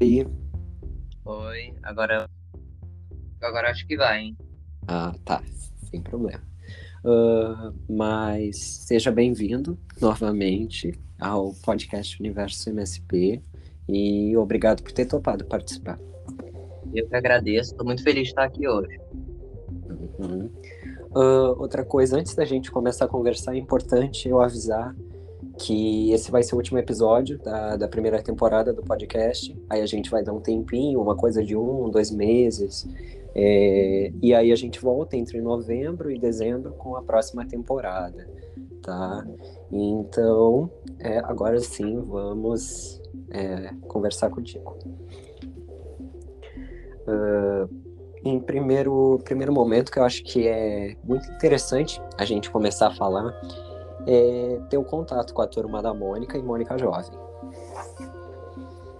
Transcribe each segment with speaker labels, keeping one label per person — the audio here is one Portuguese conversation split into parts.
Speaker 1: aí?
Speaker 2: Oi, agora. Agora acho que vai, hein?
Speaker 1: Ah, tá, sem problema. Uh, mas seja bem-vindo novamente ao podcast Universo MSP e obrigado por ter topado participar.
Speaker 2: Eu que agradeço, estou muito feliz de estar aqui hoje.
Speaker 1: Uhum. Uh, outra coisa, antes da gente começar a conversar, é importante eu avisar que esse vai ser o último episódio da, da primeira temporada do podcast. Aí a gente vai dar um tempinho, uma coisa de um, dois meses. É, e aí a gente volta entre novembro e dezembro com a próxima temporada, tá? Então, é, agora sim, vamos é, conversar contigo. Uh, em primeiro, primeiro momento, que eu acho que é muito interessante a gente começar a falar, é ter o um contato com a turma da Mônica e Mônica Jovem.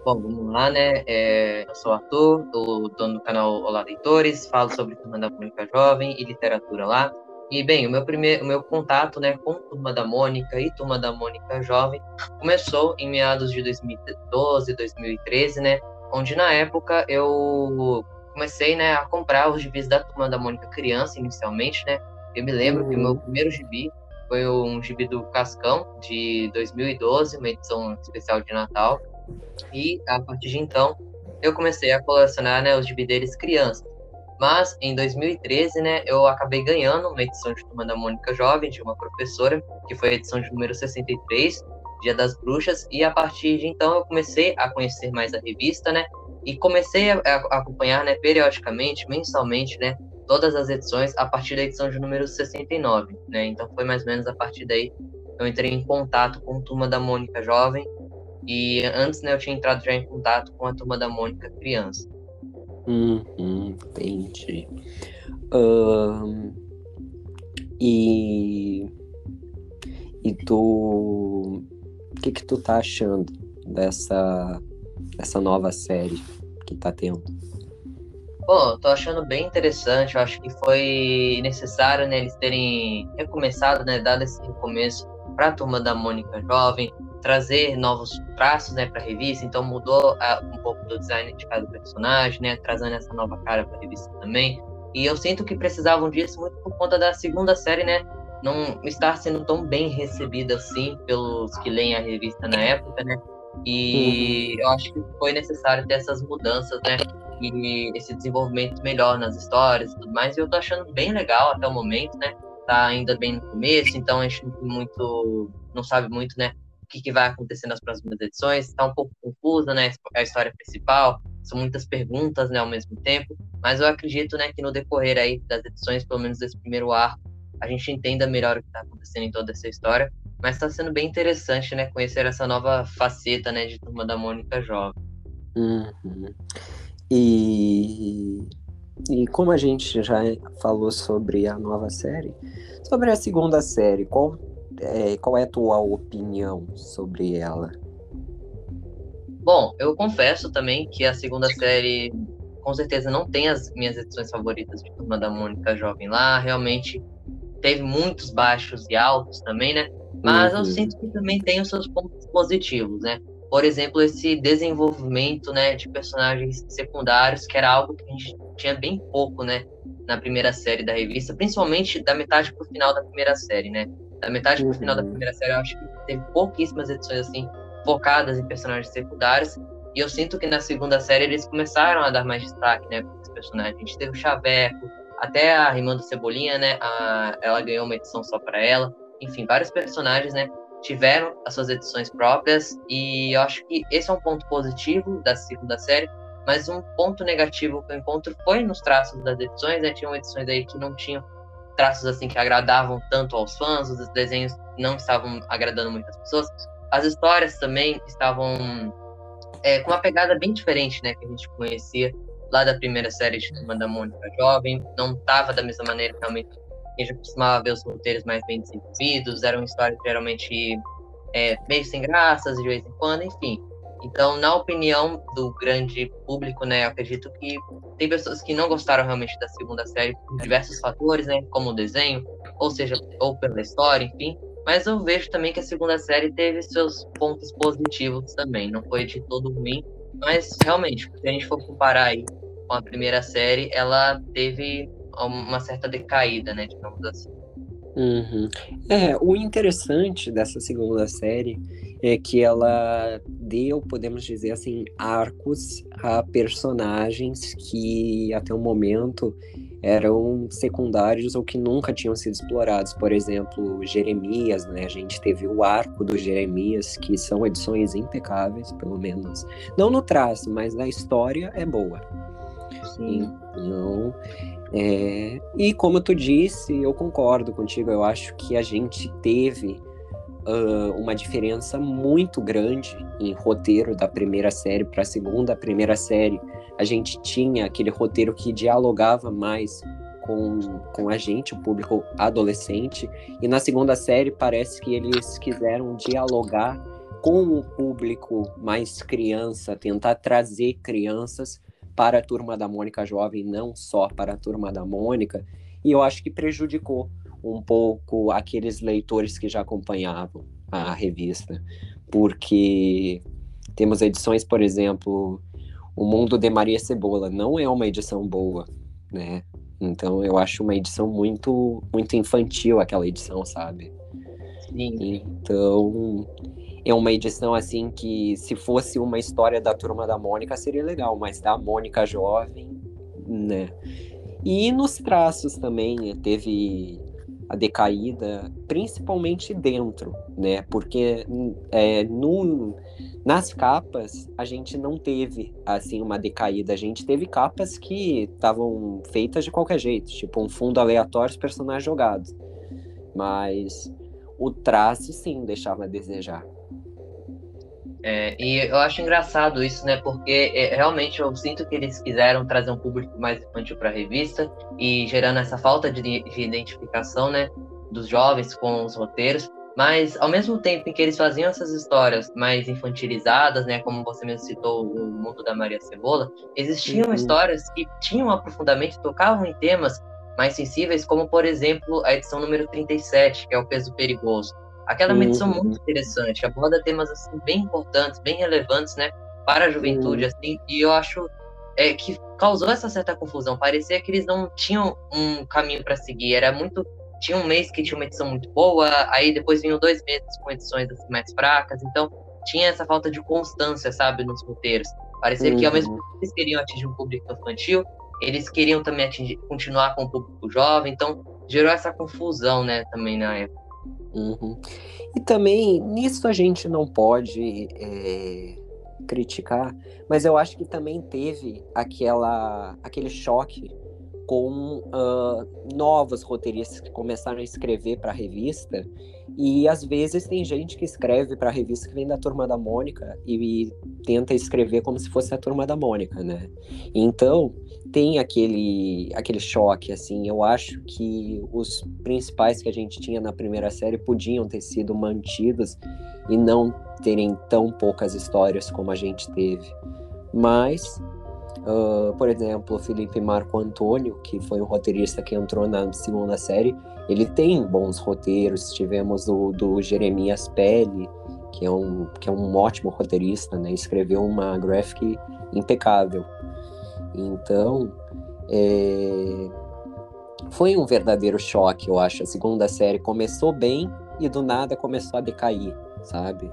Speaker 2: Bom, vamos lá, né? É, eu sou o Arthur, o dono do canal Olá Leitores, falo sobre Turma da Mônica Jovem e literatura lá. E, bem, o meu, primeiro, o meu contato né, com Turma da Mônica e Turma da Mônica Jovem começou em meados de 2012, 2013, né? Onde, na época, eu comecei né, a comprar os gibis da Turma da Mônica Criança, inicialmente, né? Eu me lembro uhum. que o meu uhum. primeiro gibi foi um gibi do Cascão, de 2012, uma edição especial de Natal. E, a partir de então, eu comecei a colecionar né, os gibi deles crianças. Mas, em 2013, né, eu acabei ganhando uma edição de Turma da Mônica Jovem, de uma professora, que foi a edição de número 63, Dia das Bruxas, e a partir de então eu comecei a conhecer mais a revista, né, e comecei a, acompanhar, né, periodicamente, mensalmente, né, todas as edições a partir da edição de número 69, né? Então foi mais ou menos a partir daí que eu entrei em contato com a turma da Mônica Jovem e antes, né, eu tinha entrado já em contato com a turma da Mônica Criança.
Speaker 1: Uhum, entendi. Um, e e tu o que que tu tá achando dessa dessa nova série? que tá tendo?
Speaker 2: Pô, tô achando bem interessante. Eu acho que foi necessário, né, eles terem recomeçado, né, dado esse recomeço para a turma da Mônica Jovem, trazer novos traços, né, para a revista. Então mudou uh, um pouco do design de cada personagem, né, trazendo essa nova cara para a revista também. E eu sinto que precisavam disso muito por conta da segunda série, né, não estar sendo tão bem recebida assim pelos que leem a revista na época, né? E uhum. eu acho que foi necessário ter essas mudanças, né? E esse desenvolvimento melhor nas histórias e tudo mais. E eu tô achando bem legal até o momento, né? Tá ainda bem no começo, então a gente muito, não sabe muito, né? O que, que vai acontecer nas próximas edições. Tá um pouco confusa, né? A história principal. São muitas perguntas, né? Ao mesmo tempo. Mas eu acredito, né? Que no decorrer aí das edições, pelo menos desse primeiro arco, a gente entenda melhor o que está acontecendo em toda essa história. Mas está sendo bem interessante, né, conhecer essa nova faceta, né, de Turma da Mônica Jovem.
Speaker 1: Uhum. E, e como a gente já falou sobre a nova série, sobre a segunda série, qual é, qual é a tua opinião sobre ela?
Speaker 2: Bom, eu confesso também que a segunda série com certeza não tem as minhas edições favoritas de Turma da Mônica Jovem lá, realmente teve muitos baixos e altos também, né? Mas uhum. eu sinto que também tem os seus pontos positivos, né? Por exemplo, esse desenvolvimento, né, de personagens secundários, que era algo que a gente tinha bem pouco, né, na primeira série da revista, principalmente da metade pro final da primeira série, né? Da metade pro final da uhum. primeira série, eu acho que teve pouquíssimas edições assim focadas em personagens secundários. E eu sinto que na segunda série eles começaram a dar mais destaque, né, para esses personagens. A gente teve o Chaveco, até a Rimando Cebolinha, né, a, ela ganhou uma edição só para ela enfim, vários personagens, né, tiveram as suas edições próprias e eu acho que esse é um ponto positivo da segunda série, mas um ponto negativo que eu encontro foi nos traços das edições, né, tinham edições aí que não tinham traços assim que agradavam tanto aos fãs, os desenhos não estavam agradando muitas pessoas, as histórias também estavam é, com uma pegada bem diferente, né, que a gente conhecia lá da primeira série de Turma da Mônica Jovem, não estava da mesma maneira realmente a gente costumava ver os roteiros mais bem desenvolvidos, eram histórias geralmente é, meio sem graças de vez em quando, enfim. Então, na opinião do grande público, né, acredito que tem pessoas que não gostaram realmente da segunda série por diversos fatores, né, como o desenho, ou seja, ou pela história, enfim. Mas eu vejo também que a segunda série teve seus pontos positivos também, não foi de todo ruim. Mas, realmente, se a gente for comparar aí com a primeira série, ela teve uma certa decaída, né, digamos assim.
Speaker 1: Uhum. É, o interessante dessa segunda série é que ela deu, podemos dizer assim, arcos a personagens que até o momento eram secundários ou que nunca tinham sido explorados. Por exemplo, Jeremias, né? A gente teve o arco do Jeremias, que são edições impecáveis, pelo menos. Não no traço, mas na história é boa. Sim. Então, é... e como tu disse, eu concordo contigo. Eu acho que a gente teve uh, uma diferença muito grande em roteiro da primeira série para a segunda. A primeira série, a gente tinha aquele roteiro que dialogava mais com, com a gente, o público adolescente, e na segunda série parece que eles quiseram dialogar com o público mais criança, tentar trazer crianças para a turma da Mônica jovem, não só para a turma da Mônica, e eu acho que prejudicou um pouco aqueles leitores que já acompanhavam a revista, porque temos edições, por exemplo, O Mundo de Maria Cebola, não é uma edição boa, né? Então eu acho uma edição muito muito infantil aquela edição, sabe? Sim. Então é uma edição assim que se fosse uma história da turma da Mônica seria legal, mas da Mônica jovem, né? E nos traços também teve a decaída, principalmente dentro, né? Porque é, no, nas capas a gente não teve assim uma decaída, a gente teve capas que estavam feitas de qualquer jeito, tipo um fundo aleatório, os personagens jogados. Mas o traço sim deixava a desejar.
Speaker 2: É, e eu acho engraçado isso, né? Porque é, realmente eu sinto que eles quiseram trazer um público mais infantil para a revista e gerando essa falta de, de, identificação, né? Dos jovens com os roteiros. Mas ao mesmo tempo em que eles faziam essas histórias mais infantilizadas, né? Como você mesmo citou, o mundo da Maria Cebola, existiam uhum. histórias que tinham aprofundamento, tocavam em temas mais sensíveis, como por exemplo a edição número 37, que é o peso perigoso Aquela é uma edição uhum. muito interessante, aborda temas assim bem importantes, bem relevantes, né, para a juventude, uhum. assim, e eu acho é, que causou essa certa confusão. Parecia que eles não tinham um caminho para seguir, era muito tinha um mês que tinha uma edição muito boa, aí depois vinham dois meses com edições assim, mais fracas, então tinha essa falta de constância, sabe, nos roteiros. Parecia uhum. que ao mesmo uhum. tempo que eles queriam atingir um público infantil, eles queriam também atingir, continuar com o público jovem, então gerou essa confusão, né, também na época.
Speaker 1: Uhum. E também, nisso a gente não pode é, criticar, mas eu acho que também teve aquela, aquele choque com uh, novos roteiristas que começaram a escrever para a revista. E às vezes tem gente que escreve para a revista que vem da turma da Mônica e, e, tenta escrever como se fosse a turma da Mônica, né? Então tem aquele aquele choque assim. Eu acho que os principais que a gente tinha na primeira série podiam ter sido mantidos e não terem tão poucas histórias como a gente teve. Mas Uh, por exemplo, Felipe Marco Antônio, que foi um roteirista que entrou na segunda série, ele tem bons roteiros. Tivemos o do Jeremias Pelle, que é um, que é um ótimo roteirista, né? Escreveu uma graphic impecável. Então, é... foi um verdadeiro choque, eu acho. A segunda série começou bem e do nada começou a decair, sabe?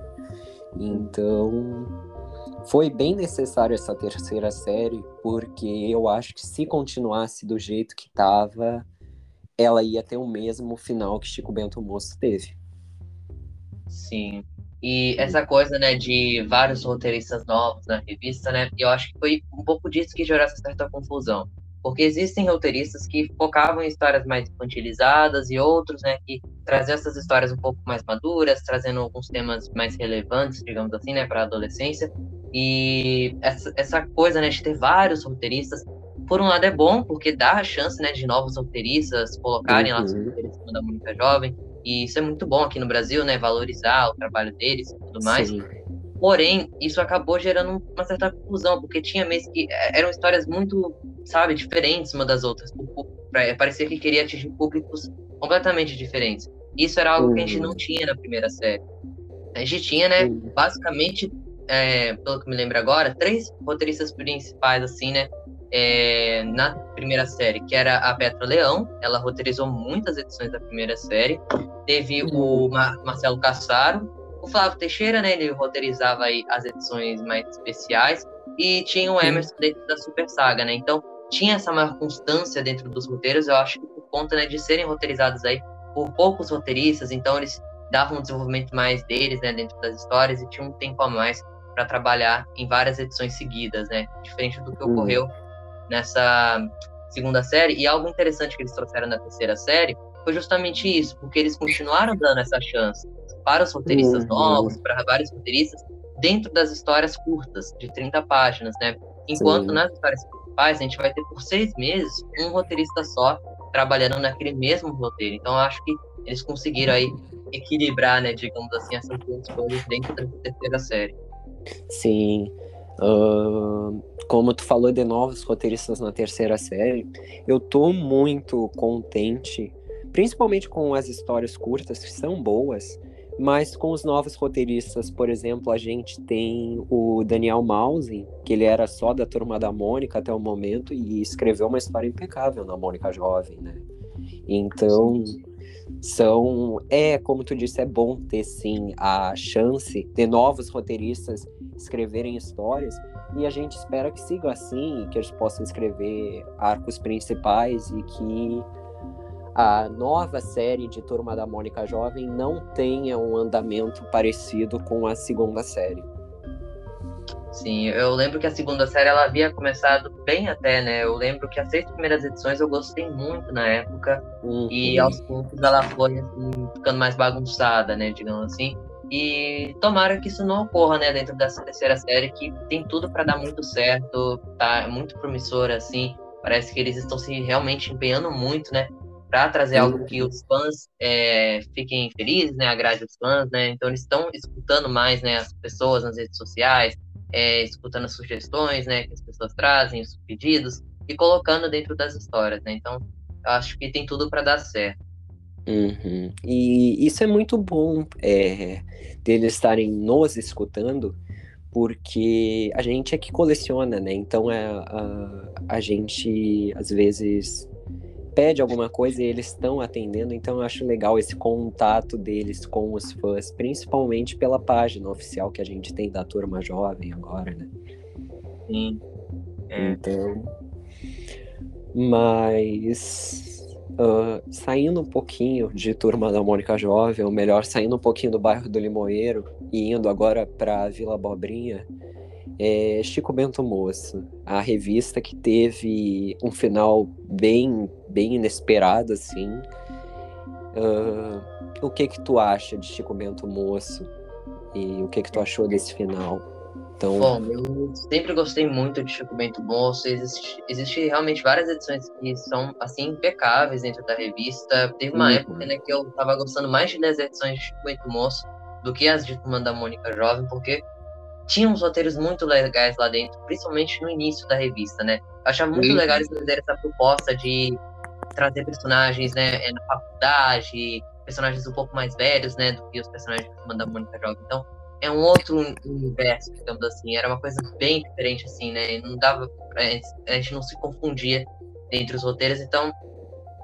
Speaker 1: Então, foi bem necessário essa terceira série, porque eu acho que se continuasse do jeito que estava, ela ia ter o mesmo final que Chico Bento Moço teve.
Speaker 2: Sim. E essa coisa, né, de vários roteiristas novos na revista, né, eu acho que foi um pouco disso que gerou essa certa confusão. Porque existem roteiristas que focavam em histórias mais infantilizadas e outros, né, que traziam essas histórias um pouco mais maduras, trazendo alguns temas mais relevantes, digamos assim, né, para a adolescência. E essa, essa coisa, né, de ter vários roteiristas, por um lado é bom, porque dá a chance, né, de novos roteiristas colocarem uhum. lá os roteiros da Mônica Jovem, e isso é muito bom aqui no Brasil, né, valorizar o trabalho deles e tudo mais. Sim. Porém, isso acabou gerando uma certa confusão, porque tinha meses que é, eram histórias muito, sabe, diferentes uma das outras. Parecia que queria atingir públicos completamente diferentes. Isso era algo uhum. que a gente não uhum. tinha na primeira série. A gente tinha, né, uhum. basicamente é, pelo que me lembro agora, três roteiristas principais, assim, né? É, na primeira série, que era a Petra Leão, ela roteirizou muitas edições da primeira série. Teve o Mar Marcelo Cassaro, o Flávio Teixeira, né? Ele roteirizava aí as edições mais especiais. E tinha o Emerson dentro da Super Saga, né? Então, tinha essa maior constância dentro dos roteiros, eu acho que por conta né, de serem roteirizados aí por poucos roteiristas, então eles davam um desenvolvimento mais deles, né, dentro das histórias e tinham um tempo a mais para trabalhar em várias edições seguidas, né, diferente do que uhum. ocorreu nessa segunda série. E algo interessante que eles trouxeram na terceira série foi justamente isso, porque eles continuaram dando essa chance para os roteiristas uhum. novos, para vários roteiristas, dentro das histórias curtas, de 30 páginas, né? Enquanto Sim. nas histórias principais, a gente vai ter por seis meses um roteirista só trabalhando naquele mesmo roteiro. Então, acho que eles conseguiram aí equilibrar, né, digamos assim, essas duas coisas dentro da terceira série.
Speaker 1: Sim. Uh, como tu falou de novos roteiristas na terceira série, eu tô muito contente, principalmente com as histórias curtas, que são boas, mas com os novos roteiristas, por exemplo, a gente tem o Daniel Mausen, que ele era só da turma da Mônica até o momento e escreveu uma história impecável na Mônica Jovem, né? Então, são é, como tu disse, é bom ter sim a chance de novos roteiristas escreverem histórias e a gente espera que siga assim, que eles possam escrever arcos principais e que a nova série de Turma da Mônica Jovem não tenha um andamento parecido com a segunda série.
Speaker 2: Sim, eu lembro que a segunda série ela havia começado bem até, né? Eu lembro que as seis primeiras edições eu gostei muito na época uhum. e aos poucos ela foi assim, ficando mais bagunçada, né? Digamos assim. E tomara que isso não ocorra, né? Dentro dessa terceira série que tem tudo para dar muito certo, tá muito promissora assim. Parece que eles estão se realmente empenhando muito, né? Para trazer algo que os fãs é, fiquem felizes, né, agrade os fãs, né, então eles estão escutando mais, né, as pessoas nas redes sociais, é, escutando as sugestões, né, que as pessoas trazem, os pedidos, e colocando dentro das histórias, né, então acho que tem tudo para dar certo.
Speaker 1: Uhum. E isso é muito bom, é, deles estarem nos escutando, porque a gente é que coleciona, né, então é, a, a gente às vezes pede alguma coisa e eles estão atendendo, então eu acho legal esse contato deles com os fãs, principalmente pela página oficial que a gente tem da Turma Jovem agora, né?
Speaker 2: Sim.
Speaker 1: É. Então. Mas. Uh, saindo um pouquinho de Turma da Mônica Jovem, ou melhor, saindo um pouquinho do bairro do Limoeiro e indo agora para Vila Bobrinha, é Chico Bento Moço, a revista que teve um final bem, bem inesperado, assim. Uh, o que que tu acha de Chico Bento Moço e o que que tu achou desse final?
Speaker 2: Então... Bom, eu sempre gostei muito de Chico Bento Moço. Existe, existe realmente várias edições que são assim impecáveis dentro da revista. Teve uma uhum. época né, que eu tava gostando mais de ler as edições de Chico Bento Moço do que as de Turma da Mônica Jovem, porque tinha uns roteiros muito legais lá dentro, principalmente no início da revista, né? Eu achava muito uhum. legal eles fazerem essa proposta de trazer personagens, né, é, na faculdade, personagens um pouco mais velhos, né, do que os personagens da Mônica Jovem. Então, é um outro universo, digamos assim. Era uma coisa bem diferente, assim, né? Não dava. A gente não se confundia entre os roteiros, então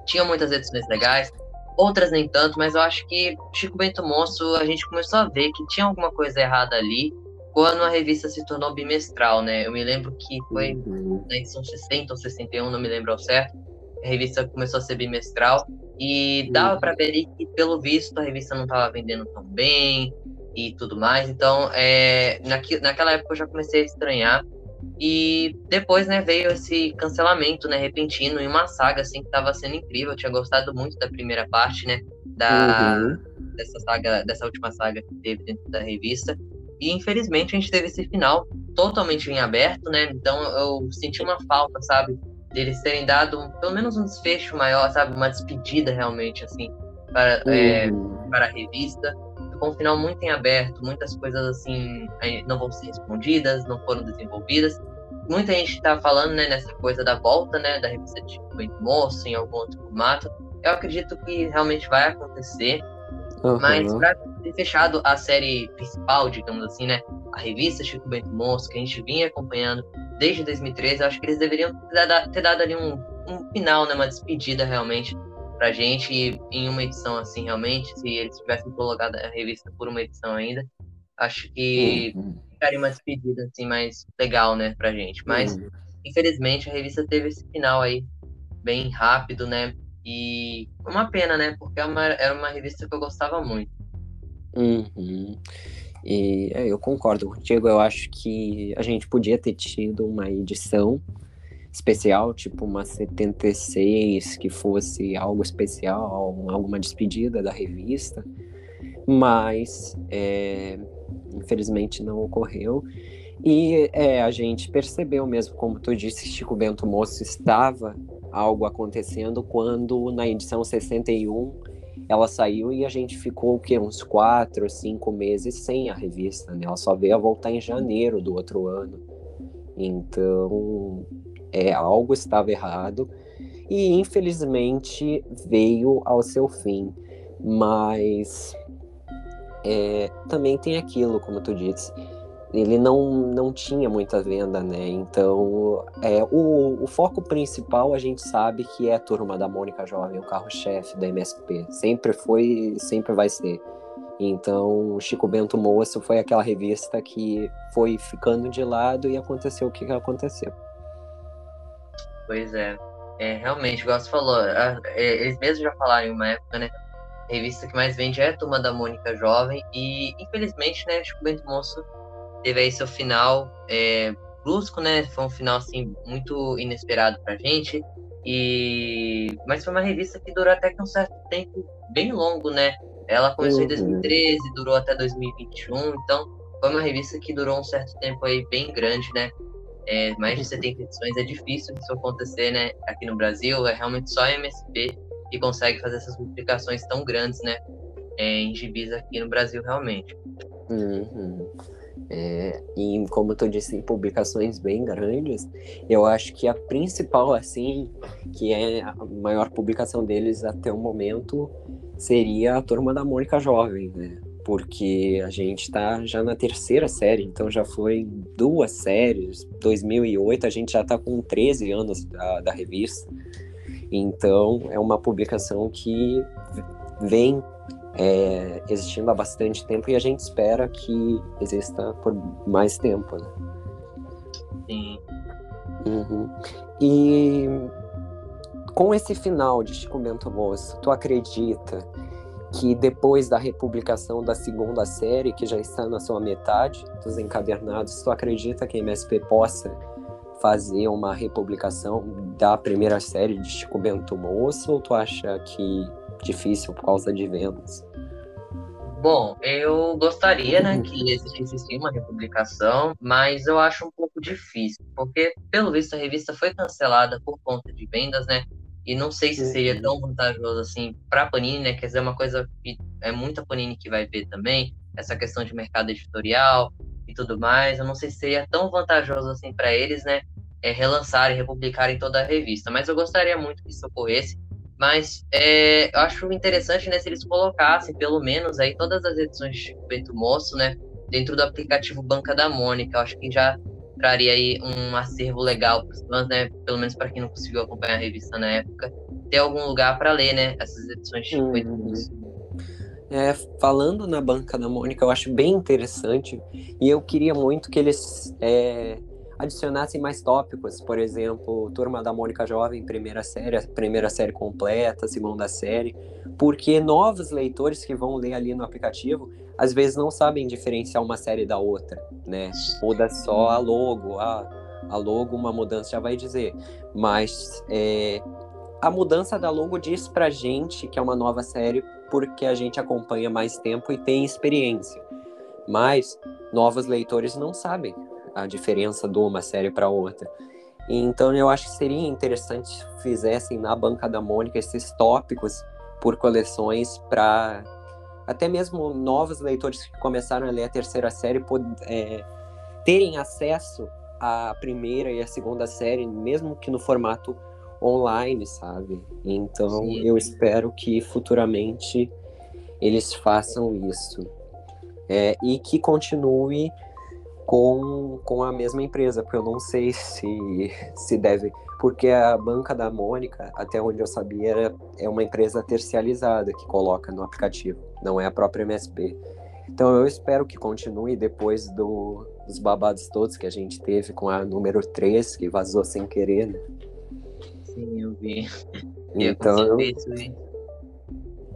Speaker 2: tinha muitas edições legais, outras nem tanto, mas eu acho que Chico Bento Moço, a gente começou a ver que tinha alguma coisa errada ali quando a revista se tornou bimestral, né? Eu me lembro que foi uhum. na edição 60 ou 61, não me lembro ao certo. A revista começou a ser bimestral e dava para ver que, pelo visto, a revista não estava vendendo tão bem e tudo mais. Então, é, naqui, naquela época eu já comecei a estranhar. E depois, né, veio esse cancelamento, né, repentino, em uma saga, assim, que estava sendo incrível. Eu tinha gostado muito da primeira parte, né, da, uhum. dessa saga, dessa última saga que teve dentro da revista. E infelizmente a gente teve esse final totalmente em aberto, né? Então eu senti uma falta, sabe? Deles terem dado um, pelo menos um desfecho maior, sabe? Uma despedida realmente, assim, para, é, uhum. é, para a revista. Ficou um final muito em aberto, muitas coisas assim não vão ser respondidas, não foram desenvolvidas. Muita gente está falando, né, nessa coisa da volta, né, da revista de Moço em algum outro formato. Eu acredito que realmente vai acontecer Uhum. Mas pra ter fechado a série principal, digamos assim, né? A revista Chico Bento Moço, que a gente vinha acompanhando desde 2013, eu acho que eles deveriam ter dado, ter dado ali um, um final, né? Uma despedida realmente pra gente e em uma edição assim, realmente, se eles tivessem colocado a revista por uma edição ainda, acho que uhum. ficaria uma despedida assim mais legal, né, pra gente. Mas uhum. infelizmente a revista teve esse final aí bem rápido, né? E uma pena, né? Porque era é uma, era uma revista que eu gostava muito.
Speaker 1: Uhum. E é, eu concordo contigo, eu acho que a gente podia ter tido uma edição especial, tipo uma 76, que fosse algo especial, alguma despedida da revista, mas é, infelizmente não ocorreu. E é, a gente percebeu mesmo, como tu disse, Chico Bento Moço estava algo acontecendo quando na edição 61 ela saiu e a gente ficou o uns quatro, cinco meses sem a revista, né? Ela só veio a voltar em janeiro do outro ano. Então, é algo estava errado e infelizmente veio ao seu fim. Mas é, também tem aquilo, como tu disse, ele não, não tinha muita venda, né? Então, é, o, o foco principal a gente sabe que é a Turma da Mônica Jovem, o carro-chefe da MSP. Sempre foi, sempre vai ser. Então, Chico Bento Moço foi aquela revista que foi ficando de lado e aconteceu o que aconteceu.
Speaker 2: Pois é. É, realmente, igual você falou, a, é, eles mesmos já falaram em uma época, né? A revista que mais vende é a Turma da Mônica Jovem e, infelizmente, né, Chico Bento Moço teve aí seu final é, brusco, né? Foi um final assim muito inesperado pra gente. E mas foi uma revista que durou até que um certo tempo bem longo, né? Ela começou uhum. em 2013, durou até 2021, então foi uma revista que durou um certo tempo aí bem grande, né? É, mais de 70 edições é difícil isso acontecer, né? Aqui no Brasil é realmente só a MSP que consegue fazer essas publicações tão grandes, né? É, em gibis aqui no Brasil realmente.
Speaker 1: Uhum. É, e como tu disse, em publicações bem grandes, eu acho que a principal, assim, que é a maior publicação deles até o momento, seria a Turma da Mônica Jovem, né? Porque a gente está já na terceira série, então já foi duas séries. 2008 a gente já está com 13 anos da, da revista. Então é uma publicação que vem é, existindo há bastante tempo e a gente espera que exista por mais tempo, né?
Speaker 2: Sim.
Speaker 1: Uhum. E com esse final de Chico Bento Moço, tu acredita que depois da republicação da segunda série, que já está na sua metade dos encadernados, tu acredita que a MSP possa fazer uma republicação da primeira série de Chico Bento Moço ou tu acha que difícil por causa de vendas?
Speaker 2: Bom, eu gostaria, né, que existisse sim uma republicação, mas eu acho um pouco difícil, porque pelo visto a revista foi cancelada por conta de vendas, né? E não sei se seria uhum. tão vantajoso assim para a Panini, né? Quer dizer, é uma coisa que é muita Panini que vai ver também, essa questão de mercado editorial e tudo mais. Eu não sei se seria tão vantajoso assim para eles, né? É, relançarem, republicarem toda a revista. Mas eu gostaria muito que isso ocorresse mas é, eu acho interessante, né, se eles colocassem, pelo menos, aí todas as edições de Bento Moço, né, dentro do aplicativo Banca da Mônica. Eu acho que já traria aí um acervo legal para os fãs, né, pelo menos para quem não conseguiu acompanhar a revista na época, ter algum lugar para ler, né, essas edições de Bento Moço.
Speaker 1: É, falando na Banca da Mônica, eu acho bem interessante e eu queria muito que eles é, adicionassem mais tópicos, por exemplo, Turma da Mônica Jovem, primeira série, primeira série completa, segunda série, porque novos leitores que vão ler ali no aplicativo, às vezes não sabem diferenciar uma série da outra, né? Muda só a logo, a, a logo, uma mudança já vai dizer, mas é, a mudança da logo diz pra gente que é uma nova série porque a gente acompanha mais tempo e tem experiência. Mas novos leitores não sabem a diferença de uma série para outra. Então eu acho que seria interessante se fizessem na banca da Mônica esses tópicos por coleções para até mesmo novos leitores que começaram a ler a terceira série é, terem acesso à primeira e à segunda série, mesmo que no formato online, sabe? Então Sim. eu espero que futuramente eles façam isso. É, e que continue com, com a mesma empresa, porque eu não sei se, se deve. Porque a banca da Mônica, até onde eu sabia, era, é uma empresa tercializada que coloca no aplicativo, não é a própria MSP. Então eu espero que continue depois do, dos babados todos que a gente teve com a número 3, que vazou sem querer, né?
Speaker 2: Sim, eu vi.
Speaker 1: Então, eu,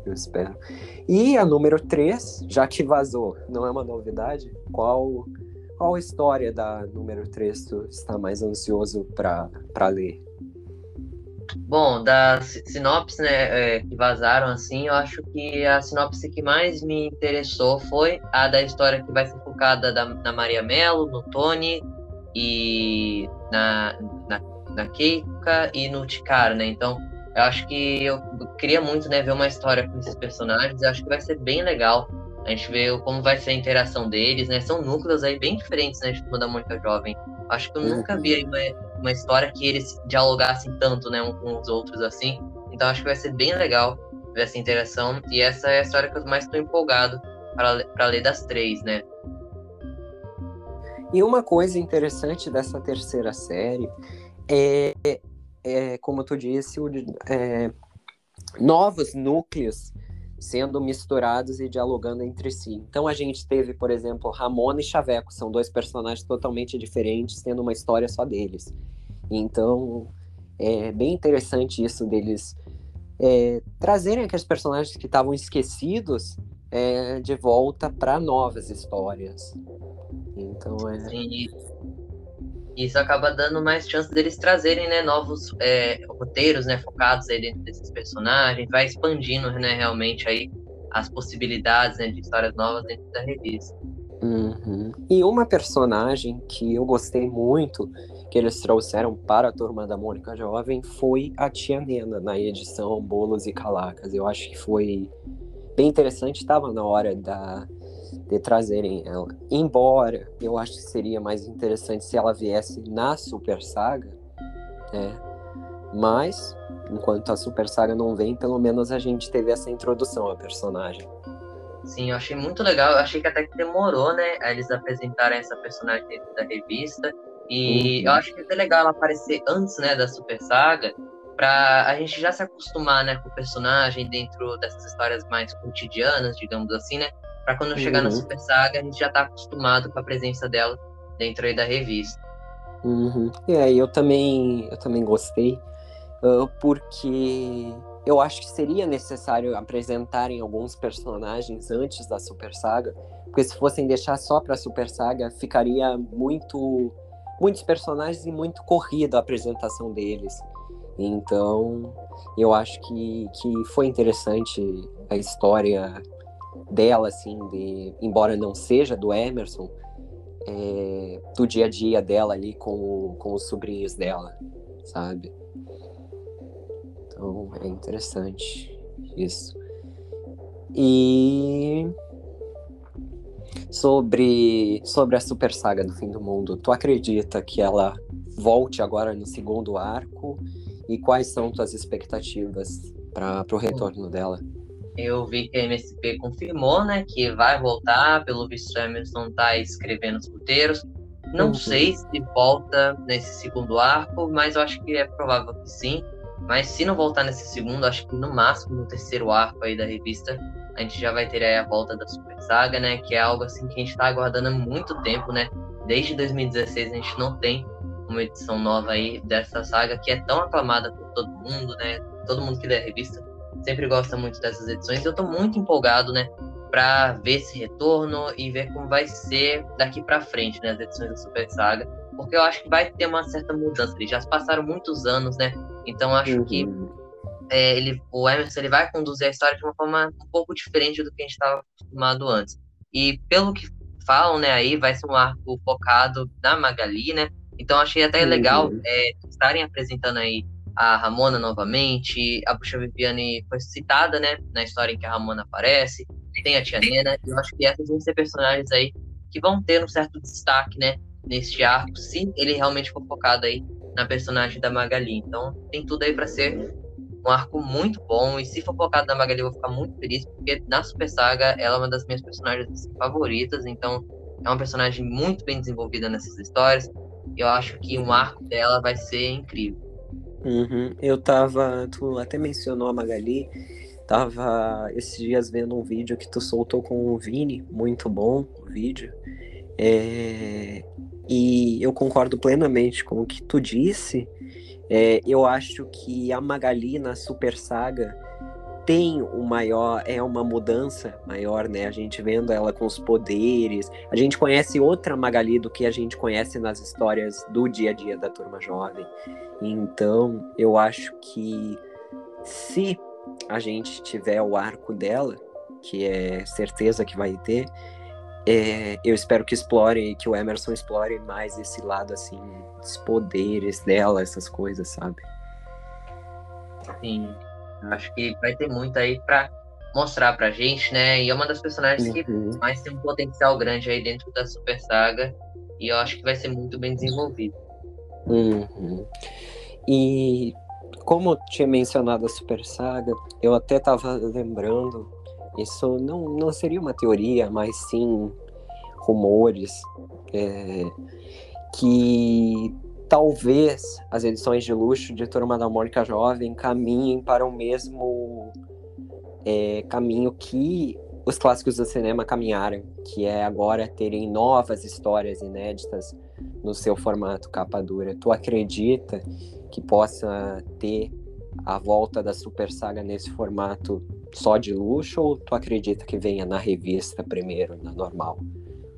Speaker 1: eu espero. E a número 3, já que vazou, não é uma novidade, qual qual história da número 3 tu está mais ansioso para ler?
Speaker 2: Bom, da sinopse né, é, que vazaram, assim, eu acho que a sinopse que mais me interessou foi a da história que vai ser focada da, na Maria Mello, no Tony e na, na, na Keika e no Tikara, né? Então, eu acho que eu queria muito né, ver uma história com esses personagens, eu acho que vai ser bem legal. A gente vê como vai ser a interação deles, né? São núcleos aí bem diferentes, né? De Turma da Mônica Jovem. Acho que eu uhum. nunca vi uma, uma história que eles dialogassem tanto, né? Um com os outros, assim. Então acho que vai ser bem legal ver essa interação. E essa é a história que eu mais estou empolgado para ler das três, né?
Speaker 1: E uma coisa interessante dessa terceira série é, é como tu disse, o, é, novos núcleos sendo misturados e dialogando entre si. Então a gente teve, por exemplo, Ramona e Chaveco, são dois personagens totalmente diferentes, tendo uma história só deles. Então é bem interessante isso deles é, trazerem aqueles personagens que estavam esquecidos é, de volta para novas histórias. Então é.
Speaker 2: Sim. Isso acaba dando mais chance deles trazerem né, novos é, roteiros né, focados aí dentro desses personagens, vai expandindo né, realmente aí as possibilidades né, de histórias novas dentro da revista.
Speaker 1: Uhum. E uma personagem que eu gostei muito que eles trouxeram para a turma da Mônica Jovem foi a Tia Nena na edição Bolos e Calacas. Eu acho que foi bem interessante, estava na hora da, de trazerem ela. Embora eu acho que seria mais interessante se ela viesse na Super Saga, né? Mas, enquanto a Super Saga não vem, pelo menos a gente teve essa introdução à personagem.
Speaker 2: Sim, eu achei muito legal. Eu achei que até que demorou, né? Eles apresentarem essa personagem dentro da revista. E uhum. eu acho que é até legal ela aparecer antes, né, da Super Saga, pra a gente já se acostumar, né, com o personagem dentro dessas histórias mais cotidianas, digamos assim, né? Para quando chegar uhum. na Super Saga a gente já tá acostumado com a presença dela dentro aí da revista.
Speaker 1: Uhum. É, eu também, eu também gostei, uh, porque eu acho que seria necessário apresentarem alguns personagens antes da Super Saga, porque se fossem deixar só para Super Saga, ficaria muito muitos personagens e muito corrida a apresentação deles. Então, eu acho que, que foi interessante a história dela, assim, de, embora não seja do Emerson, é, do dia a dia dela ali com, com os sobrinhos dela, sabe? Então é interessante isso. E sobre, sobre a Super Saga do Fim do Mundo, tu acredita que ela volte agora no segundo arco? E quais são tuas expectativas para o retorno dela?
Speaker 2: Eu vi que a MSP confirmou, né, que vai voltar, pelo visto Emerson tá escrevendo os roteiros. Não uhum. sei se volta nesse segundo arco, mas eu acho que é provável que sim. Mas se não voltar nesse segundo, acho que no máximo no terceiro arco aí da revista, a gente já vai ter aí a volta da Super Saga, né, que é algo assim que a gente tá aguardando há muito tempo, né? Desde 2016 a gente não tem uma edição nova aí dessa saga que é tão aclamada por todo mundo, né? Todo mundo que lê a revista sempre gosta muito dessas edições. Eu estou muito empolgado, né, para ver esse retorno e ver como vai ser daqui para frente, né, as edições da Super Saga, porque eu acho que vai ter uma certa mudança. Eles já passaram muitos anos, né? Então acho uhum. que é, ele, o Emerson ele vai conduzir a história de uma forma um pouco diferente do que a gente estava acostumado antes. E pelo que falam, né, aí vai ser um arco focado na Magali, né? Então achei até uhum. legal é, estarem apresentando aí a Ramona novamente, a Bruxa Viviane foi citada, né, na história em que a Ramona aparece, tem a Tia Nena, e eu acho que essas vão ser personagens aí que vão ter um certo destaque, né, neste arco, se ele realmente for focado aí na personagem da Magali. Então, tem tudo aí para ser um arco muito bom. E se for focado na Magali, eu vou ficar muito feliz, porque na Super Saga ela é uma das minhas personagens favoritas. Então, é uma personagem muito bem desenvolvida nessas histórias. E eu acho que um arco dela vai ser incrível.
Speaker 1: Uhum. Eu tava. Tu até mencionou a Magali. Tava esses dias vendo um vídeo que tu soltou com o Vini, muito bom o vídeo. É, e eu concordo plenamente com o que tu disse. É, eu acho que a Magali na Super Saga tem um maior, é uma mudança maior, né? A gente vendo ela com os poderes. A gente conhece outra Magali do que a gente conhece nas histórias do dia a dia da turma jovem. Então, eu acho que se a gente tiver o arco dela, que é certeza que vai ter, é, eu espero que explore, que o Emerson explore mais esse lado, assim, dos poderes dela, essas coisas, sabe?
Speaker 2: Sim, acho que vai ter muito aí pra mostrar pra gente, né? E é uma das personagens uhum. que mais tem um potencial grande aí dentro da Super Saga, e eu acho que vai ser muito bem desenvolvido.
Speaker 1: Uhum. E como tinha mencionado a Super Saga, eu até tava lembrando isso não, não seria uma teoria, mas sim rumores é, que talvez as edições de luxo de Turma da Mônica Jovem caminhem para o mesmo é, caminho que os clássicos do cinema caminharam, que é agora terem novas histórias inéditas no seu formato capa dura. Tu acredita que possa ter a volta da Super Saga nesse formato só de luxo ou tu acredita que venha na revista primeiro, na normal?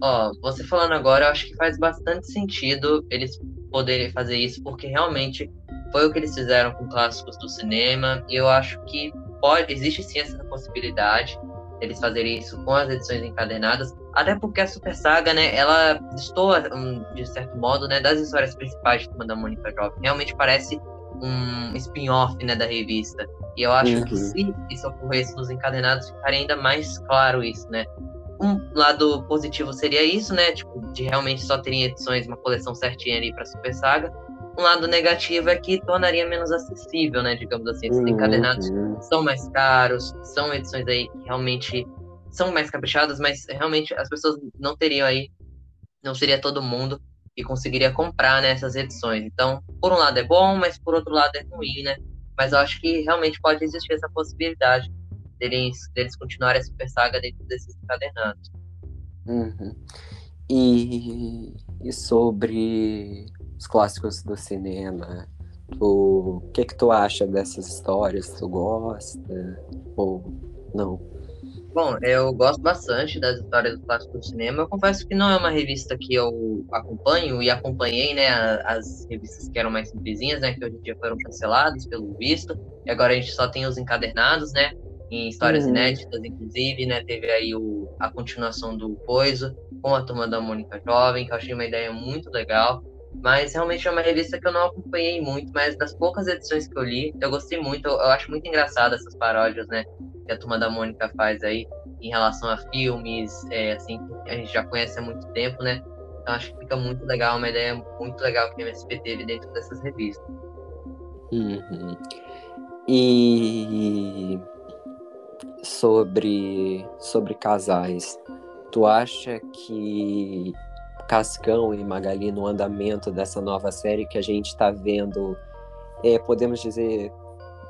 Speaker 2: Ó, você falando agora, eu acho que faz bastante sentido eles poderem fazer isso, porque realmente foi o que eles fizeram com clássicos do cinema, e eu acho que pode, existe sim essa possibilidade eles fazerem isso com as edições encadernadas, até porque a Super Saga, né, ela destoa, de certo modo, né, das histórias principais de Turma da Mônica Jovem. Realmente parece um spin-off né, da revista. E eu acho uhum. que se isso ocorresse nos encadenados, ficaria ainda mais claro isso, né? Um lado positivo seria isso, né? Tipo, de realmente só terem edições, uma coleção certinha ali para Super Saga. Um lado negativo é que tornaria menos acessível, né? Digamos assim, esses uhum. encadenados são mais caros, são edições aí que realmente são mais caprichadas, mas realmente as pessoas não teriam aí, não seria todo mundo e conseguiria comprar nessas né, edições. Então, por um lado é bom, mas por outro lado é ruim, né? Mas eu acho que realmente pode existir essa possibilidade deles, deles continuarem a Super Saga dentro desses encadernados.
Speaker 1: Uhum. E, e sobre os clássicos do cinema, o que que tu acha dessas histórias? Tu gosta ou não?
Speaker 2: Bom, eu gosto bastante das histórias do clássico do cinema. Eu confesso que não é uma revista que eu acompanho e acompanhei, né, as revistas que eram mais simplesinhas, né, que hoje em dia foram canceladas pelo visto. E agora a gente só tem os encadernados, né, em histórias uhum. inéditas, inclusive, né, teve aí o, a continuação do Coiso com a Turma da Mônica Jovem, que eu achei uma ideia muito legal. Mas realmente é uma revista que eu não acompanhei muito, mas das poucas edições que eu li, eu gostei muito. Eu, eu acho muito engraçado essas paródias, né? Que a turma da Mônica faz aí em relação a filmes, é, assim, que a gente já conhece há muito tempo, né? Então acho que fica muito legal, uma ideia muito legal que a MSP teve dentro dessas revistas.
Speaker 1: Uhum. E sobre, sobre casais, tu acha que Cascão e Magali no andamento dessa nova série que a gente está vendo, é, podemos dizer,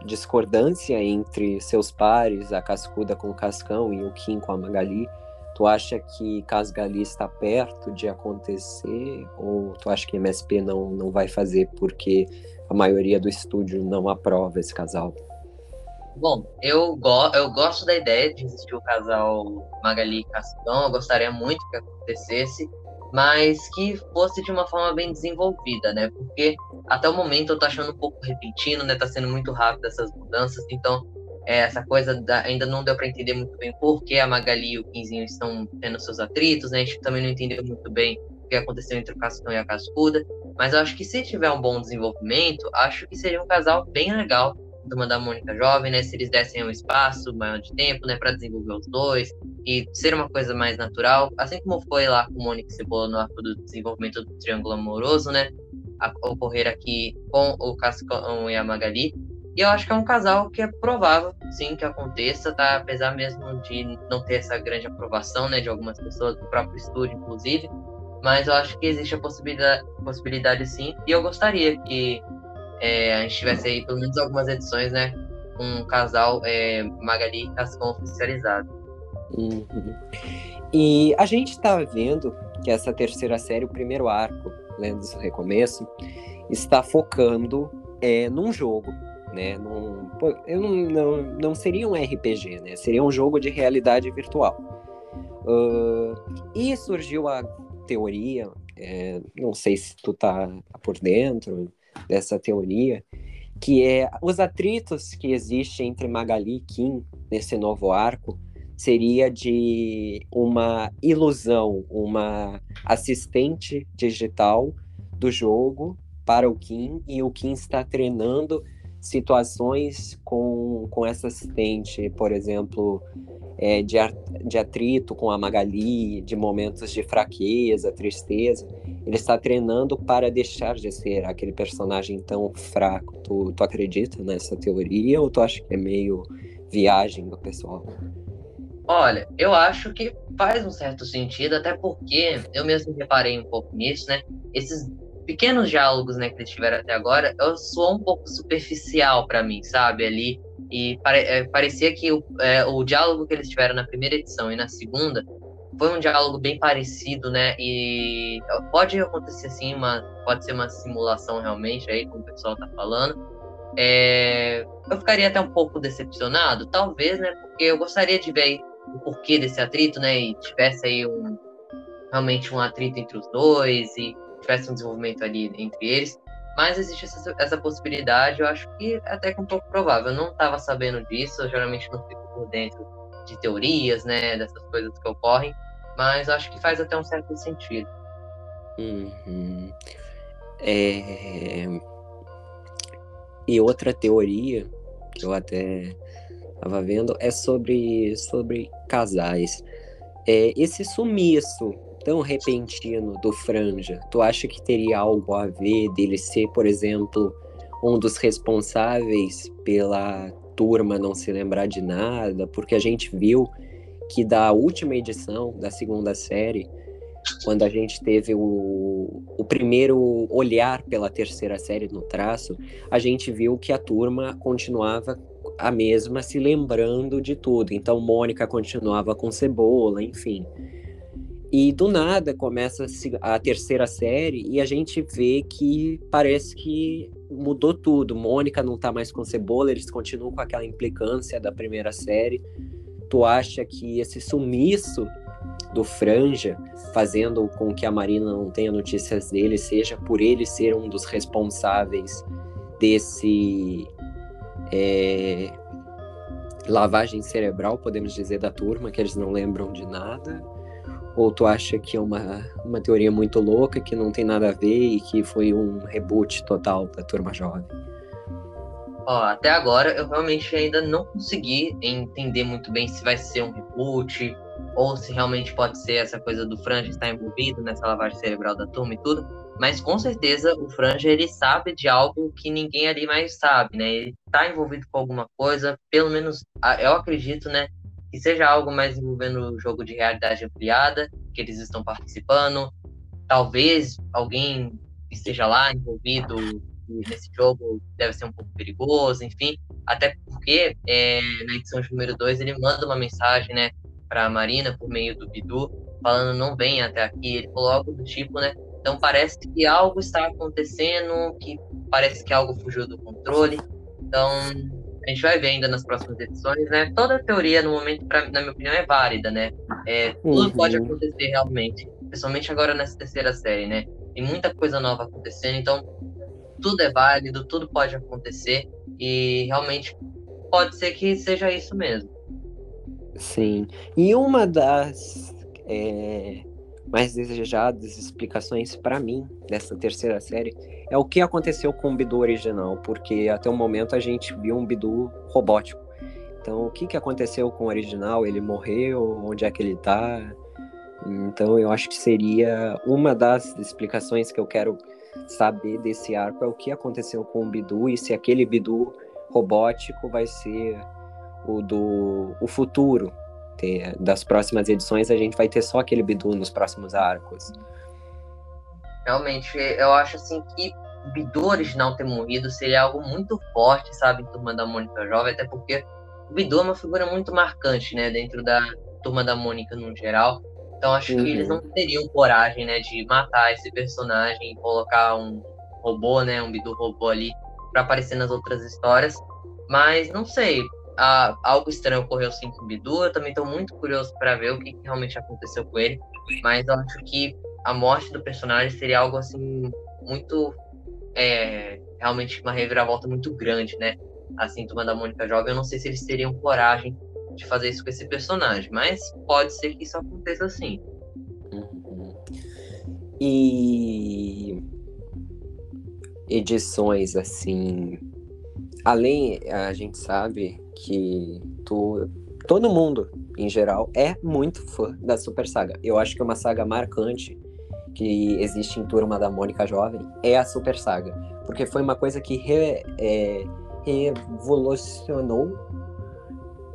Speaker 1: discordância entre seus pares, a Cascuda com o Cascão e o Kim com a Magali. Tu acha que Casgali está perto de acontecer ou tu acha que MSP não, não vai fazer porque a maioria do estúdio não aprova esse casal?
Speaker 2: Bom, eu, go eu gosto da ideia de existir o casal Magali e Cascão, eu gostaria muito que acontecesse, mas que fosse de uma forma bem desenvolvida, né? Porque até o momento eu tô achando um pouco repentino, né? Tá sendo muito rápido essas mudanças, então é, essa coisa da, ainda não deu para entender muito bem por que a Magali e o Quinzinho estão tendo seus atritos, né? A gente também não entendeu muito bem o que aconteceu entre o Cascão e a Cascuda, mas eu acho que se tiver um bom desenvolvimento, acho que seria um casal bem legal Turma da Mônica Jovem, né? Se eles dessem um espaço maior de tempo, né? Para desenvolver os dois e ser uma coisa mais natural, assim como foi lá com Mônica Cebola no arco do desenvolvimento do Triângulo Amoroso, né? A ocorrer aqui com o Cascão e a Magali. E eu acho que é um casal que é provável, sim, que aconteça, tá? Apesar mesmo de não ter essa grande aprovação, né, de algumas pessoas, do próprio estúdio, inclusive. Mas eu acho que existe a possibilidade, possibilidade sim. E eu gostaria que é, a gente tivesse aí pelo menos algumas edições, né? Um casal é, Magali Cascão oficializado.
Speaker 1: Uhum. E a gente tá vendo que essa terceira série, o primeiro arco, Lendas do Recomeço, está focando é, num jogo né? Num, eu não, não, não seria um RPG, né? Seria um jogo de realidade virtual. Uh, e surgiu a teoria, é, não sei se tu tá por dentro dessa teoria, que é os atritos que existem entre Magali e Kim nesse novo arco seria de uma ilusão, uma assistente digital do jogo para o Kim e o Kim está treinando situações com, com essa assistente, por exemplo, é, de, de atrito com a Magali, de momentos de fraqueza, tristeza. Ele está treinando para deixar de ser aquele personagem tão fraco. Tu, tu acredita nessa teoria ou tu acha que é meio viagem do pessoal?
Speaker 2: Olha, eu acho que faz um certo sentido, até porque eu mesmo reparei um pouco nisso, né? Esses pequenos diálogos né, que eles tiveram até agora, soou um pouco superficial para mim, sabe? Ali. E pare, é, parecia que o, é, o diálogo que eles tiveram na primeira edição e na segunda foi um diálogo bem parecido, né? E pode acontecer assim, uma, pode ser uma simulação realmente aí, como o pessoal tá falando. É, eu ficaria até um pouco decepcionado, talvez, né? Porque eu gostaria de ver o porquê desse atrito, né? E tivesse aí um realmente um atrito entre os dois e tivesse um desenvolvimento ali entre eles. Mas existe essa, essa possibilidade, eu acho que é até que um pouco provável. Eu não estava sabendo disso, eu geralmente não fico por dentro de teorias, né, dessas coisas que ocorrem, mas acho que faz até um certo sentido.
Speaker 1: Uhum. É... E outra teoria que eu até estava vendo é sobre, sobre casais. É, esse sumiço tão repentino do Franja, tu acha que teria algo a ver dele ser, por exemplo, um dos responsáveis pela turma não se lembrar de nada? Porque a gente viu que da última edição da segunda série, quando a gente teve o, o primeiro olhar pela terceira série no traço, a gente viu que a turma continuava a mesma, se lembrando de tudo. Então, Mônica continuava com cebola, enfim. E do nada começa a terceira série e a gente vê que parece que mudou tudo. Mônica não tá mais com Cebola, eles continuam com aquela implicância da primeira série. Tu acha que esse sumiço do Franja, fazendo com que a Marina não tenha notícias dele, seja por ele ser um dos responsáveis desse é, lavagem cerebral, podemos dizer, da turma, que eles não lembram de nada? Ou tu acha que é uma, uma teoria muito louca, que não tem nada a ver e que foi um reboot total da turma jovem?
Speaker 2: Ó, até agora eu realmente ainda não consegui entender muito bem se vai ser um reboot ou se realmente pode ser essa coisa do Franja estar envolvido nessa lavagem cerebral da turma e tudo. Mas com certeza o Franja ele sabe de algo que ninguém ali mais sabe, né? Ele está envolvido com alguma coisa, pelo menos eu acredito, né? Que seja algo mais envolvendo o jogo de realidade ampliada, que eles estão participando. Talvez alguém esteja lá envolvido nesse jogo, deve ser um pouco perigoso, enfim. Até porque é, na edição de número 2 ele manda uma mensagem, né, para a Marina por meio do Bidu, falando não venha até aqui. Ele falou algo do tipo, né? Então parece que algo está acontecendo, que parece que algo fugiu do controle. Então a gente vai ver ainda nas próximas edições, né? Toda teoria, no momento, pra, na minha opinião, é válida, né? É, tudo uhum. pode acontecer realmente, principalmente agora nessa terceira série, né? Tem muita coisa nova acontecendo, então tudo é válido, tudo pode acontecer e realmente pode ser que seja isso mesmo.
Speaker 1: Sim. E uma das é, mais desejadas explicações para mim dessa terceira série é o que aconteceu com o Bidu original, porque até o momento a gente viu um Bidu robótico. Então, o que, que aconteceu com o original? Ele morreu? Onde é que ele tá? Então, eu acho que seria uma das explicações que eu quero saber desse arco é o que aconteceu com o Bidu e se aquele Bidu robótico vai ser o do o futuro. Das próximas edições a gente vai ter só aquele Bidu nos próximos arcos.
Speaker 2: Realmente, eu acho assim que Bidu original ter morrido seria algo muito forte, sabe, em Turma da Mônica Jovem, até porque o Bidu é uma figura muito marcante, né, dentro da Turma da Mônica no geral. Então acho uhum. que eles uhum. não teriam coragem, né, de matar esse personagem e colocar um robô, né, um Bidu robô ali para aparecer nas outras histórias. Mas não sei, algo estranho ocorreu sim com o Bidu. Eu também estou muito curioso para ver o que, que, realmente aconteceu com ele. Mas eu acho que a morte do personagem seria algo assim muito é, realmente uma reviravolta muito grande, né? Assim, Turma da Mônica Jovem, eu não sei se eles teriam coragem de fazer isso com esse personagem, mas pode ser que isso aconteça sim.
Speaker 1: Uhum. E edições assim, além a gente sabe que tu, todo mundo em geral é muito fã da Super Saga. Eu acho que é uma saga marcante que existe em Turma da Mônica Jovem é a Super Saga, porque foi uma coisa que re, é, revolucionou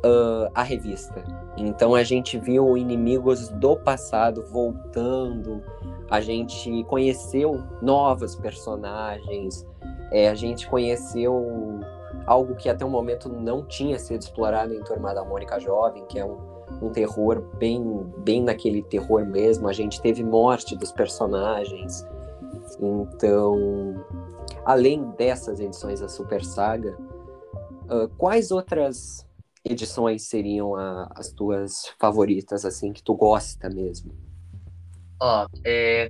Speaker 1: uh, a revista. Então a gente viu inimigos do passado voltando, a gente conheceu novos personagens, é, a gente conheceu algo que até o momento não tinha sido explorado em Turma da Mônica Jovem, que é um, um terror bem, bem naquele terror mesmo. A gente teve morte dos personagens. Então, além dessas edições da Super Saga, uh, quais outras edições seriam a, as tuas favoritas, assim, que tu gosta mesmo?
Speaker 2: Ó, é,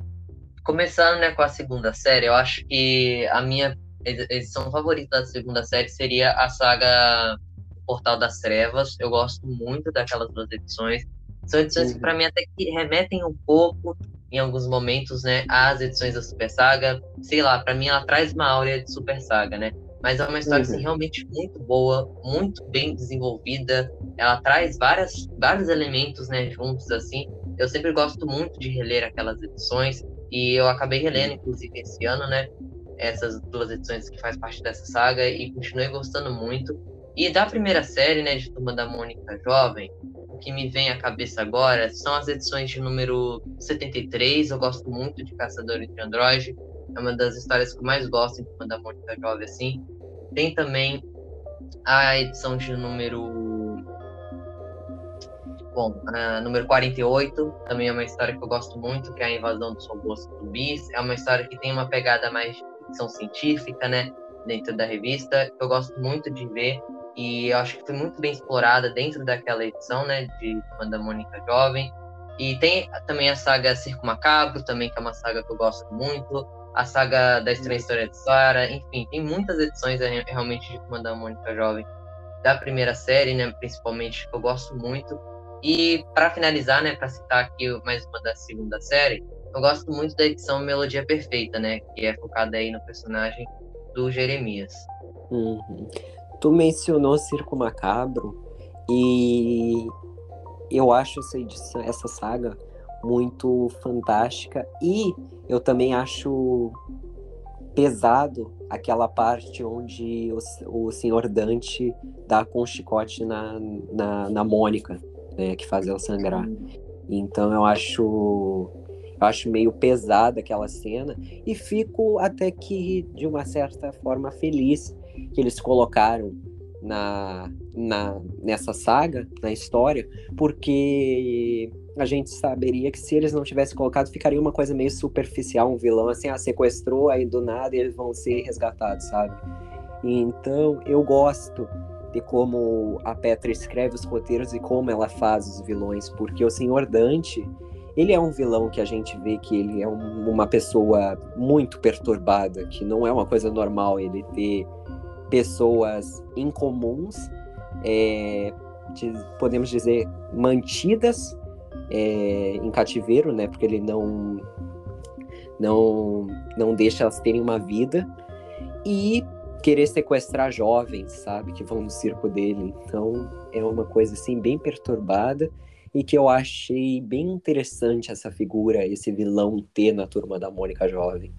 Speaker 2: começando né, com a segunda série, eu acho que a minha edição favorita da segunda série seria a saga Portal das Trevas. Eu gosto muito daquelas duas edições. São edições uhum. que, para mim, até que remetem um pouco, em alguns momentos, né, às edições da Super Saga. Sei lá, para mim, ela traz uma áurea de Super Saga, né? mas é uma história assim, uhum. assim, realmente muito boa, muito bem desenvolvida. Ela traz várias, vários elementos né, juntos assim. Eu sempre gosto muito de reler aquelas edições e eu acabei relendo, inclusive, esse ano, né? Essas duas edições que faz parte dessa saga e continuei gostando muito. E da primeira série, né, de Turma da Mônica Jovem, o que me vem à cabeça agora são as edições de número 73. Eu gosto muito de Caçadores de Android é uma das histórias que eu mais gosto em Turma da Mônica Jovem, assim. Tem também a edição de número. Bom, a número 48, também é uma história que eu gosto muito, que é a invasão dos robôs zumbis. É uma história que tem uma pegada mais de ficção científica, né? Dentro da revista, que eu gosto muito de ver. E eu acho que foi muito bem explorada dentro daquela edição, né? De Turma da Mônica Jovem. E tem também a saga Circo Macabro, também, que é uma saga que eu gosto muito a saga da Estranha História de Sarah, enfim, tem muitas edições é, realmente de Turma da Mônica Jovem da primeira série, né, principalmente, que eu gosto muito. E para finalizar, né, para citar aqui mais uma da segunda série, eu gosto muito da edição Melodia Perfeita, né, que é focada aí no personagem do Jeremias.
Speaker 1: Uhum. Tu mencionou Circo Macabro e eu acho essa edição, essa saga muito fantástica e eu também acho pesado aquela parte onde o, o senhor Dante dá com o chicote na, na, na Mônica, né, que faz ela sangrar. Então eu acho eu acho meio pesada aquela cena e fico até que de uma certa forma feliz que eles colocaram na, na nessa saga, na história, porque a gente saberia que se eles não tivessem colocado, ficaria uma coisa meio superficial, um vilão assim, ah, sequestrou, aí do nada eles vão ser resgatados, sabe? Então, eu gosto de como a Petra escreve os roteiros e como ela faz os vilões, porque o Senhor Dante, ele é um vilão que a gente vê que ele é um, uma pessoa muito perturbada, que não é uma coisa normal ele ter pessoas incomuns, é, podemos dizer, mantidas é, em cativeiro, né? Porque ele não não não deixa elas terem uma vida e querer sequestrar jovens, sabe, que vão no circo dele. Então é uma coisa assim bem perturbada e que eu achei bem interessante essa figura, esse vilão ter na turma da Mônica jovem.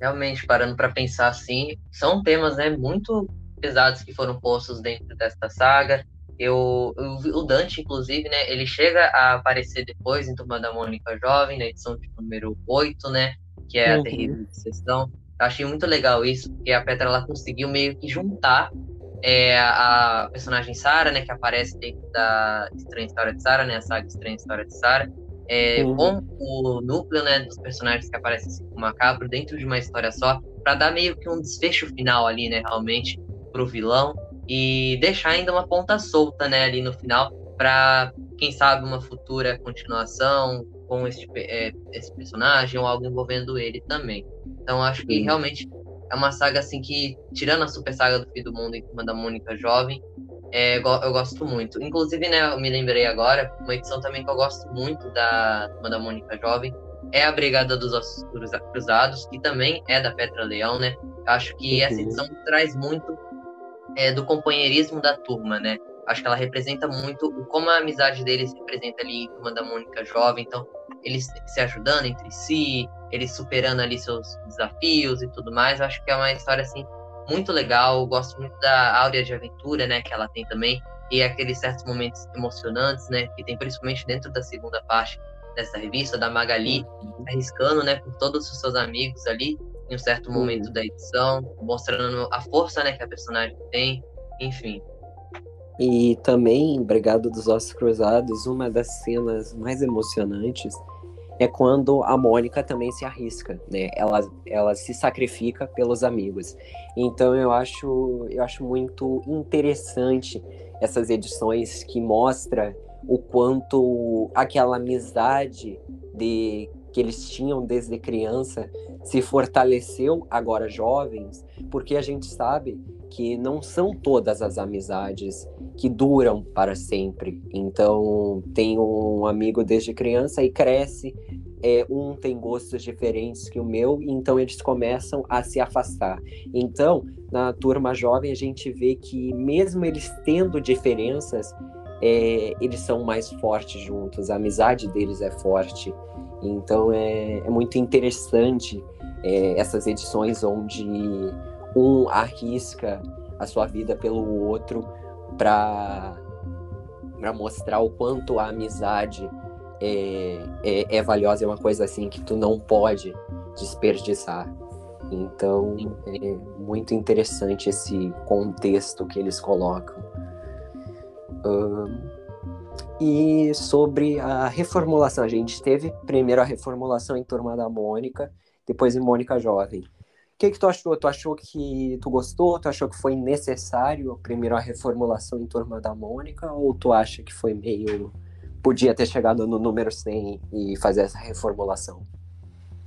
Speaker 2: Realmente, parando para pensar assim, são temas, né, muito pesados que foram postos dentro desta saga. Eu, eu, o Dante, inclusive, né, ele chega a aparecer depois em Turma da Mônica Jovem, na edição número 8, né, que é uhum. a terrível sessão. Eu achei muito legal isso, porque a Petra ela conseguiu meio que juntar é, a personagem Sarah, né, que aparece dentro da Estranha História de Sarah, né, a saga Estranha História de Sarah, é, uhum. com o núcleo, né, dos personagens que aparecem assim, com macabro dentro de uma história só, para dar meio que um desfecho final ali, né, realmente, pro vilão e deixar ainda uma ponta solta, né, ali no final, para quem sabe uma futura continuação com esse, é, esse personagem ou algo envolvendo ele também. Então acho que realmente é uma saga assim que, tirando a super saga do Fim do Mundo e Turma da Mônica Jovem, é, eu gosto muito. Inclusive, né, eu me lembrei agora, uma edição também que eu gosto muito da Turma da Mônica Jovem é a Brigada dos Ossos Cruzados, que também é da Petra Leão, né? Acho que essa uhum. edição traz muito é, do companheirismo da turma, né? Acho que ela representa muito como a amizade deles representa ali em Turma da Mônica Jovem. Então, eles se ajudando entre si, eles superando ali seus desafios e tudo mais. Acho que é uma história, assim, muito legal. Eu gosto muito da áurea de aventura, né? Que ela tem também. E aqueles certos momentos emocionantes, né? Que tem principalmente dentro da segunda parte dessa revista, da Magali, uhum. arriscando, né? Com todos os seus amigos ali em um certo momento uhum. da edição, mostrando a força né, que a personagem tem, enfim.
Speaker 1: E também, Brigado dos Ossos Cruzados, uma das cenas mais emocionantes é quando a Mônica também se arrisca, né? Ela, ela se sacrifica pelos amigos. Então eu acho, eu acho muito interessante essas edições que mostra o quanto aquela amizade de que eles tinham desde criança se fortaleceu agora jovens, porque a gente sabe que não são todas as amizades que duram para sempre. Então, tem um amigo desde criança e cresce, é, um tem gostos diferentes que o meu, então eles começam a se afastar. Então, na turma jovem, a gente vê que, mesmo eles tendo diferenças, é, eles são mais fortes juntos, a amizade deles é forte. Então, é, é muito interessante é, essas edições onde um arrisca a sua vida pelo outro para mostrar o quanto a amizade é, é, é, valiosa, é uma coisa assim que tu não pode desperdiçar. Então é muito interessante esse contexto que eles colocam. Um, e sobre a reformulação, a gente teve primeiro a reformulação em Turma da Mônica, depois em Mônica Jovem. O que, que tu achou? Tu achou que tu gostou? Tu achou que foi necessário primeiro a reformulação em Turma da Mônica? Ou tu acha que foi meio. podia ter chegado no número 100 e fazer essa reformulação?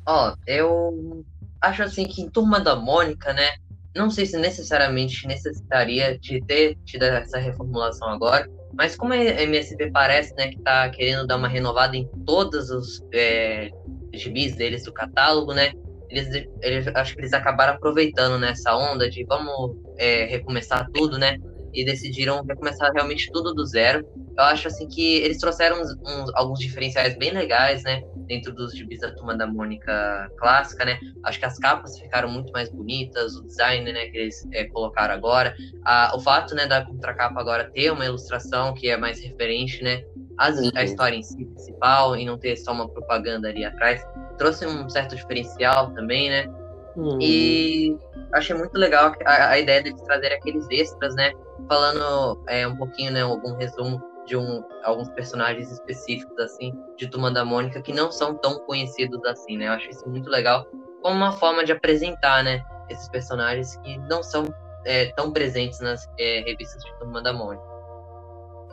Speaker 2: Ó, oh, eu acho assim que em Turma da Mônica, né? Não sei se necessariamente necessitaria de ter tido essa reformulação agora, mas como a MSP parece, né, que tá querendo dar uma renovada em todos os é, gibis deles do catálogo, né? Eles, eles, acho que eles acabaram aproveitando nessa onda de vamos é, recomeçar tudo, né? E decidiram recomeçar realmente tudo do zero. Eu acho assim que eles trouxeram uns, uns, alguns diferenciais bem legais, né? Dentro dos gibis da turma da Mônica clássica, né? Acho que as capas ficaram muito mais bonitas, o design, né, que eles é, colocaram agora. Ah, o fato, né, da contracapa agora ter uma ilustração que é mais referente, né? as, a uhum. história em si principal e não ter só uma propaganda ali atrás. Trouxe um certo diferencial também, né? Uhum. E achei muito legal a, a ideia de trazer aqueles extras, né? Falando é, um pouquinho, né? Algum resumo de um, alguns personagens específicos, assim, de Turma da Mônica, que não são tão conhecidos assim, né? Eu acho isso muito legal como uma forma de apresentar, né? Esses personagens que não são é, tão presentes nas é, revistas de Turma da Mônica.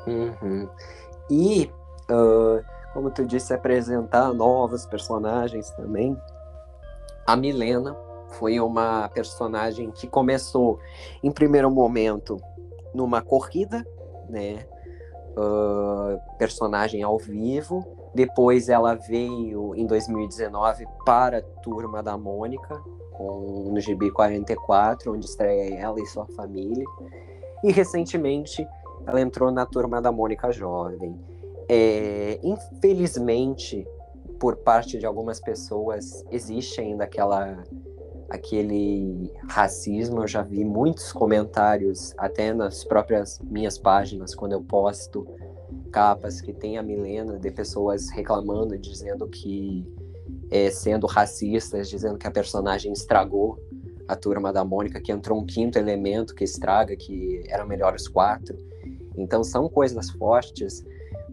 Speaker 1: Uhum. E, uh, como tu disse, apresentar novos personagens também. A Milena foi uma personagem que começou, em primeiro momento, numa corrida, né? Uh, personagem ao vivo. Depois ela veio em 2019 para a Turma da Mônica, com, no GB 44, onde estreia ela e sua família. E recentemente ela entrou na turma da Mônica Jovem. É, infelizmente, por parte de algumas pessoas, existe ainda aquela aquele racismo. Eu já vi muitos comentários, até nas próprias minhas páginas, quando eu posto capas que tem a Milena, de pessoas reclamando, dizendo que, é, sendo racistas, dizendo que a personagem estragou a turma da Mônica, que entrou um quinto elemento que estraga, que eram melhor os quatro. Então são coisas fortes,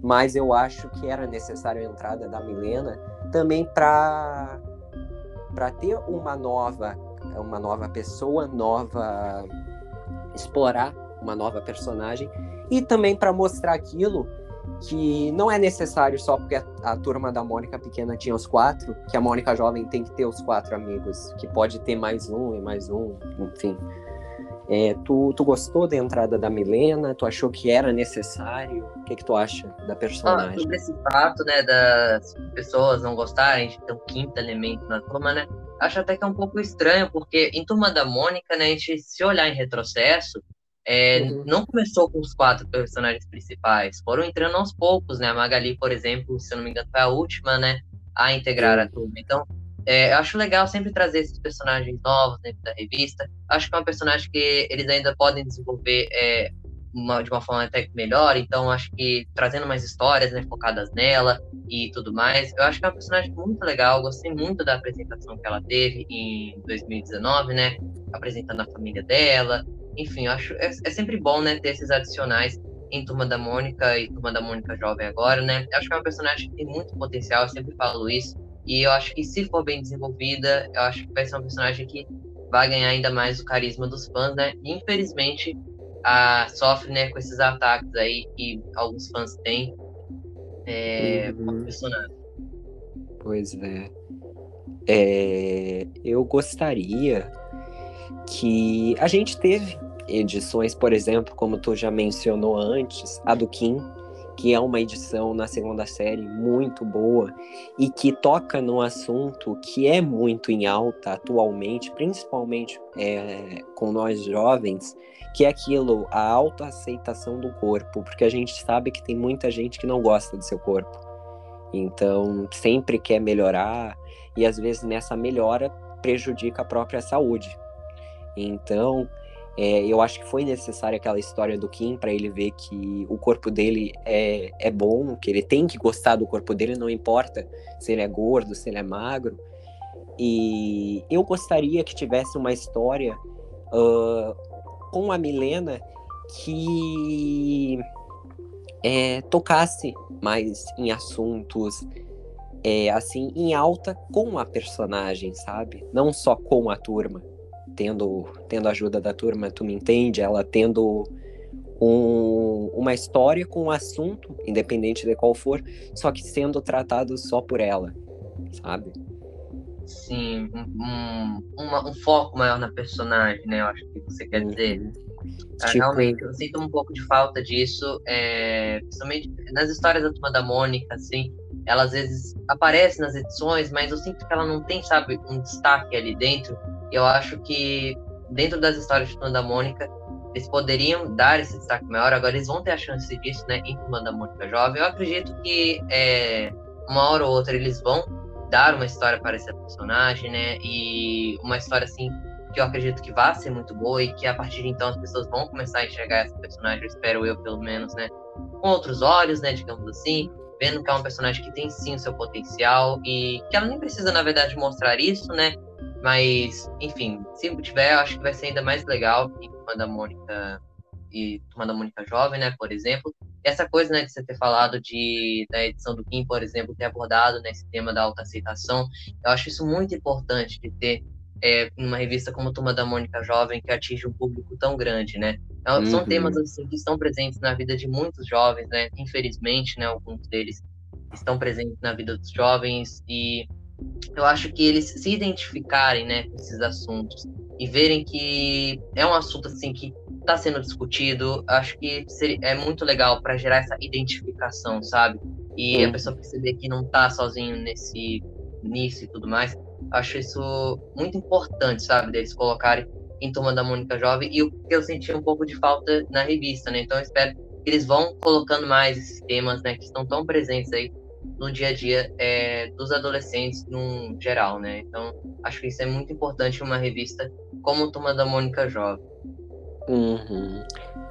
Speaker 1: mas eu acho que era necessária a entrada da Milena também para para ter uma nova uma nova pessoa, nova explorar uma nova personagem e também para mostrar aquilo que não é necessário só porque a, a, turma da Mônica pequena tinha os quatro, que a Mônica jovem tem que ter os quatro amigos, que pode ter mais um e mais um, enfim. É, tu, tu gostou da entrada da Milena? Tu achou que era necessário? O que, que tu acha da personagem? Ah,
Speaker 2: sobre esse fato, né, das pessoas não gostarem de ter um quinto elemento na turma, né? Acho até que é um pouco estranho, porque em Turma da Mônica, né, a gente, se olhar em retrocesso, é, uhum. não começou com os quatro personagens principais, foram entrando aos poucos, né? A Magali, por exemplo, se eu não me engano, foi a última, né, a integrar uhum. a turma. Então, é, eu acho legal sempre trazer esses personagens novos dentro da revista. Acho que é um personagem que eles ainda podem desenvolver é, uma, de uma forma até melhor, então acho que trazendo mais histórias, né, focadas nela e tudo mais. Eu acho que é uma personagem muito legal, gostei muito da apresentação que ela teve em 2019, né, apresentando a família dela, enfim, acho é, é sempre bom, né, ter esses adicionais em Turma da Mônica e Turma da Mônica Jovem agora, né? Eu acho que é uma personagem que tem muito potencial, eu sempre falo isso. E eu acho que se for bem desenvolvida, eu acho que vai ser uma personagem que vai ganhar ainda mais o carisma dos fãs, né? infelizmente, a, sofre né, com esses ataques aí que alguns fãs têm é, uhum. personagem.
Speaker 1: Pois é. é. Eu gostaria que a gente teve edições, por exemplo, como tu já mencionou antes, a do Kim, que é uma edição na segunda série muito boa e que toca num assunto que é muito em alta atualmente, principalmente é, com nós jovens, que é aquilo, a autoaceitação do corpo, porque a gente sabe que tem muita gente que não gosta do seu corpo. Então, sempre quer melhorar e às vezes nessa melhora prejudica a própria saúde. Então, é, eu acho que foi necessária aquela história do Kim para ele ver que o corpo dele é, é bom, que ele tem que gostar do corpo dele, não importa se ele é gordo, se ele é magro. E eu gostaria que tivesse uma história uh, com a Milena que é, tocasse mais em assuntos é, assim em alta com a personagem, sabe? Não só com a turma tendo, tendo a ajuda da turma, tu me entende? Ela tendo um, uma história com um assunto, independente de qual for, só que sendo tratado só por ela, sabe?
Speaker 2: Sim, um, um, um foco maior na personagem, né? Eu acho que você quer dizer. Uhum. Ah, tipo... Realmente, eu sinto um pouco de falta disso, é, principalmente nas histórias da Turma da Mônica, assim, ela às vezes aparece nas edições, mas eu sinto que ela não tem, sabe, um destaque ali dentro, eu acho que dentro das histórias de Turma Mônica, eles poderiam dar esse destaque maior, agora eles vão ter a chance disso, né, em Turma Mônica Jovem. Eu acredito que é, uma hora ou outra eles vão dar uma história para esse personagem, né, e uma história assim que eu acredito que vai ser muito boa e que a partir de então as pessoas vão começar a enxergar essa personagem, espero eu pelo menos, né, com outros olhos, né, digamos assim, vendo que é um personagem que tem sim o seu potencial e que ela nem precisa, na verdade, mostrar isso, né, mas, enfim, se tiver, acho que vai ser ainda mais legal em Turma da Mônica e Turma da Mônica Jovem, né, por exemplo. E essa coisa, né, de você ter falado de, da edição do Kim, por exemplo, ter abordado nesse né, tema da autoaceitação, eu acho isso muito importante de ter é, uma revista como Turma da Mônica Jovem que atinge um público tão grande, né? Então, uhum. São temas assim que estão presentes na vida de muitos jovens, né? Infelizmente, né, alguns deles estão presentes na vida dos jovens e eu acho que eles se identificarem né, com esses assuntos e verem que é um assunto assim que está sendo discutido, acho que seria, é muito legal para gerar essa identificação, sabe? E a pessoa perceber que não está sozinho nesse nisso e tudo mais. Acho isso muito importante, sabe? Deles colocarem em Turma da Mônica Jovem e o que eu senti um pouco de falta na revista, né? Então eu espero que eles vão colocando mais esses temas, né? Que estão tão presentes aí no dia a dia é, dos adolescentes no geral, né? Então, acho que isso é muito importante uma revista como Turma da Mônica Jovem.
Speaker 1: Uhum.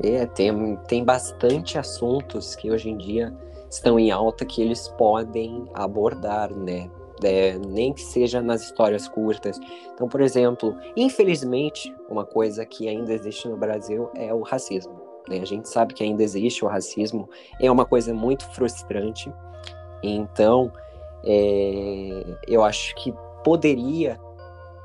Speaker 1: É, tem, tem bastante assuntos que hoje em dia estão em alta que eles podem abordar, né? É, nem que seja nas histórias curtas. Então, por exemplo, infelizmente, uma coisa que ainda existe no Brasil é o racismo. Né? A gente sabe que ainda existe o racismo, é uma coisa muito frustrante. Então, é, eu acho que poderia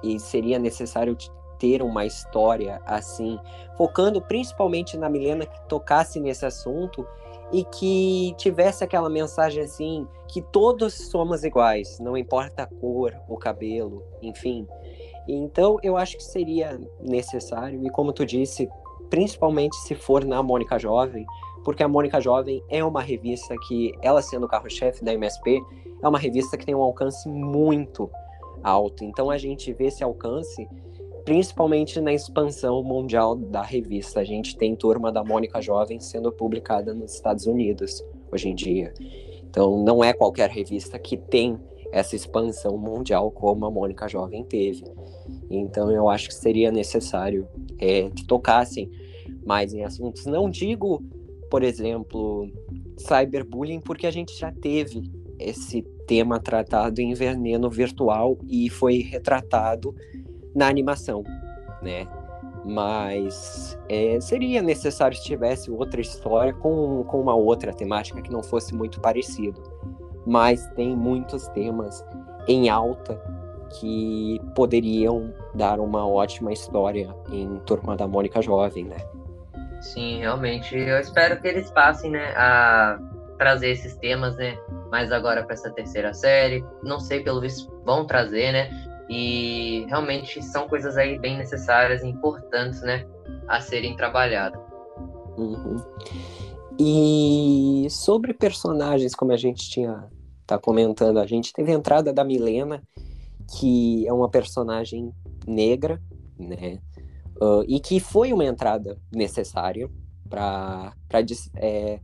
Speaker 1: e seria necessário ter uma história assim, focando principalmente na Milena que tocasse nesse assunto e que tivesse aquela mensagem assim, que todos somos iguais, não importa a cor, o cabelo, enfim. Então, eu acho que seria necessário, e como tu disse, principalmente se for na Mônica Jovem, porque a Mônica Jovem é uma revista que, ela sendo o carro-chefe da MSP, é uma revista que tem um alcance muito alto. Então, a gente vê esse alcance principalmente na expansão mundial da revista. A gente tem Turma da Mônica Jovem sendo publicada nos Estados Unidos hoje em dia. Então, não é qualquer revista que tem essa expansão mundial como a Mônica Jovem teve. Então, eu acho que seria necessário é, que tocassem mais em assuntos. Não digo, por exemplo, cyberbullying, porque a gente já teve esse tema tratado em Veneno Virtual e foi retratado na animação, né? Mas é, seria necessário se tivesse outra história com, com uma outra temática que não fosse muito parecido. Mas tem muitos temas em alta que poderiam dar uma ótima história em Turma da Mônica Jovem, né?
Speaker 2: Sim, realmente. Eu espero que eles passem, né, a trazer esses temas, né, mais agora para essa terceira série. Não sei, pelo visto, vão trazer, né? E realmente são coisas aí bem necessárias e importantes, né, a serem trabalhadas.
Speaker 1: Uhum. E sobre personagens, como a gente tinha tá comentando, a gente teve a entrada da Milena, que é uma personagem negra, né? Uh, e que foi uma entrada necessária para é,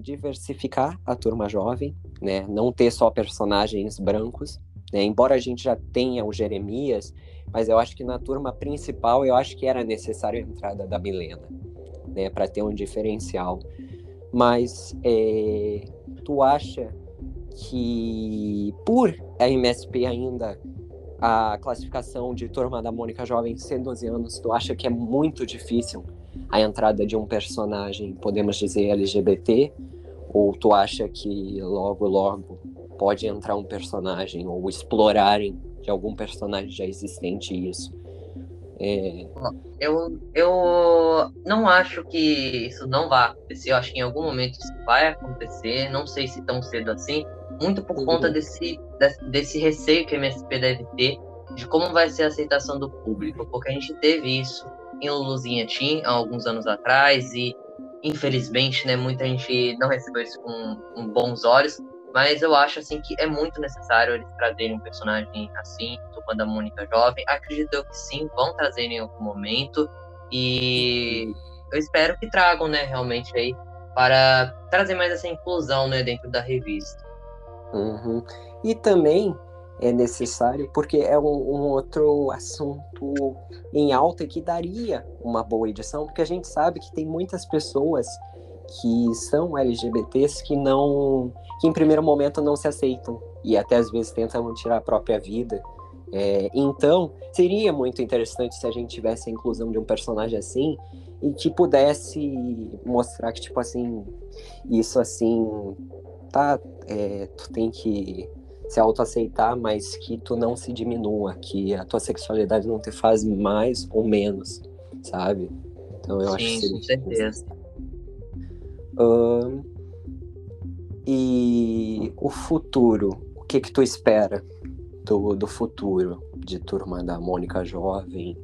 Speaker 1: diversificar a turma jovem, né? Não ter só personagens brancos. Né? Embora a gente já tenha o Jeremias, mas eu acho que na turma principal eu acho que era necessário a entrada da Milena, né, para ter um diferencial. Mas é, tu acha que por a MSP ainda a classificação de turma da Mônica Jovem ser 12 anos, tu acha que é muito difícil a entrada de um personagem, podemos dizer LGBT? Ou tu acha que logo, logo pode entrar um personagem ou explorarem de algum personagem já existente isso. É...
Speaker 2: Eu, eu não acho que isso não vai acontecer. Eu acho que em algum momento isso vai acontecer. Não sei se tão cedo assim. Muito por uhum. conta desse, desse receio que a MSP deve ter de como vai ser a aceitação do público. Porque a gente teve isso em Luluzinha Team há alguns anos atrás e infelizmente, né, muita gente não recebeu isso com, com bons olhos. Mas eu acho assim que é muito necessário eles trazerem um personagem assim, Turma da Mônica Jovem. Acredito que sim, vão trazer em algum momento. E eu espero que tragam, né, realmente aí, para trazer mais essa inclusão, né, dentro da revista.
Speaker 1: Uhum. E também é necessário, porque é um, um, outro assunto em alta que daria uma boa edição, porque a gente sabe que tem muitas pessoas que são LGBTs que não, que em primeiro momento não se aceitam e até às vezes tentam tirar a própria vida. É, então, seria muito interessante se a gente tivesse a inclusão de um personagem assim e que pudesse mostrar que, tipo assim, isso assim, tá, é, tu tem que se autoaceitar, mas que tu não se diminua, que a tua sexualidade não te faz mais ou menos, sabe?
Speaker 2: Então eu Sim, acho que seria, com certeza.
Speaker 1: Uh, e o futuro, o que que tu espera do, do futuro de Turma da Mônica Jovem?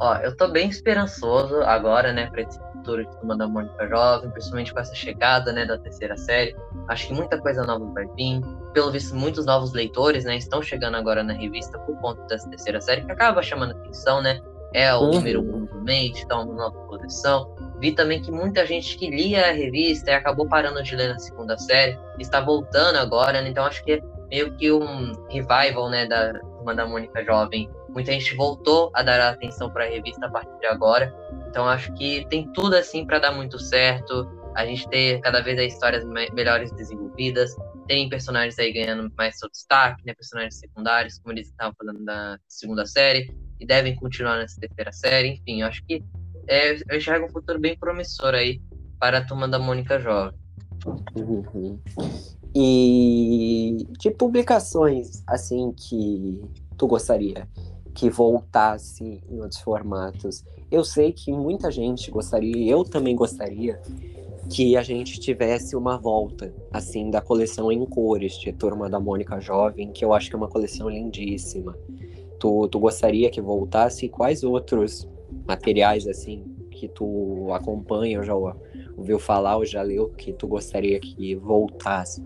Speaker 2: Ó, eu tô bem esperançoso agora, né, para esse futuro de Turma da Mônica Jovem, principalmente com essa chegada, né, da terceira série. Acho que muita coisa nova vai vir. Pelo visto, muitos novos leitores, né, estão chegando agora na revista por conta dessa terceira série, que acaba chamando atenção, né? É o uhum. número um do mês, então uma nova coleção vi também que muita gente que lia a revista e acabou parando de ler na segunda série está voltando agora, né? então acho que é meio que um revival, né, da Turma da Mônica Jovem. Muita gente voltou a dar atenção para a revista a partir de agora, então acho que tem tudo assim para dar muito certo. A gente ter cada vez as histórias melhores desenvolvidas, tem personagens aí ganhando mais seu destaque, né, personagens secundários, como eles estavam fazendo na segunda série, e devem continuar nessa terceira série. Enfim, acho que é, eu enxergo um futuro bem promissor aí para a turma da Mônica Jovem.
Speaker 1: Uhum. E de publicações assim que tu gostaria que voltasse em outros formatos. Eu sei que muita gente gostaria, eu também gostaria que a gente tivesse uma volta assim da coleção em cores de Turma da Mônica Jovem, que eu acho que é uma coleção lindíssima. Tu, tu gostaria que voltasse? Quais outros materiais assim que tu acompanha ou já ouviu falar ou já leu que tu gostaria que voltasse?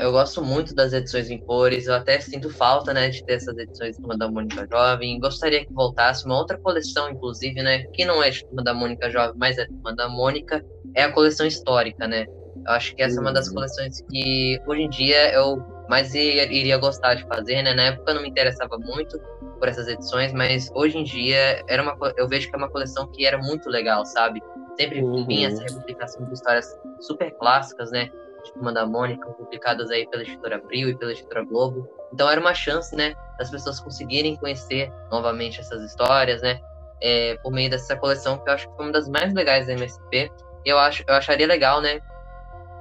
Speaker 2: Eu gosto muito das edições em cores, eu até sinto falta, né, de ter essas edições de Turma da Mônica Jovem. Gostaria que voltasse uma outra coleção, inclusive, né, que não é de Turma da Mônica Jovem, mas é Turma da Mônica, é a coleção histórica, né. Eu acho que essa uhum. é uma das uhum. coleções que hoje em dia eu mais iria gostar de fazer, né. Na época eu não me interessava muito, por essas edições, mas hoje em dia era uma, eu vejo que é uma coleção que era muito legal, sabe? Sempre uhum. vinha essa replicação de histórias super clássicas, né? Turma da Mônica, publicadas aí pela editora Abril e pela editora Globo. Então era uma chance, né, das pessoas conseguirem conhecer novamente essas histórias, né? É, por meio dessa coleção que eu acho que foi uma das mais legais da MSP. Eu acho, eu acharia legal, né,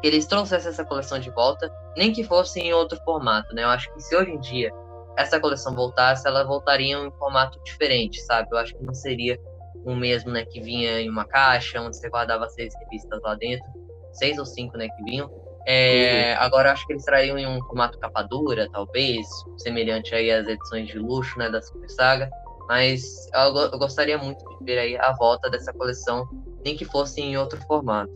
Speaker 2: que eles trouxessem essa coleção de volta, nem que fosse em outro formato, né? Eu acho que se hoje em dia essa coleção voltasse, ela voltaria em um formato diferente, sabe? Eu acho que não seria o mesmo, né, que vinha em uma caixa, onde você guardava seis revistas lá dentro, seis ou cinco, né, que vinham. É. Agora acho que eles trariam em um formato capa dura, talvez, semelhante aí às edições de luxo, né, da Super Saga. Mas eu, eu gostaria muito de ver aí a volta dessa coleção, nem que fosse em outro formato.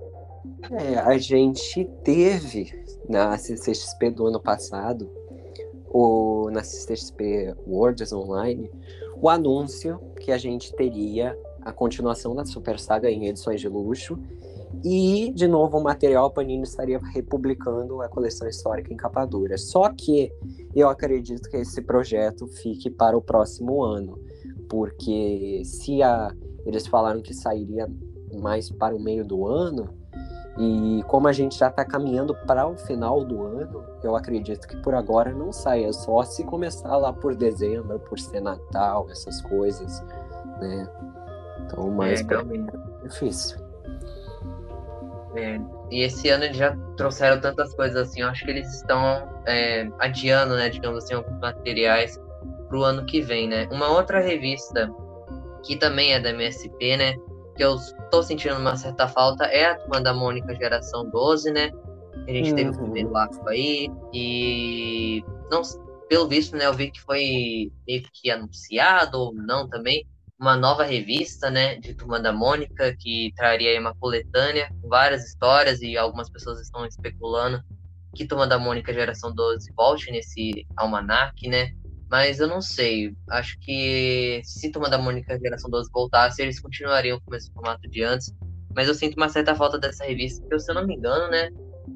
Speaker 1: É, a gente teve na CCXP do ano passado o, na CCXP Worlds Online o anúncio que a gente teria a continuação da Super Saga em edições de luxo e, de novo, o material Panini estaria republicando a coleção histórica em capa dura. Só que eu acredito que esse projeto fique para o próximo ano, porque se a, eles falaram que sairia mais para o meio do ano, e como a gente já está caminhando para o final do ano, eu acredito que por agora não saia, só se começar lá por dezembro, por ser Natal, essas coisas, né? Então, mais é, pra... é difícil.
Speaker 2: É, e esse ano eles já trouxeram tantas coisas assim, eu acho que eles estão é, adiando, né, digamos assim, alguns materiais para o ano que vem, né? Uma outra revista que também é da MSP, né? que eu tô sentindo uma certa falta é a turma da Mônica Geração 12, né? A gente uhum. teve o uhum. primeiro arco aí e não, pelo visto, né, eu vi que foi meio que anunciado ou não também uma nova revista, né, de Turma da Mônica que traria uma coletânea com várias histórias e algumas pessoas estão especulando que Turma da Mônica Geração 12 volte nesse almanac, né? Mas eu não sei. Acho que se Turma da Mônica Geração 12 voltasse, eles continuariam com esse formato de antes. Mas eu sinto uma certa falta dessa revista, porque se eu não me engano, né?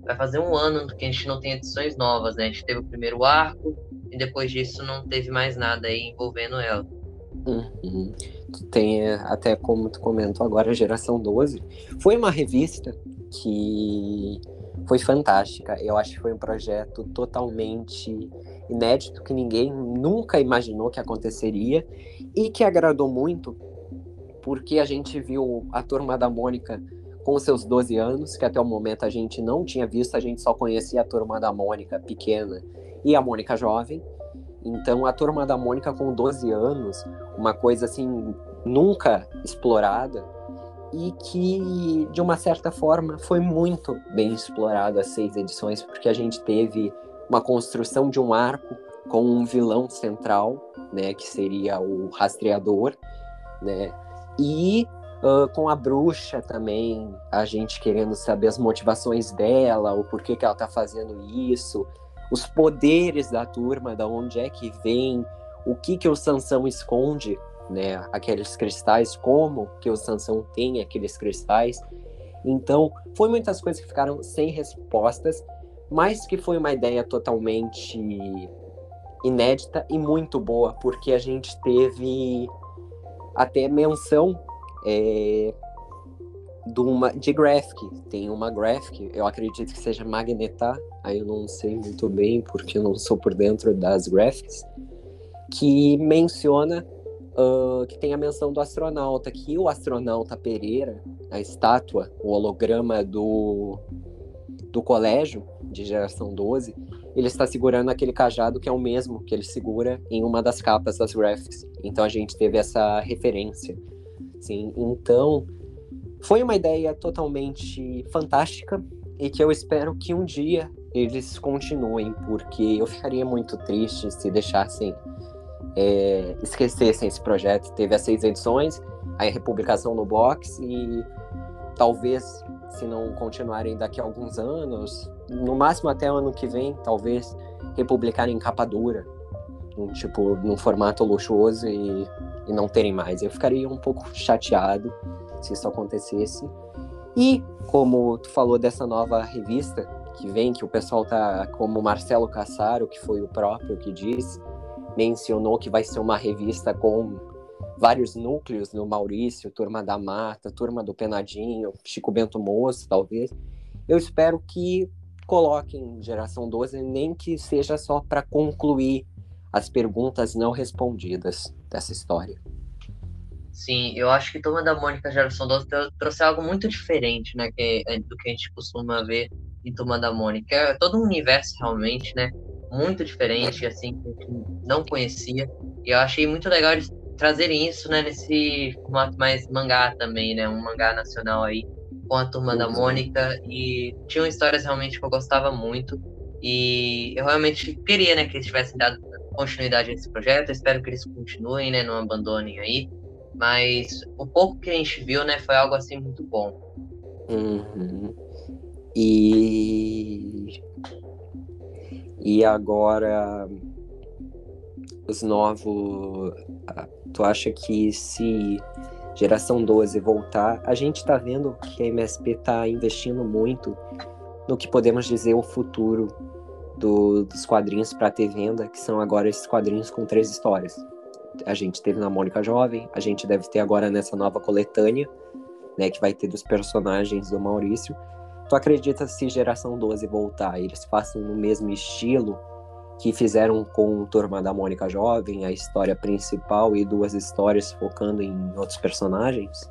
Speaker 2: Vai fazer um ano que a gente não tem edições novas, né? A gente teve o primeiro arco e depois disso não teve mais nada aí envolvendo ela.
Speaker 1: Uhum. Tem até como tu comentou agora, Geração 12. Foi uma revista que foi fantástica. Eu acho que foi um projeto totalmente inédito que ninguém nunca imaginou que aconteceria e que agradou muito porque a gente viu a turma da Mônica com seus 12 anos, que até o momento a gente não tinha visto, a gente só conhecia a turma da Mônica pequena e a Mônica jovem. Então a turma da Mônica com 12 anos, uma coisa assim nunca explorada, e que, de uma certa forma, foi muito bem explorado as seis edições, porque a gente teve uma construção de um arco com um vilão central, né, que seria o rastreador, né, e uh, com a bruxa também, a gente querendo saber as motivações dela, o porquê que ela está fazendo isso, os poderes da turma, da onde é que vem, o que que o Sansão esconde né, aqueles cristais, como que o Sansão tem aqueles cristais. Então, foi muitas coisas que ficaram sem respostas, mas que foi uma ideia totalmente inédita e muito boa, porque a gente teve até menção é, de, uma, de graphic. Tem uma graphic, eu acredito que seja Magneta, aí eu não sei muito bem, porque eu não sou por dentro das graphics, que menciona uh, que tem a menção do astronauta, que o astronauta Pereira, a estátua, o holograma do, do colégio de geração 12, ele está segurando aquele cajado que é o mesmo que ele segura em uma das capas das graphics. Então a gente teve essa referência. Sim, então foi uma ideia totalmente fantástica e que eu espero que um dia eles continuem, porque eu ficaria muito triste se deixassem é, esquecessem esse projeto. Teve as seis edições, a republicação no box e talvez se não continuarem daqui a alguns anos, no máximo até o ano que vem, talvez republicarem em capa dura, um, tipo, num formato luxuoso e, e não terem mais. Eu ficaria um pouco chateado se isso acontecesse. E como tu falou dessa nova revista que vem, que o pessoal tá, como Marcelo Cassaro, que foi o próprio que disse, mencionou que vai ser uma revista com vários núcleos no Maurício, Turma da Mata, Turma do Penadinho, Chico Bento Moço, talvez. Eu espero que coloquem Geração 12, nem que seja só para concluir as perguntas não respondidas dessa história.
Speaker 2: Sim, eu acho que Turma da Mônica Geração 12 trouxe algo muito diferente, né, que, é, do que a gente costuma ver em Turma da Mônica. É todo um universo realmente, né, muito diferente, assim, que a gente não conhecia. E eu achei muito legal eles trazerem isso, né, nesse formato mais mangá também, né, um mangá nacional aí, com a Turma da Mônica. E tinham histórias realmente que eu gostava muito. E eu realmente queria, né, que eles tivessem dado continuidade a esse projeto. Eu espero que eles continuem, né, não abandonem aí. Mas o pouco que a gente viu, né, foi algo assim muito bom.
Speaker 1: Uhum. E e agora os novos. Tu acha que se geração 12 voltar, a gente está vendo que a MSP está investindo muito no que podemos dizer o futuro do, dos quadrinhos para ter venda, que são agora esses quadrinhos com três histórias. A gente teve na Mônica Jovem, a gente deve ter agora nessa nova coletânea, né, que vai ter dos personagens do Maurício. Tu acredita se geração 12 voltar, eles façam no mesmo estilo que fizeram com Turma da Mônica Jovem, a história principal e duas histórias focando em outros personagens?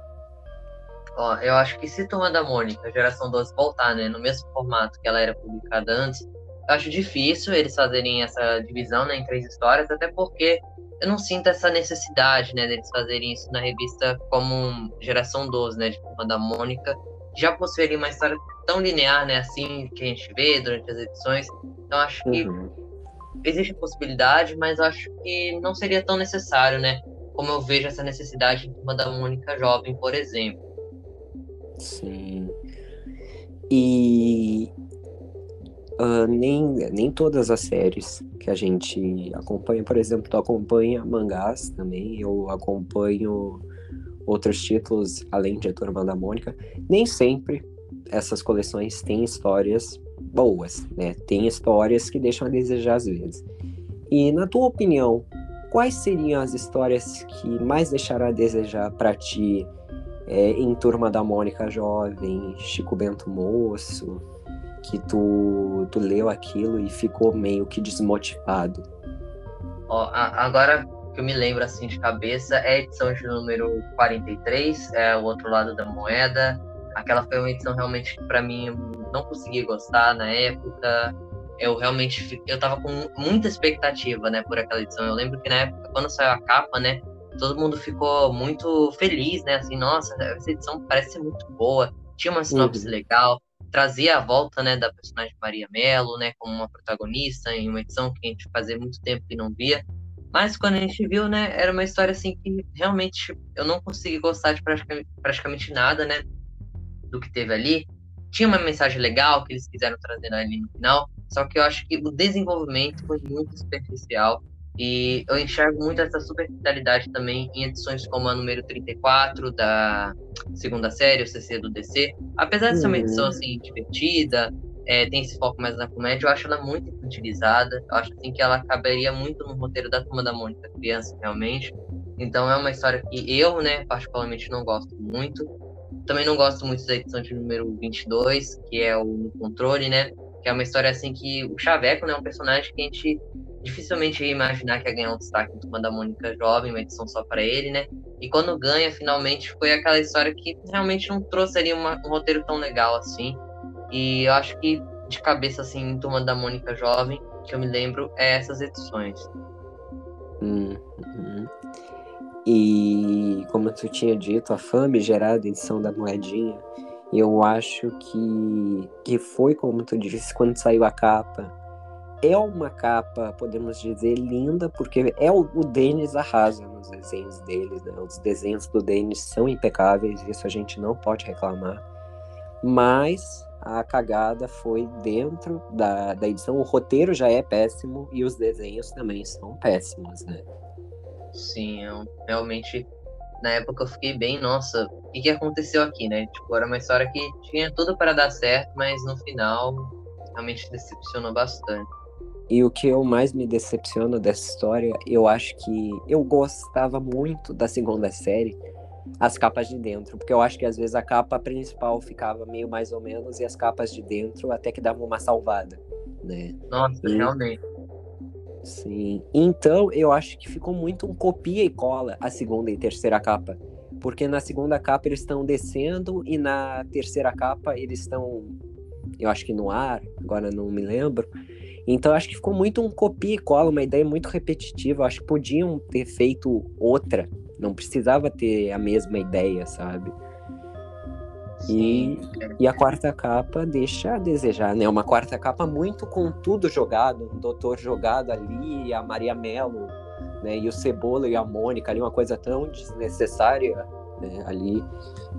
Speaker 2: Ó, eu acho que se Turma da Mônica, geração 12, voltar, né, no mesmo formato que ela era publicada antes, acho difícil eles fazerem essa divisão né, em três histórias, até porque eu não sinto essa necessidade, né, deles fazerem isso na revista como geração 12, né, de Turma da Mônica, já possui uma história tão linear, né, assim, que a gente vê durante as edições. Então acho que uhum. existe possibilidade, mas acho que não seria tão necessário, né? Como eu vejo essa necessidade em uma da Mônica Jovem, por exemplo.
Speaker 1: Sim. E uh, nem, nem todas as séries que a gente acompanha, por exemplo, tu acompanha mangás também, eu acompanho outros títulos além de A Turma da Mônica. Nem sempre essas coleções têm histórias boas, né? Tem histórias que deixam a desejar às vezes. E na tua opinião, quais seriam as histórias que mais deixaram a desejar para ti é, em Turma da Mônica Jovem, Chico Bento Moço, que tu, tu leu aquilo e ficou meio que desmotivado?
Speaker 2: Ó, agora que eu me lembro assim de cabeça é a edição de número 43, é o outro lado da moeda. Aquela foi uma edição realmente que para mim não consegui gostar na época. Eu realmente eu tava com muita expectativa, né, por aquela edição. Eu lembro que na época quando saiu a capa, né, todo mundo ficou muito feliz, né, assim, nossa, essa edição parece ser muito boa. Tinha uma sinopse uhum. legal, trazia a volta, né, da personagem Maria Mello, né, como uma protagonista em uma edição que a gente fazia muito tempo que não via. Mas quando a gente viu, né, era uma história assim que realmente eu não consegui gostar de praticamente, praticamente nada, né, do que teve ali. Tinha uma mensagem legal que eles quiseram trazer ali no final, só que eu acho que o desenvolvimento foi muito superficial E eu enxergo muito essa superficialidade também em edições como a número 34 da segunda série, o CC do DC. Apesar de ser uma edição uhum. assim divertida, é, tem esse foco mais na comédia, eu acho ela muito utilizada. Eu acho assim que ela caberia muito no roteiro da Turma da Mônica criança, realmente. Então é uma história que eu, né, particularmente não gosto muito. Também não gosto muito da edição de número 22, que é o No Controle, né? Que é uma história assim que o Chaveco, né, é um personagem que a gente dificilmente ia imaginar que ia ganhar um destaque Turma da Mônica Jovem, uma edição só para ele, né? E quando ganha, finalmente, foi aquela história que realmente não trouxe ali uma, um roteiro tão legal assim. E eu acho que de cabeça, assim, em Turma da Mônica Jovem, que eu me lembro, é essas edições.
Speaker 1: Uhum. E como tu tinha dito, a famigerada edição da moedinha, eu acho que, que foi, como tu disse, quando saiu a capa, é uma capa, podemos dizer, linda, porque é o, o Denis arrasa nos desenhos dele, né? Os desenhos do Denis são impecáveis, isso a gente não pode reclamar. Mas a cagada foi dentro da, da edição. O roteiro já é péssimo e os desenhos também são péssimos, né?
Speaker 2: Sim, eu realmente na época eu fiquei bem, nossa, o que, que aconteceu aqui, né? Tipo, era uma história que tinha tudo para dar certo, mas no final realmente decepcionou bastante.
Speaker 1: E o que eu mais me decepciona dessa história, eu acho que eu gostava muito da segunda série, as capas de dentro, porque eu acho que às vezes a capa principal ficava meio mais ou menos e as capas de dentro até que davam uma salvada, né?
Speaker 2: Nossa, e... realmente.
Speaker 1: Sim. Então, eu acho que ficou muito um copia e cola a segunda e terceira capa. Porque na segunda capa eles estão descendo e na terceira capa eles estão, eu acho que no ar, agora não me lembro. Então acho que ficou muito um copia e cola, uma ideia muito repetitiva. Acho que podiam ter feito outra. Não precisava ter a mesma ideia, sabe? E, e a quarta capa deixa a desejar, né? Uma quarta capa muito com tudo jogado, um doutor jogado ali, a Maria Mello, né? E o Cebola e a Mônica ali, uma coisa tão desnecessária né? ali.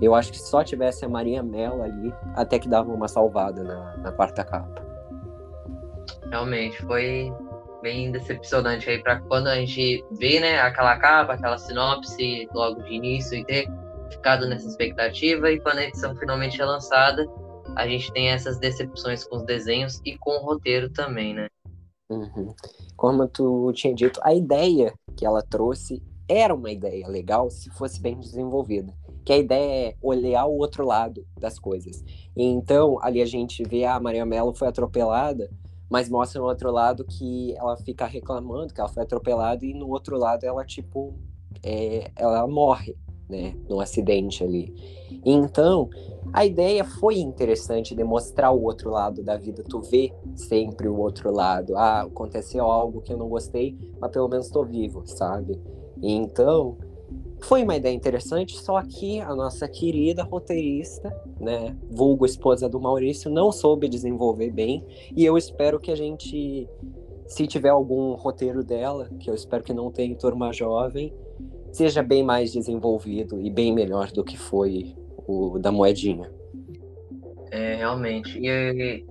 Speaker 1: Eu acho que só tivesse a Maria Mello ali, até que dava uma salvada na, na quarta capa.
Speaker 2: Realmente, foi bem decepcionante aí para quando a gente vê, né, aquela capa, aquela sinopse logo de início e ter ficado nessa expectativa e quando a edição finalmente é lançada, a gente tem essas decepções com os desenhos e com o roteiro também, né?
Speaker 1: Uhum. Como tu tinha dito, a ideia que ela trouxe era uma ideia legal se fosse bem desenvolvida. Que a ideia é olhar o outro lado das coisas. Então, ali a gente vê a Maria Mello foi atropelada, mas mostra no outro lado que ela fica reclamando que ela foi atropelada e no outro lado ela, tipo, é, ela morre né, no acidente ali. Então, a ideia foi interessante demonstrar o outro lado da vida. Tu vê sempre o outro lado. Ah, aconteceu algo que eu não gostei, mas pelo menos estou vivo, sabe? Então, foi uma ideia interessante, só que a nossa querida roteirista, né, vulgo esposa do Maurício, não soube desenvolver bem. E eu espero que a gente, se tiver algum roteiro dela, que eu espero que não tenha em Turma Jovem, seja bem mais desenvolvido e bem melhor do que foi o da moedinha.
Speaker 2: É, realmente. E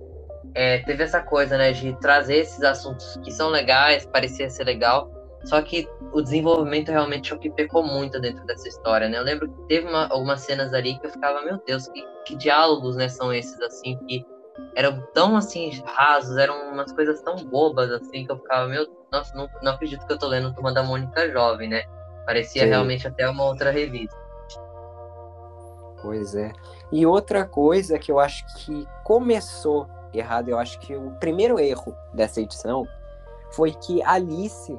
Speaker 2: é, teve essa coisa, né, de trazer esses assuntos que são legais, parecia ser legal, só que o desenvolvimento realmente é o que pecou muito dentro dessa história, né? Eu lembro que teve uma, algumas cenas ali que eu ficava, meu Deus, que, que diálogos, né, são esses, assim, que eram tão, assim, rasos, eram umas coisas tão bobas, assim, que eu ficava, meu, nossa, não, não acredito que eu tô lendo Turma da Mônica Jovem, né? Parecia Sim. realmente até uma outra revista.
Speaker 1: Pois é. E outra coisa que eu acho que começou errado, eu acho que o primeiro erro dessa edição foi que Alice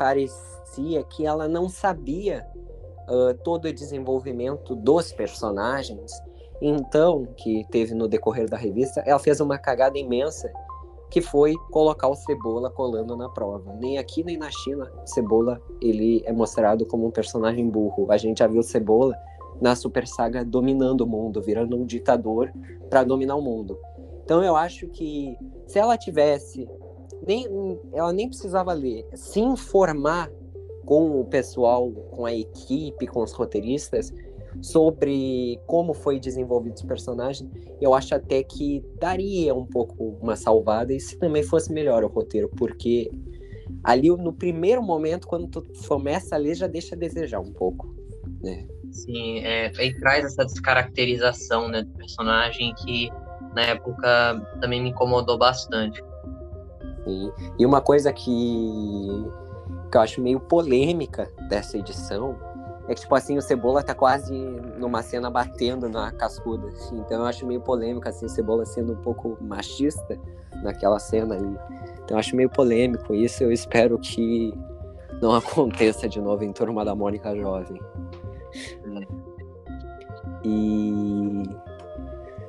Speaker 1: parecia que ela não sabia uh, todo o desenvolvimento dos personagens. Então, que teve no decorrer da revista, ela fez uma cagada imensa que foi colocar o Cebola colando na prova. Nem aqui nem na China, Cebola ele é mostrado como um personagem burro. A gente já viu Cebola na Super Saga dominando o mundo, virando um ditador para dominar o mundo. Então eu acho que se ela tivesse nem ela nem precisava ler, se informar com o pessoal, com a equipe, com os roteiristas, sobre como foi desenvolvido os personagens, eu acho até que daria um pouco uma salvada e se também fosse melhor o roteiro, porque ali no primeiro momento, quando tu começa a ler, já deixa a desejar um pouco, né?
Speaker 2: Sim, é, e traz essa descaracterização né, do personagem que na época também me incomodou bastante.
Speaker 1: Sim. E uma coisa que, que eu acho meio polêmica dessa edição é que, tipo assim, o Cebola tá quase numa cena batendo na cascuda. Assim. Então eu acho meio polêmica, assim, o Cebola sendo um pouco machista naquela cena ali. Então eu acho meio polêmico isso. Eu espero que não aconteça de novo em Turma da Mônica Jovem. E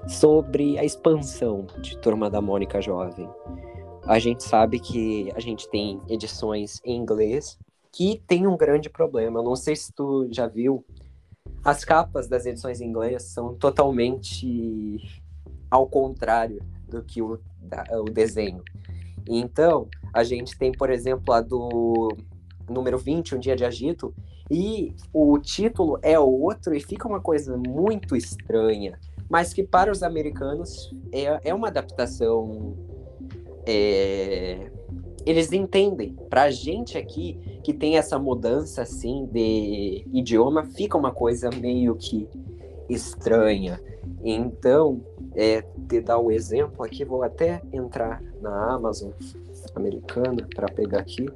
Speaker 1: sobre a expansão de Turma da Mônica Jovem. A gente sabe que a gente tem edições em inglês que tem um grande problema. Eu não sei se tu já viu. As capas das edições em inglês são totalmente ao contrário do que o, da, o desenho. Então, a gente tem, por exemplo, a do número 20, Um Dia de Agito, e o título é outro e fica uma coisa muito estranha, mas que para os americanos é, é uma adaptação. É, eles entendem. Para a gente aqui, que tem essa mudança assim de idioma, fica uma coisa meio que estranha. Então, é, te dar o um exemplo aqui, vou até entrar na Amazon americana para pegar aqui.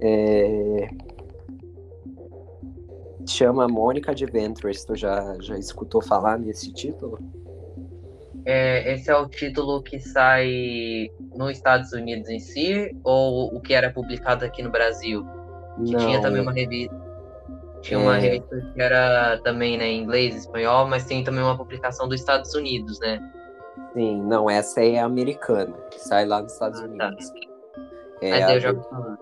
Speaker 1: É, chama Mônica Adventures. Tu já, já escutou falar nesse título?
Speaker 2: É, esse é o título que sai nos Estados Unidos em si, ou o que era publicado aqui no Brasil? Que Não. tinha também uma revista. Tinha é... uma revista que era também né, em inglês, espanhol, mas tem também uma publicação dos Estados Unidos, né?
Speaker 1: Sim, não, essa é americana, que sai lá nos Estados ah, tá. Unidos. Tá. É,
Speaker 2: mas eu já do...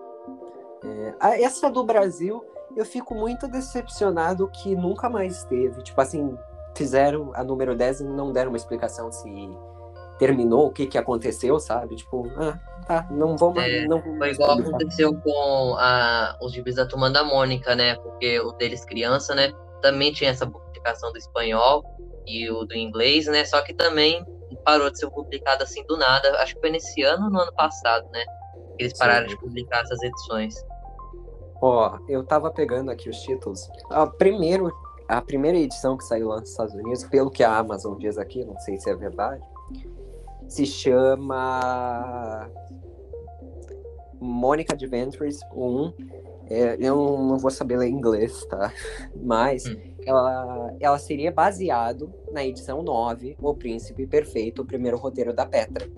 Speaker 1: é, essa do Brasil eu fico muito decepcionado que nunca mais teve. Tipo assim, fizeram a número 10 e não deram uma explicação se terminou, o que que aconteceu, sabe? Tipo, ah, tá, não vou mais. É, não
Speaker 2: foi igual aconteceu com a, os gibis da Turma da Mônica, né? Porque o deles criança, né? Também tinha essa publicação do espanhol e o do inglês, né? Só que também parou de ser publicado assim do nada. Acho que foi nesse ano ou no ano passado, né? Eles pararam Sim. de publicar essas edições.
Speaker 1: Ó, eu tava pegando aqui os títulos. A, primeiro, a primeira edição que saiu lá nos Estados Unidos, pelo que a Amazon diz aqui, não sei se é verdade, se chama Mônica Adventures 1. É, eu não vou saber ler inglês, tá? Mas hum. ela, ela seria baseado na edição 9, O Príncipe Perfeito, o primeiro roteiro da Petra.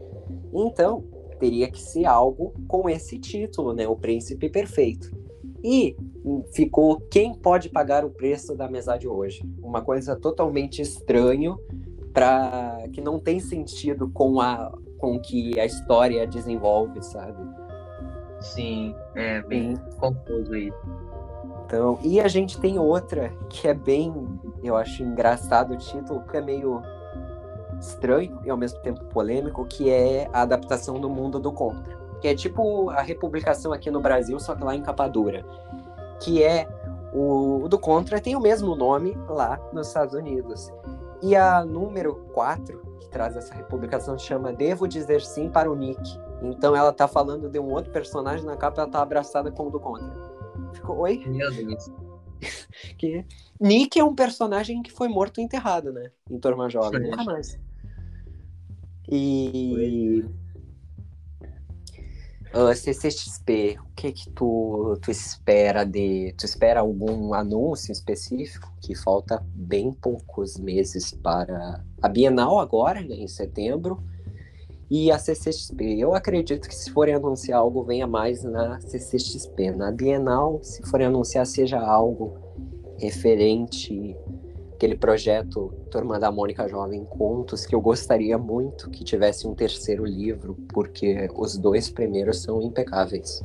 Speaker 1: Então, teria que ser algo com esse título, né? O Príncipe Perfeito. E ficou quem pode pagar o preço da amizade hoje. Uma coisa totalmente estranho para que não tem sentido com a com que a história desenvolve, sabe?
Speaker 2: Sim, é bem confuso isso.
Speaker 1: Então, e a gente tem outra que é bem, eu acho engraçado o título, que é meio estranho e ao mesmo tempo polêmico, que é a adaptação do mundo do contra que é tipo a republicação aqui no Brasil, só que lá em capa dura, que é o, o do Contra, tem o mesmo nome lá nos Estados Unidos. E a número 4, que traz essa republicação, chama Devo Dizer Sim para o Nick. Então ela tá falando de um outro personagem na capa, ela tá abraçada com o do Contra. Ficou, oi?
Speaker 2: Meu Deus.
Speaker 1: que... Nick é um personagem que foi morto e enterrado, né? Em Turma Jovem. Nunca mais. E... Uh, ah, CCXP, o que que tu, tu espera de... Tu espera algum anúncio específico? Que falta bem poucos meses para a Bienal agora, né, em setembro, e a CCXP. Eu acredito que se forem anunciar algo, venha mais na CCXP. Na Bienal, se forem anunciar, seja algo referente aquele projeto Turma da Mônica Jovem Contos, que eu gostaria muito que tivesse um terceiro livro, porque os dois primeiros são impecáveis.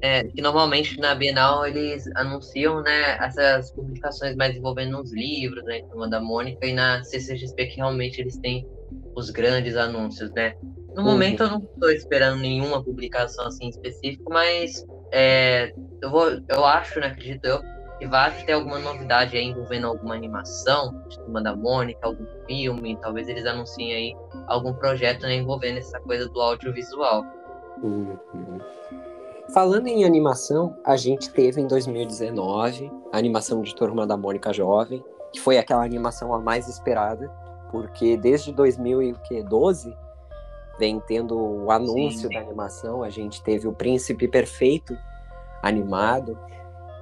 Speaker 2: É, que normalmente na Bienal eles anunciam, né, essas publicações mais envolvendo os livros, né, Turma da Mônica, e na CCXP que realmente eles têm os grandes anúncios, né. No uhum. momento eu não estou esperando nenhuma publicação assim específica, mas é, eu, vou, eu acho, né, acredito eu, vai ter alguma novidade aí envolvendo alguma animação, de Turma da Mônica, algum filme, talvez eles anunciem aí algum projeto né, envolvendo essa coisa do audiovisual.
Speaker 1: Uhum. Falando em animação, a gente teve em 2019 a animação de Turma da Mônica Jovem, que foi aquela animação a mais esperada, porque desde 2012 vem tendo o anúncio Sim. da animação, a gente teve o Príncipe Perfeito animado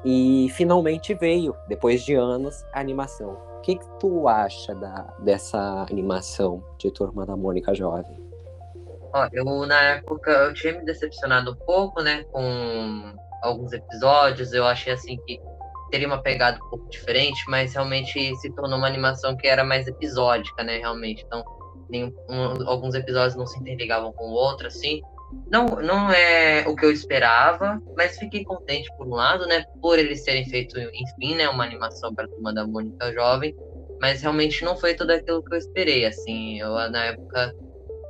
Speaker 1: e finalmente veio, depois de anos, a animação. O que, que tu acha da, dessa animação de Turma da Mônica Jovem?
Speaker 2: Ó, eu na época eu tinha me decepcionado um pouco, né, com alguns episódios. Eu achei assim que teria uma pegada um pouco diferente, mas realmente se tornou uma animação que era mais episódica, né, realmente. Então, nenhum, um, alguns episódios não se interligavam com o outro, assim. Não, não é o que eu esperava, mas fiquei contente por um lado, né, por eles terem feito, enfim, né, uma animação para a turma da Mônica Jovem, mas realmente não foi tudo aquilo que eu esperei, assim. Eu na época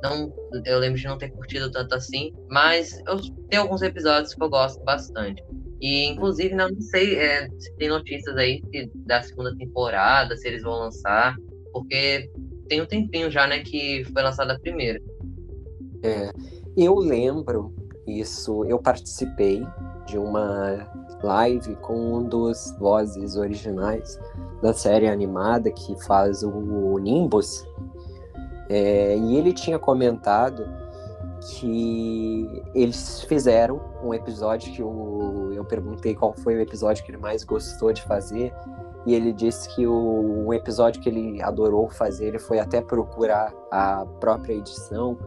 Speaker 2: não, eu lembro de não ter curtido tanto assim, mas eu tenho alguns episódios que eu gosto bastante. E, inclusive, não sei é, se tem notícias aí da segunda temporada, se eles vão lançar, porque tem um tempinho já, né, que foi lançada a primeira.
Speaker 1: É, eu lembro isso, eu participei de uma live com um dos vozes originais da série animada que faz o Nimbus, é, e ele tinha comentado que eles fizeram um episódio que eu, eu perguntei qual foi o episódio que ele mais gostou de fazer. E ele disse que o, um episódio que ele adorou fazer, ele foi até procurar a própria edição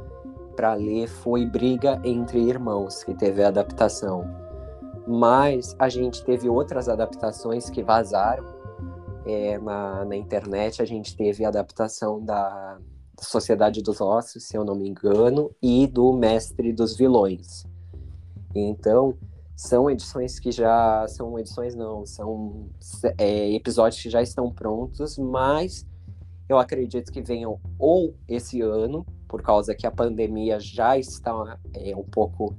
Speaker 1: para ler, foi Briga entre Irmãos, que teve a adaptação. Mas a gente teve outras adaptações que vazaram é, na, na internet. A gente teve a adaptação da Sociedade dos Ossos, se eu não me engano, e do Mestre dos Vilões. Então, são edições que já. São edições, não, são é, episódios que já estão prontos, mas eu acredito que venham ou esse ano, por causa que a pandemia já está é, um pouco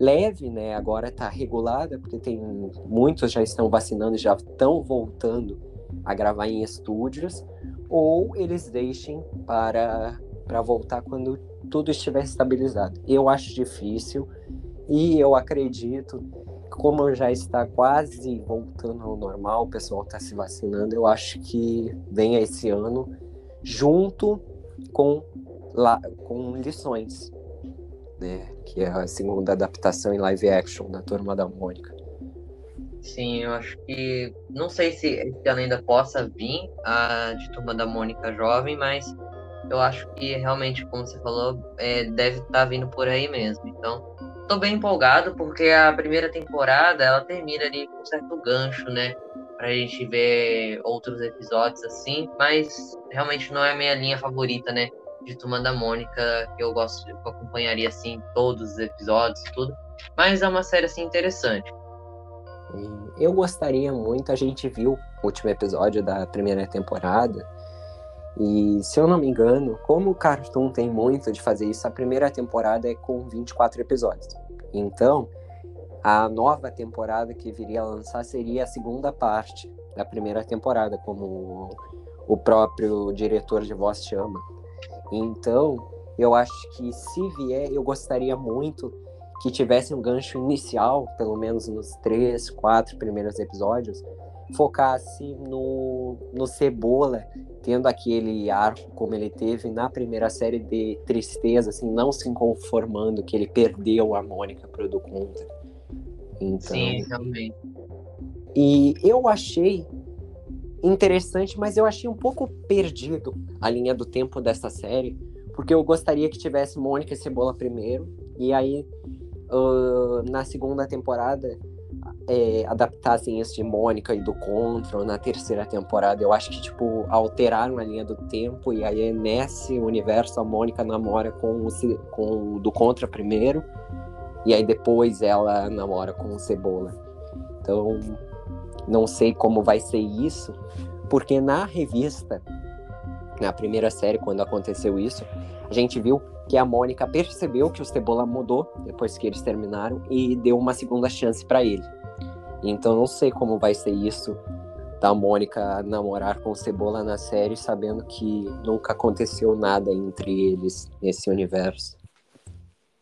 Speaker 1: leve, né? Agora está regulada, porque tem muitos já estão vacinando e já estão voltando a gravar em estúdios, ou eles deixem para, para voltar quando tudo estiver estabilizado. Eu acho difícil e eu acredito, como já está quase voltando ao normal, o pessoal está se vacinando, eu acho que venha esse ano junto com, lá, com lições, né? Que é a segunda adaptação em live action da Turma da Mônica.
Speaker 2: Sim, eu acho que. Não sei se ano ainda possa vir a de Turma da Mônica Jovem, mas eu acho que realmente, como você falou, é, deve estar tá vindo por aí mesmo. Então, tô bem empolgado porque a primeira temporada ela termina ali com um certo gancho, né? Pra gente ver outros episódios assim, mas realmente não é a minha linha favorita, né? De Turma da Mônica, que eu gosto, eu acompanharia assim todos os episódios, tudo. Mas é uma série assim interessante.
Speaker 1: Eu gostaria muito, a gente viu o último episódio da primeira temporada, e se eu não me engano, como o Cartoon tem muito de fazer isso, a primeira temporada é com 24 episódios. Então, a nova temporada que viria a lançar seria a segunda parte da primeira temporada, como o próprio diretor de voz chama. Então, eu acho que se vier, eu gostaria muito que tivesse um gancho inicial, pelo menos nos três, quatro primeiros episódios, focasse no, no Cebola, tendo aquele arco como ele teve na primeira série de tristeza, assim, não se conformando que ele perdeu a Mônica pro do Contra.
Speaker 2: Então, Sim, realmente.
Speaker 1: E eu achei interessante, mas eu achei um pouco perdido a linha do tempo dessa série, porque eu gostaria que tivesse Mônica e Cebola primeiro, e aí uh, na segunda temporada é, adaptassem isso de Mônica e do Contra, na terceira temporada, eu acho que, tipo, alteraram a linha do tempo, e aí nesse universo a Mônica namora com o, com o do Contra primeiro, e aí depois ela namora com o Cebola. Então, não sei como vai ser isso, porque na revista, na primeira série, quando aconteceu isso, a gente viu que a Mônica percebeu que o Cebola mudou depois que eles terminaram e deu uma segunda chance para ele. Então não sei como vai ser isso da Mônica namorar com o Cebola na série, sabendo que nunca aconteceu nada entre eles nesse universo.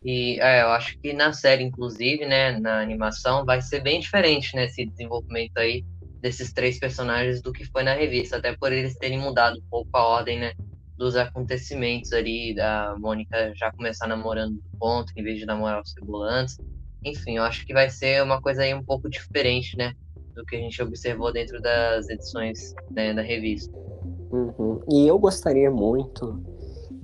Speaker 2: E é, eu acho que na série, inclusive, né, na animação, vai ser bem diferente, né, esse desenvolvimento aí desses três personagens do que foi na revista, até por eles terem mudado um pouco a ordem, né, dos acontecimentos ali, da Mônica já começar namorando do ponto, em vez de namorar o Cebola antes. Enfim, eu acho que vai ser uma coisa aí um pouco diferente, né, do que a gente observou dentro das edições né, da revista.
Speaker 1: Uhum. E eu gostaria muito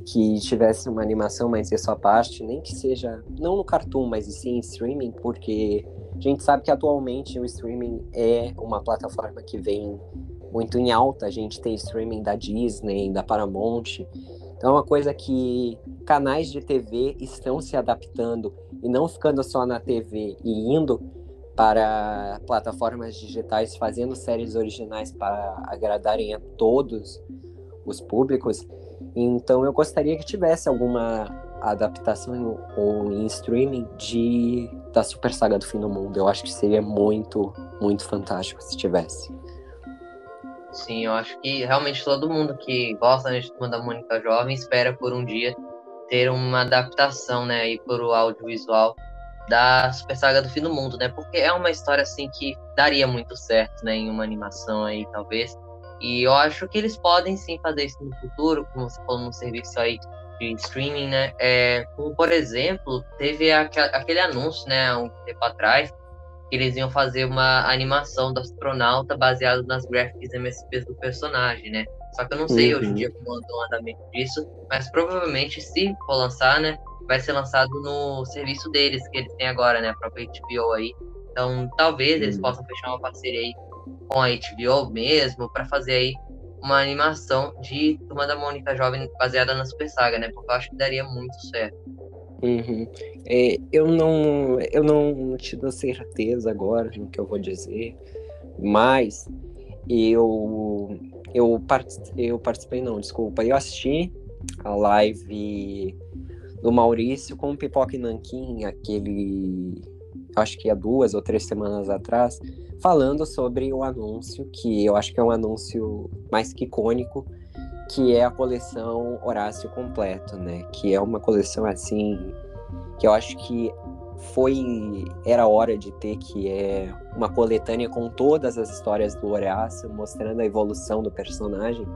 Speaker 1: que tivesse uma animação isso à parte, nem que seja, não no cartoon, mas sim em streaming, porque a gente sabe que atualmente o streaming é uma plataforma que vem muito em alta, a gente tem streaming da Disney, da Paramount, então é uma coisa que canais de TV estão se adaptando e não ficando só na TV e indo para plataformas digitais fazendo séries originais para agradarem a todos os públicos. Então eu gostaria que tivesse alguma adaptação ou em streaming de da Super Saga do Fim do Mundo. Eu acho que seria muito, muito fantástico se tivesse.
Speaker 2: Sim, eu acho que realmente todo mundo que gosta de da Mônica Jovem espera por um dia ter uma adaptação, né, aí o audiovisual da Super Saga do Fim do Mundo, né? Porque é uma história assim que daria muito certo, né, em uma animação aí talvez. E eu acho que eles podem sim fazer isso no futuro, como você falou no serviço aí de streaming, né? É, como por exemplo, teve aquele anúncio, né, há um tempo atrás, que eles iam fazer uma animação do astronauta baseado nas graphics MSPs do personagem, né? Só que eu não sei uhum. hoje em dia como anda o andamento disso, mas provavelmente se for lançar, né, vai ser lançado no serviço deles que eles têm agora, né, a própria HBO aí. Então, talvez uhum. eles possam fechar uma parceria aí com a HBO mesmo para fazer aí uma animação de Turma da Mônica Jovem baseada na Super Saga, né? Porque eu acho que daria muito certo.
Speaker 1: Uhum. É, eu não eu não te dou certeza agora no que eu vou dizer, mas eu eu, part, eu participei não, desculpa, eu assisti a live do Maurício com o Pipoca e Nanquim, aquele acho que há duas ou três semanas atrás, falando sobre o anúncio, que eu acho que é um anúncio mais que icônico, que é a coleção Horácio Completo, né? Que é uma coleção assim que eu acho que foi era hora de ter que é uma coletânea com todas as histórias do Horácio, mostrando a evolução do personagem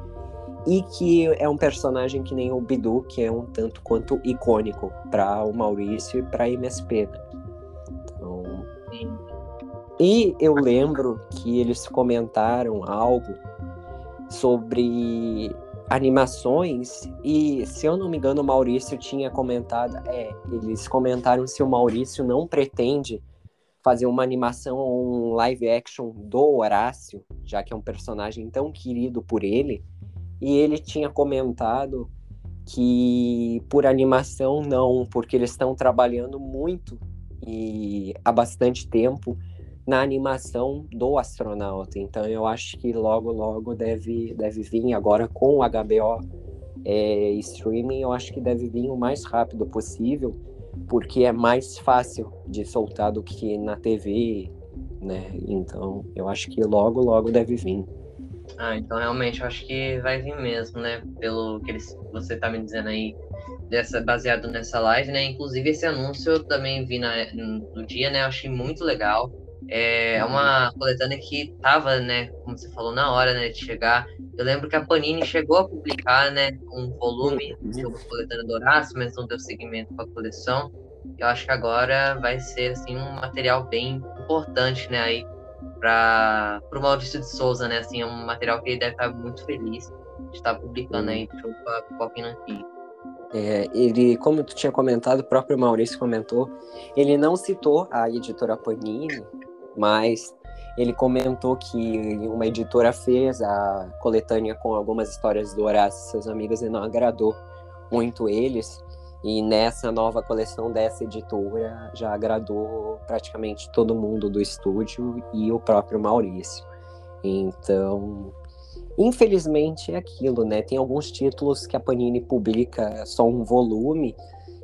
Speaker 1: e que é um personagem que nem o Bidu, que é um tanto quanto icônico para o Maurício e para a MSP. Né? Então, e eu lembro que eles comentaram algo sobre animações e se eu não me engano o Maurício tinha comentado, é, eles comentaram se o Maurício não pretende fazer uma animação ou um live action do Horácio, já que é um personagem tão querido por ele, e ele tinha comentado que por animação não, porque eles estão trabalhando muito e há bastante tempo na animação do astronauta. Então eu acho que logo, logo deve, deve vir agora com o HBO é, streaming, eu acho que deve vir o mais rápido possível, porque é mais fácil de soltar do que na TV, né? Então eu acho que logo, logo deve vir.
Speaker 2: Ah, então realmente eu acho que vai vir mesmo, né? Pelo que eles, você tá me dizendo aí, dessa, baseado nessa live, né? Inclusive esse anúncio eu também vi na, no dia, né? Eu achei muito legal. É uma coletânea que tava, né, como você falou, na hora, né, de chegar. Eu lembro que a Panini chegou a publicar, né, um volume sobre a coletânea do Horácio, mas não deu seguimento para a coleção. Eu acho que agora vai ser, assim, um material bem importante, né, aí para o Maurício de Souza, né, assim, é um material que ele deve estar muito feliz de estar publicando aí junto com a aqui.
Speaker 1: É, ele, como tu tinha comentado, o próprio Maurício comentou, ele não citou a editora Panini, mas ele comentou que uma editora fez a coletânea com algumas histórias do Horácio e seus amigos e não agradou muito eles. E nessa nova coleção dessa editora já agradou praticamente todo mundo do estúdio e o próprio Maurício. Então, infelizmente é aquilo, né? Tem alguns títulos que a Panini publica só um volume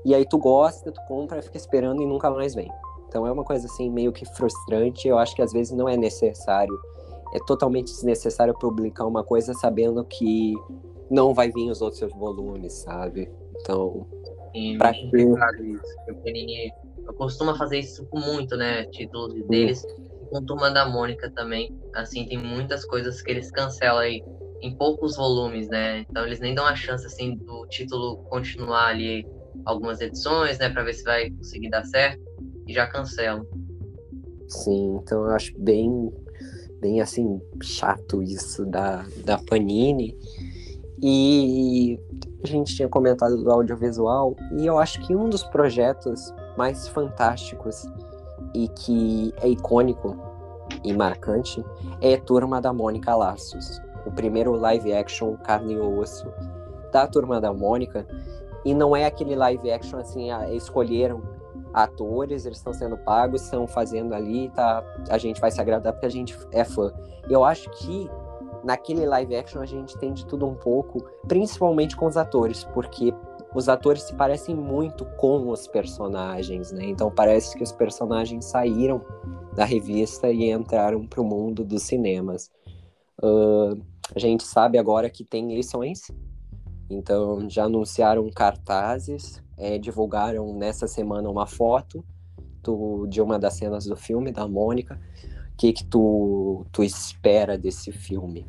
Speaker 1: e aí tu gosta, tu compra, fica esperando e nunca mais vem. Então é uma coisa assim meio que frustrante. Eu acho que às vezes não é necessário, é totalmente desnecessário publicar uma coisa sabendo que não vai vir os outros volumes, sabe? Então
Speaker 2: E pra que... isso. O Panini costuma fazer isso com muito, né? Títulos deles. E com Turma da Mônica também. Assim, tem muitas coisas que eles cancelam aí em poucos volumes, né? Então eles nem dão a chance, assim, do título continuar ali algumas edições, né? Pra ver se vai conseguir dar certo. Já cancelam.
Speaker 1: Sim, então eu acho bem, bem assim, chato isso da, da Panini. E a gente tinha comentado do audiovisual, e eu acho que um dos projetos mais fantásticos e que é icônico e marcante é Turma da Mônica Laços, o primeiro live action carne e osso da Turma da Mônica. E não é aquele live action assim, ah, escolheram atores, eles estão sendo pagos, estão fazendo ali, tá, a gente vai se agradar porque a gente é fã. Eu acho que naquele live action a gente tem de tudo um pouco, principalmente com os atores, porque os atores se parecem muito com os personagens, né? Então parece que os personagens saíram da revista e entraram para o mundo dos cinemas. Uh, a gente sabe agora que tem lições, então já anunciaram cartazes, é, divulgaram nessa semana uma foto do, de uma das cenas do filme da Mônica que, que tu, tu espera desse filme?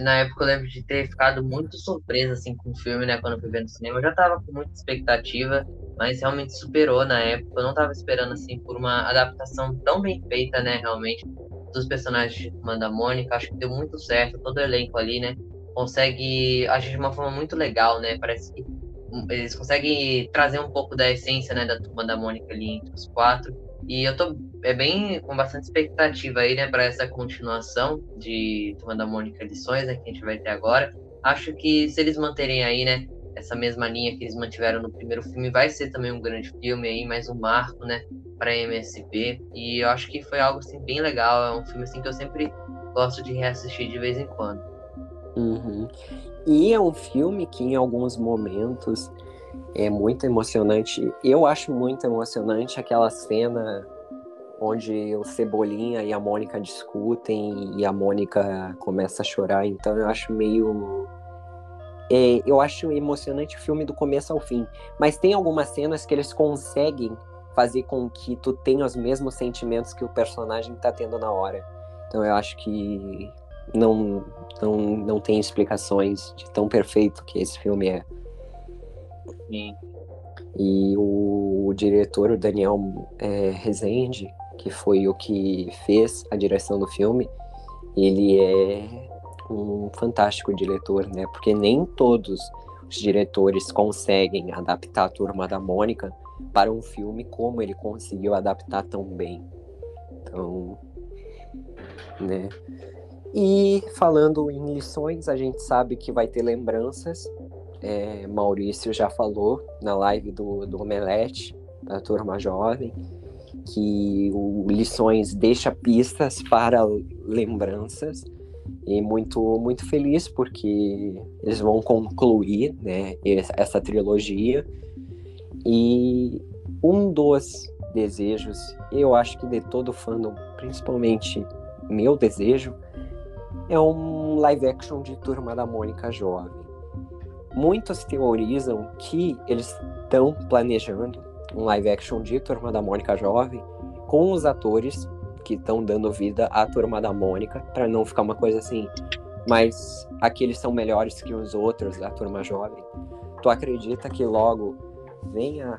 Speaker 2: Na época eu lembro de ter ficado muito surpresa assim, com o filme, né? Quando eu fui ver no cinema. Eu já tava com muita expectativa, mas realmente superou na época. Eu não tava esperando assim por uma adaptação tão bem feita, né? Realmente, dos personagens de Manda Mônica. Acho que deu muito certo, todo o elenco ali, né? Consegue agir de uma forma muito legal, né? Parece que eles conseguem trazer um pouco da essência, né, da turma da Mônica ali entre os quatro. E eu tô é bem com bastante expectativa aí, né, para essa continuação de Turma da Mônica Lições, né, que a gente vai ter agora. Acho que se eles manterem aí, né, essa mesma linha que eles mantiveram no primeiro filme, vai ser também um grande filme aí, mais um marco, né, para MSP. E eu acho que foi algo assim bem legal, é um filme assim que eu sempre gosto de reassistir de vez em quando.
Speaker 1: Uhum. E é um filme que em alguns momentos é muito emocionante. Eu acho muito emocionante aquela cena onde o Cebolinha e a Mônica discutem e a Mônica começa a chorar. Então eu acho meio. É, eu acho emocionante o filme do começo ao fim. Mas tem algumas cenas que eles conseguem fazer com que tu tenha os mesmos sentimentos que o personagem tá tendo na hora. Então eu acho que não, não, não tem explicações de tão perfeito que esse filme é. Sim. E o, o diretor, o Daniel é, Rezende, que foi o que fez a direção do filme, ele é um fantástico diretor, né? Porque nem todos os diretores conseguem adaptar a Turma da Mônica para um filme como ele conseguiu adaptar tão bem. Então, né? E falando em lições, a gente sabe que vai ter lembranças. É, Maurício já falou na live do, do Omelete, da turma jovem, que o Lições deixa pistas para lembranças. E muito muito feliz porque eles vão concluir né, essa trilogia. E um dos desejos eu acho que de todo fandom principalmente meu desejo é um live action de Turma da Mônica jovem Muitos teorizam que eles estão planejando um live action de Turma da Mônica Jovem com os atores que estão dando vida à Turma da Mônica, para não ficar uma coisa assim, mas aqueles são melhores que os outros da Turma Jovem. Tu acredita que logo venha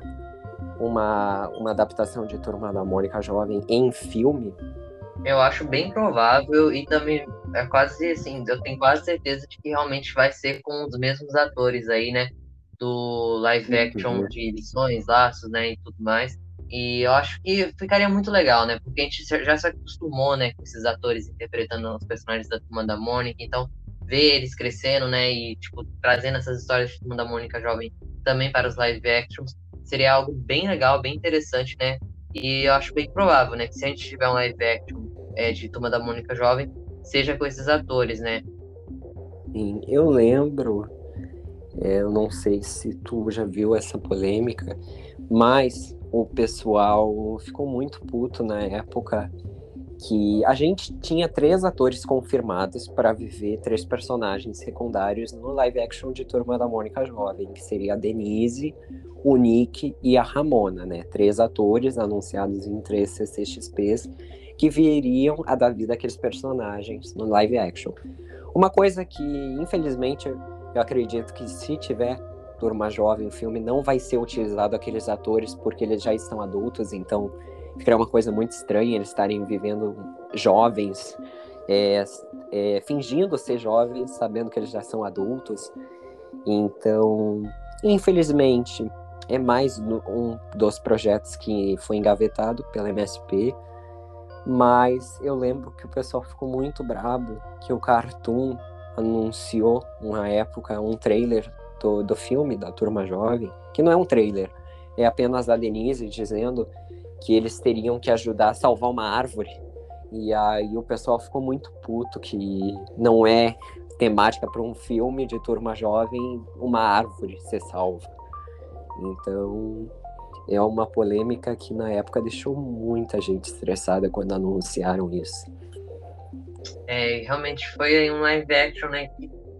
Speaker 1: uma, uma adaptação de Turma da Mônica Jovem em filme?
Speaker 2: Eu acho bem provável e também é quase assim, eu tenho quase certeza de que realmente vai ser com os mesmos atores aí, né? Do live action de lições, laços, né? E tudo mais. E eu acho que ficaria muito legal, né? Porque a gente já se acostumou, né, com esses atores interpretando os personagens da Turma da Mônica, então ver eles crescendo, né, e tipo trazendo essas histórias de Turma da Mônica jovem também para os live actions, seria algo bem legal, bem interessante, né? E eu acho bem provável, né, que se a gente tiver um live action é, de Turma da Mônica Jovem, seja com esses atores, né?
Speaker 1: Sim, eu lembro, é, eu não sei se tu já viu essa polêmica, mas o pessoal ficou muito puto na época que a gente tinha três atores confirmados para viver três personagens secundários no live action de Turma da Mônica Jovem, que seria a Denise, o Nick e a Ramona, né? Três atores anunciados em três CCXPs que viriam a dar vida àqueles personagens no live action. Uma coisa que, infelizmente, eu acredito que se tiver Turma Jovem, o filme não vai ser utilizado aqueles atores porque eles já estão adultos, então ficaria uma coisa muito estranha eles estarem vivendo jovens, é, é, fingindo ser jovens, sabendo que eles já são adultos. Então, infelizmente, é mais um dos projetos que foi engavetado pela MSP. Mas eu lembro que o pessoal ficou muito brabo que o Cartoon anunciou uma época um trailer do, do filme da Turma Jovem, que não é um trailer, é apenas a Denise dizendo que eles teriam que ajudar a salvar uma árvore. E aí o pessoal ficou muito puto que não é temática para um filme de turma jovem uma árvore ser salva. Então é uma polêmica que na época deixou muita gente estressada quando anunciaram isso.
Speaker 2: É, realmente foi um live action, né?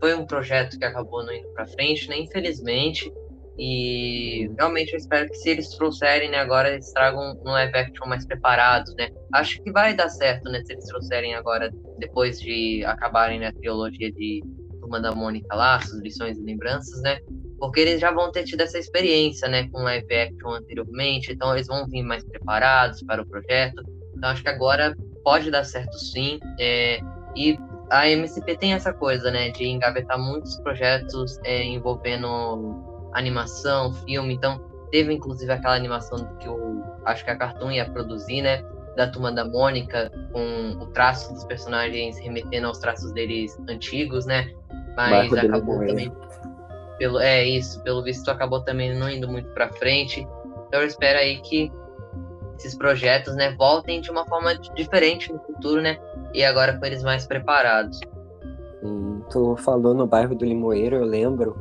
Speaker 2: Foi um projeto que acabou não indo para frente, né? Infelizmente. E realmente eu espero que se eles trouxerem, né, agora eles tragam um live action mais preparados, né? Acho que vai dar certo, né, se eles trouxerem agora, depois de acabarem né, a trilogia de Turma da Mônica lá, suas lições e lembranças, né? Porque eles já vão ter tido essa experiência, né, com live action anteriormente, então eles vão vir mais preparados para o projeto. Então acho que agora pode dar certo sim. É, e a MCP tem essa coisa, né, de engavetar muitos projetos é, envolvendo animação, filme. Então, teve inclusive aquela animação que o acho que a Cartoon ia produzir, né? Da turma da Mônica, com o traço dos personagens remetendo aos traços deles antigos, né? Mas acabou também. Pelo, é isso, pelo visto acabou também não indo muito para frente. Então eu espero aí que esses projetos, né, voltem de uma forma diferente no futuro, né? E agora com eles mais preparados.
Speaker 1: Hum, tu falou no bairro do Limoeiro, eu lembro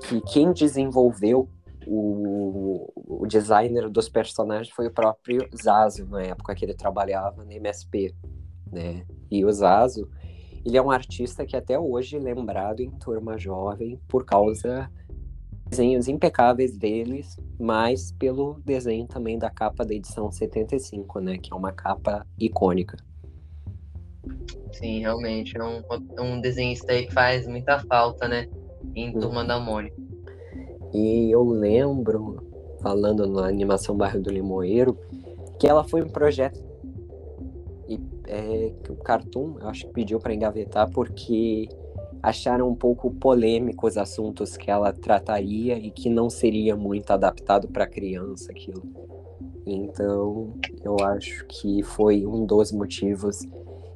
Speaker 1: que quem desenvolveu o, o designer dos personagens foi o próprio Zazo, na época que ele trabalhava na MSP, né? E o Zazo, ele é um artista que até hoje é lembrado em Turma Jovem por causa desenhos impecáveis deles, mas pelo desenho também da capa da edição 75, né? Que é uma capa icônica.
Speaker 2: Sim, realmente. É um, um desenhista aí que faz muita falta, né? em Turma da Mônica.
Speaker 1: E eu lembro, falando na animação Bairro do Limoeiro, que ela foi um projeto é, que o Cartoon, eu acho que pediu para engavetar porque acharam um pouco polêmicos os assuntos que ela trataria e que não seria muito adaptado para criança aquilo. Então, eu acho que foi um dos motivos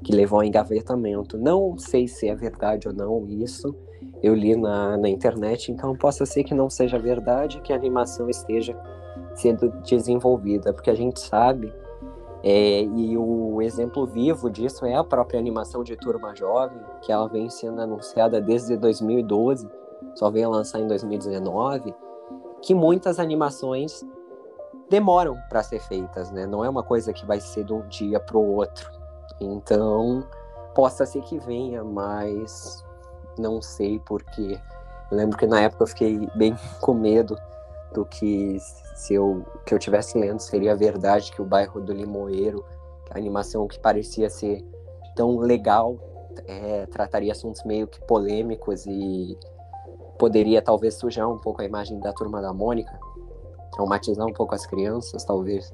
Speaker 1: que levou ao engavetamento. Não sei se é verdade ou não isso, eu li na, na internet, então possa ser que não seja verdade que a animação esteja sendo desenvolvida, porque a gente sabe, é, e o exemplo vivo disso é a própria animação de Turma Jovem, que ela vem sendo anunciada desde 2012, só veio lançar em 2019, que muitas animações demoram para ser feitas, né? Não é uma coisa que vai ser de um dia para o outro. Então, possa ser que venha, mas não sei porque. Eu lembro que na época eu fiquei bem com medo do que se eu que eu tivesse lendo seria verdade que o bairro do Limoeiro, a animação que parecia ser tão legal, é, trataria assuntos meio que polêmicos e poderia talvez sujar um pouco a imagem da turma da Mônica, traumatizar um pouco as crianças, talvez.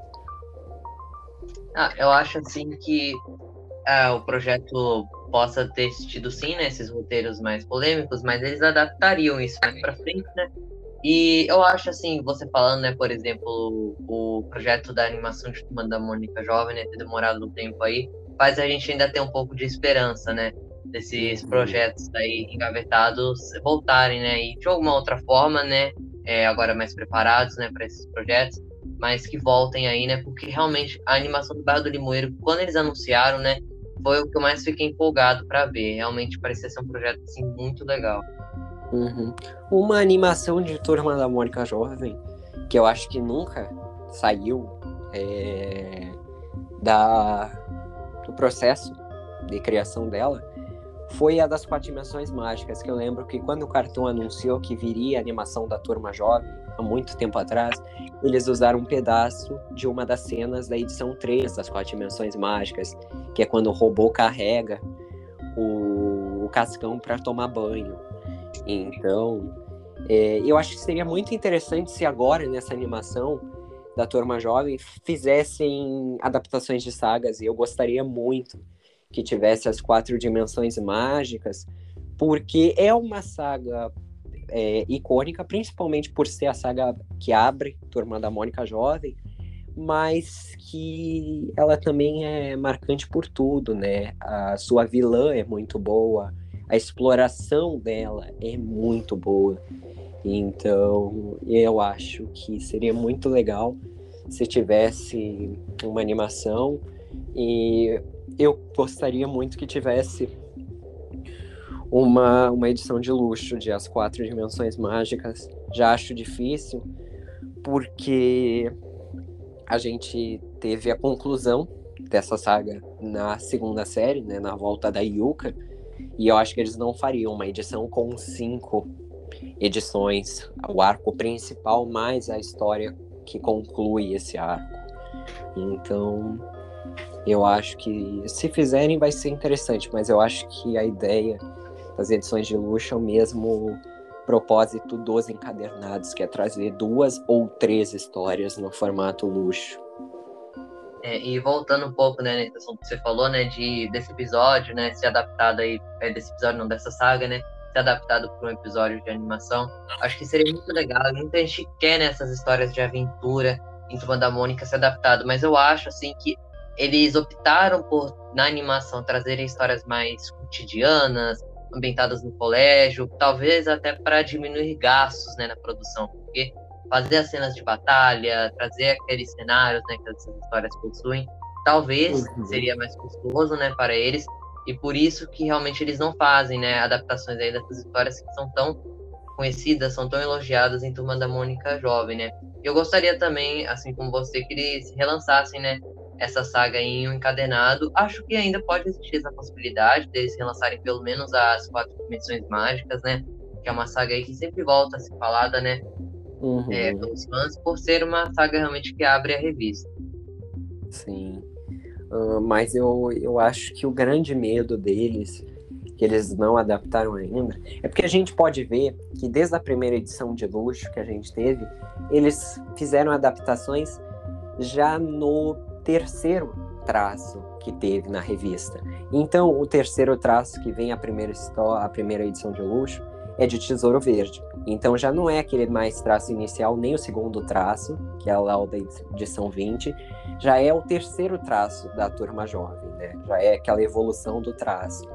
Speaker 2: Ah, eu acho assim que ah, o projeto possa ter tido sim, né, esses roteiros mais polêmicos, mas eles adaptariam isso mais para frente, né? E eu acho assim, você falando, né, por exemplo, o projeto da animação de Turma da Mônica Jovem, né, ter demorado um tempo aí, faz a gente ainda ter um pouco de esperança, né, desses uhum. projetos aí engavetados voltarem, né, e de alguma outra forma, né, é, agora mais preparados, né, para esses projetos, mas que voltem aí, né, porque realmente a animação do Bairro do Limoeiro, quando eles anunciaram, né, foi o que eu mais fiquei empolgado para ver. Realmente parecia ser um projeto assim, muito legal.
Speaker 1: Uhum. Uma animação de Turma da Mônica Jovem, que eu acho que nunca saiu é, da, o processo de criação dela foi a das quatro dimensões mágicas, que eu lembro que quando o Cartoon anunciou que viria a animação da Turma Jovem, há muito tempo atrás, eles usaram um pedaço de uma das cenas da edição 3 das quatro dimensões mágicas, que é quando o robô carrega o, o cascão para tomar banho. Então, é, eu acho que seria muito interessante se agora, nessa animação da Turma Jovem, fizessem adaptações de sagas, e eu gostaria muito que tivesse as quatro dimensões mágicas, porque é uma saga é, icônica, principalmente por ser a saga que abre Turma da Mônica Jovem, mas que ela também é marcante por tudo, né? A sua vilã é muito boa, a exploração dela é muito boa. Então, eu acho que seria muito legal se tivesse uma animação e eu gostaria muito que tivesse uma, uma edição de luxo de As Quatro Dimensões Mágicas. Já acho difícil, porque a gente teve a conclusão dessa saga na segunda série, né, na volta da Yuka, e eu acho que eles não fariam uma edição com cinco edições, o arco principal mais a história que conclui esse arco. Então, eu acho que se fizerem vai ser interessante, mas eu acho que a ideia das edições de luxo é o mesmo propósito dos encadernados, que é trazer duas ou três histórias no formato luxo.
Speaker 2: É, e voltando um pouco, né, nesse assunto que você falou, né, de, desse episódio, né, ser adaptado aí, é, desse episódio, não, dessa saga, né, ser adaptado para um episódio de animação, acho que seria muito legal. Muita gente quer né, histórias de aventura em Turma da Mônica ser adaptado, mas eu acho, assim, que eles optaram por, na animação, trazerem histórias mais cotidianas, ambientadas no colégio, talvez até para diminuir gastos né, na produção, porque fazer as cenas de batalha, trazer aqueles cenários né, que essas histórias possuem, talvez uhum. seria mais custoso né, para eles, e por isso que realmente eles não fazem né, adaptações aí dessas histórias que são tão conhecidas, são tão elogiadas em Turma da Mônica Jovem, né? Eu gostaria também, assim como você, que eles relançassem, né, essa saga em um encadernado. Acho que ainda pode existir essa possibilidade deles relançarem pelo menos as quatro dimensões mágicas, né? Que é uma saga aí que sempre volta a ser falada, né? Uhum. É, pelos fãs, por ser uma saga realmente que abre a revista.
Speaker 1: Sim. Uh, mas eu, eu acho que o grande medo deles, que eles não adaptaram ainda, é porque a gente pode ver que desde a primeira edição de luxo que a gente teve, eles fizeram adaptações já no terceiro traço que teve na revista. Então, o terceiro traço que vem a primeira a primeira edição de luxo, é de Tesouro Verde. Então já não é aquele mais traço inicial, nem o segundo traço, que é lá o da edição 20, já é o terceiro traço da turma jovem, né? Já é aquela evolução do traço.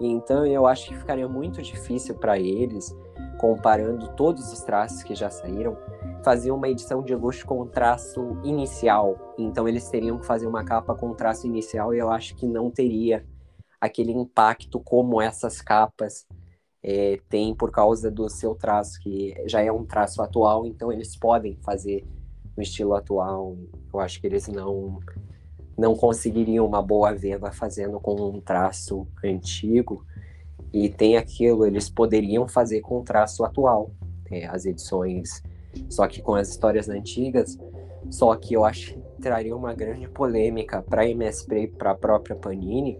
Speaker 1: Então eu acho que ficaria muito difícil para eles, comparando todos os traços que já saíram, fazer uma edição de luxo com traço inicial. Então eles teriam que fazer uma capa com traço inicial e eu acho que não teria aquele impacto como essas capas é, têm por causa do seu traço, que já é um traço atual, então eles podem fazer no estilo atual. Eu acho que eles não não conseguiriam uma boa venda fazendo com um traço antigo. E tem aquilo, eles poderiam fazer com o traço atual. É, as edições só que com as histórias antigas. Só que eu acho que traria uma grande polêmica para a MSP para a própria Panini,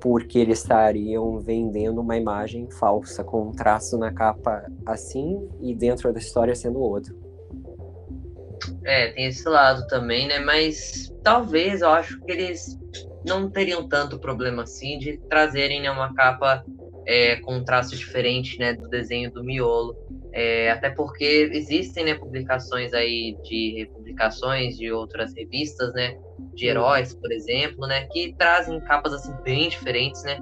Speaker 1: porque eles estariam vendendo uma imagem falsa, com um traço na capa assim e dentro da história sendo outro.
Speaker 2: É, tem esse lado também, né? Mas talvez eu acho que eles não teriam tanto problema assim de trazerem né, uma capa é, com um traço diferente né, do desenho do miolo. É, até porque existem né, publicações aí de republicações de outras revistas, né, de heróis, por exemplo, né, que trazem capas assim bem diferentes, né,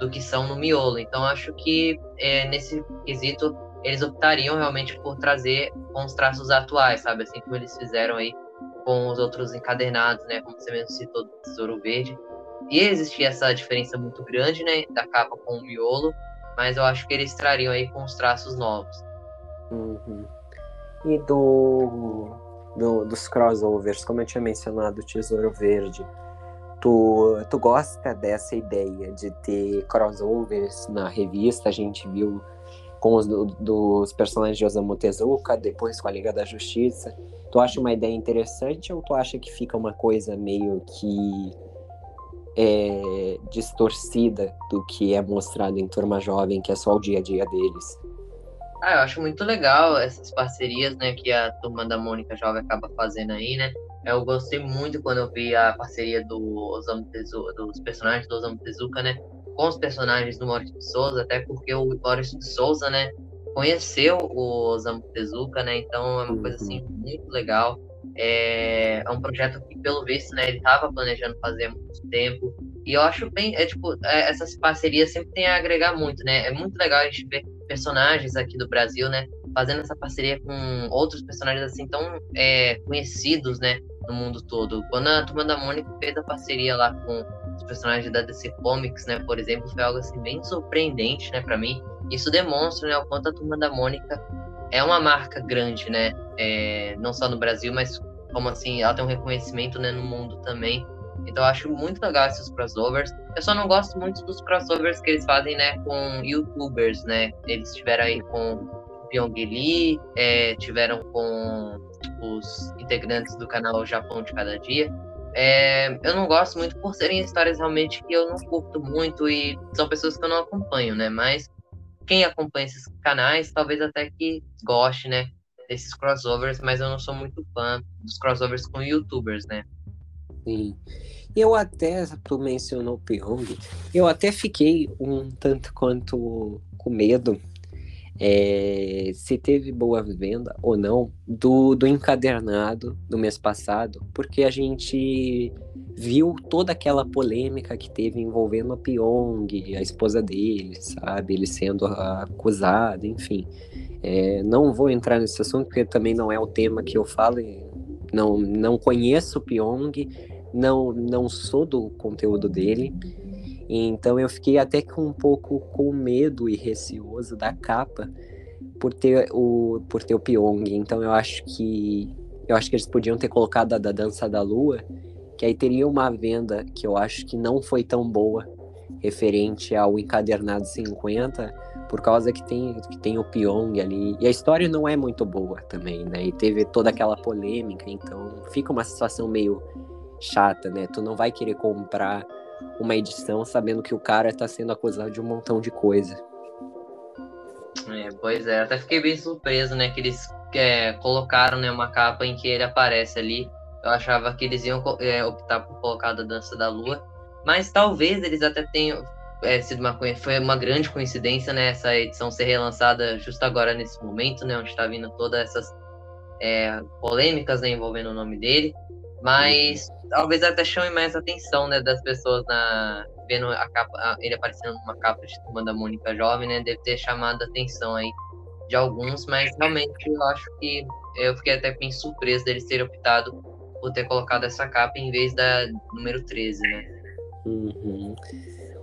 Speaker 2: do que são no miolo. Então acho que é, nesse quesito eles optariam realmente por trazer com os traços atuais, sabe, assim como eles fizeram aí com os outros encadernados, né, como você mesmo citou do Tesouro Verde. E existia essa diferença muito grande, né, da capa com o miolo, mas eu acho que eles trariam aí com os traços novos.
Speaker 1: Uhum. E do, do, dos crossovers, como eu tinha mencionado, Tesouro Verde, Tu, tu gosta dessa ideia de ter crossovers na revista? A gente viu com os do, dos personagens de Osamu Tezuka, depois com a Liga da Justiça. Tu acha uma ideia interessante ou tu acha que fica uma coisa meio que é, distorcida do que é mostrado em Turma Jovem, que é só o dia a dia deles?
Speaker 2: Ah, eu acho muito legal essas parcerias, né, que a Turma da Mônica Jovem acaba fazendo aí, né? Eu gostei muito quando eu vi a parceria do Osamu Tezuka, dos personagens do Osamu Tezuka, né? Com os personagens do Maurício de Souza, até porque o Maurício de Souza, né? Conheceu o Osamu Tezuka, né? Então é uma coisa assim uhum. muito legal. É, é um projeto que, pelo visto, né, ele estava planejando fazer há muito tempo. E eu acho bem, é tipo, é, essas parcerias sempre tem a agregar muito, né? É muito legal a gente ver personagens aqui do Brasil, né? Fazendo essa parceria com outros personagens assim tão é, conhecidos, né? No mundo todo. Quando a Turma da Mônica fez a parceria lá com os personagens da DC Comics, né? Por exemplo, foi algo assim bem surpreendente, né? Para mim. Isso demonstra, né? O quanto a Turma da Mônica é uma marca grande, né? É, não só no Brasil, mas como assim, ela tem um reconhecimento né, no mundo também. Então eu acho muito legal esses crossovers. Eu só não gosto muito dos crossovers que eles fazem, né, com youtubers, né? Eles tiveram aí com Pyong Lee, é, tiveram com os integrantes do canal Japão de Cada Dia. É, eu não gosto muito por serem histórias realmente que eu não curto muito e são pessoas que eu não acompanho, né? Mas quem acompanha esses canais talvez até que goste, né? Desses crossovers, mas eu não sou muito fã dos crossovers com youtubers, né?
Speaker 1: Sim. Eu até, tu mencionou o Pyong, eu até fiquei um tanto quanto com medo é, se teve boa venda ou não do, do encadernado do mês passado, porque a gente viu toda aquela polêmica que teve envolvendo a Pyong, a esposa dele, sabe? Ele sendo acusado, enfim. É, não vou entrar nesse assunto porque também não é o tema que eu falo. Não, não conheço o Pyong, não, não sou do conteúdo dele, então eu fiquei até com um pouco com medo e receoso da capa por ter o por ter o Pyong. Então eu acho que eu acho que eles podiam ter colocado a da Dança da Lua, que aí teria uma venda que eu acho que não foi tão boa referente ao encadernado 50, por causa que tem que tem o Pyong ali. E a história não é muito boa também, né? E teve toda aquela polêmica, então fica uma situação meio chata, né? Tu não vai querer comprar uma edição sabendo que o cara tá sendo acusado de um montão de coisa.
Speaker 2: É, pois é, até fiquei bem surpreso, né? Que eles é, colocaram né, uma capa em que ele aparece ali. Eu achava que eles iam é, optar por colocar a Dança da Lua. Mas talvez eles até tenham é, sido uma, foi uma grande coincidência, né? Essa edição ser relançada justo agora nesse momento, né? Onde está vindo todas essas é, polêmicas né, envolvendo o nome dele. Mas talvez até chame mais atenção, né, das pessoas na vendo a capa, ele aparecendo numa capa de Turma da Mônica Jovem, né, deve ter chamado a atenção aí de alguns, mas realmente eu acho que eu fiquei até bem surpreso deles terem optado por ter colocado essa capa em vez da número 13, né?
Speaker 1: Uhum.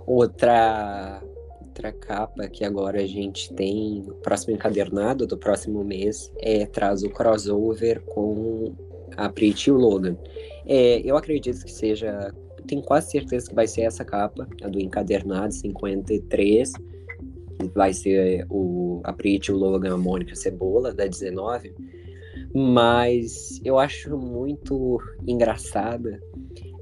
Speaker 1: Outra outra capa que agora a gente tem, o próximo encadernado do próximo mês, é, traz o crossover com a Pretty e o Logan. É, eu acredito que seja. Tenho quase certeza que vai ser essa capa, a do encadernado 53. Vai ser o, a Pretty, o Logan, a Mônica Cebola, da 19. Mas eu acho muito engraçada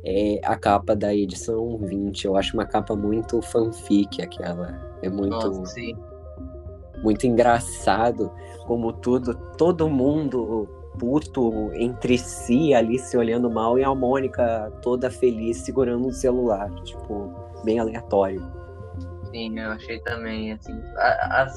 Speaker 1: é, a capa da edição 20. Eu acho uma capa muito fanfic aquela. É muito. Nossa, muito engraçado como tudo, todo mundo puto entre si ali se olhando mal e a Mônica toda feliz segurando um celular, tipo, bem aleatório.
Speaker 2: Sim, eu achei também, assim, a, a,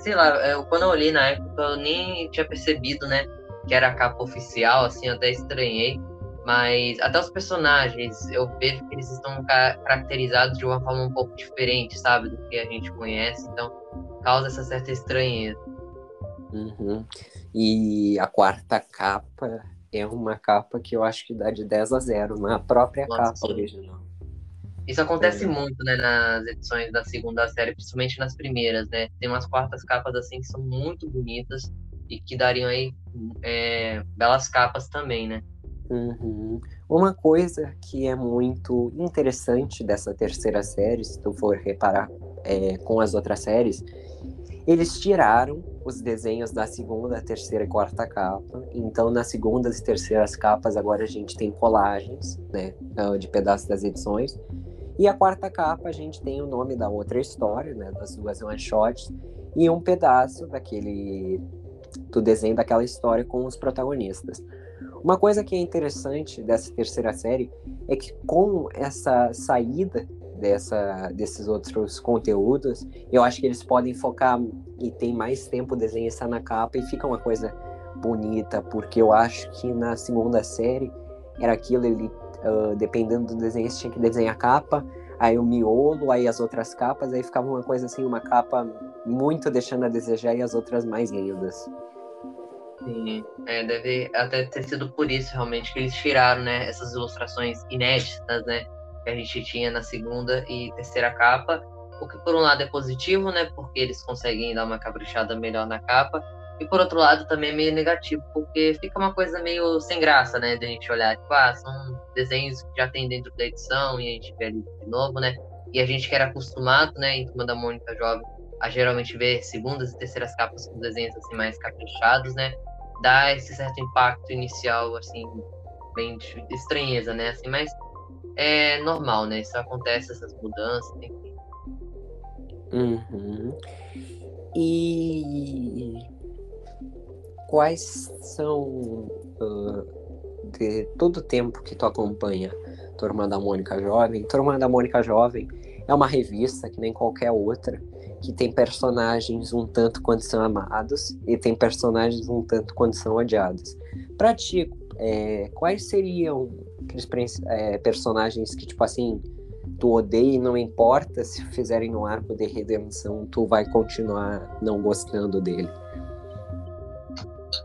Speaker 2: sei lá, eu, quando eu olhei na época eu nem tinha percebido, né, que era a capa oficial, assim, eu até estranhei, mas até os personagens, eu vejo que eles estão caracterizados de uma forma um pouco diferente, sabe, do que a gente conhece, então causa essa certa estranheza.
Speaker 1: Uhum. E a quarta capa é uma capa que eu acho que dá de 10 a 0 na própria Nossa, capa sim. original.
Speaker 2: Isso acontece é. muito, né, nas edições da segunda série, principalmente nas primeiras, né? Tem umas quartas capas assim que são muito bonitas e que dariam aí é, belas capas também, né?
Speaker 1: Uhum. Uma coisa que é muito interessante dessa terceira série, se tu for reparar é, com as outras séries, eles tiraram os desenhos da segunda, terceira e quarta capa. Então, nas segundas e terceiras capas, agora a gente tem colagens, né, de pedaços das edições. E a quarta capa, a gente tem o nome da outra história, né, das duas one-shots, e um pedaço daquele do desenho daquela história com os protagonistas. Uma coisa que é interessante dessa terceira série é que com essa saída dessa, desses outros conteúdos, eu acho que eles podem focar e tem mais tempo desenhar na capa e fica uma coisa bonita, porque eu acho que na segunda série era aquilo, ele, uh, dependendo do desenho, tinha que desenhar a capa, aí o miolo, aí as outras capas, aí ficava uma coisa assim, uma capa muito deixando a desejar e as outras mais lindas.
Speaker 2: Sim, é, deve até ter sido por isso realmente que eles tiraram, né, essas ilustrações inéditas, né, que a gente tinha na segunda e terceira capa, o que por um lado é positivo, né, porque eles conseguem dar uma caprichada melhor na capa, e por outro lado também é meio negativo, porque fica uma coisa meio sem graça, né, de a gente olhar, tipo, ah, são desenhos que já tem dentro da edição e a gente vê ali de novo, né, e a gente que era acostumado, né, em Turma da Mônica Jovem, a geralmente ver segundas e terceiras capas com desenhos assim mais caprichados, né, dá esse certo impacto inicial, assim, bem de estranheza, né, assim, mas é normal, né, isso acontece, essas mudanças, enfim.
Speaker 1: Uhum. E quais são uh, de todo o tempo que tu acompanha Turma da Mônica Jovem? Turma da Mônica Jovem é uma revista que nem qualquer outra, que tem personagens um tanto quanto são amados e tem personagens um tanto quanto são odiados. Pra ti, é, quais seriam aqueles é, personagens que, tipo assim, tu odeia e não importa se fizerem um arco de redenção, tu vai continuar não gostando dele?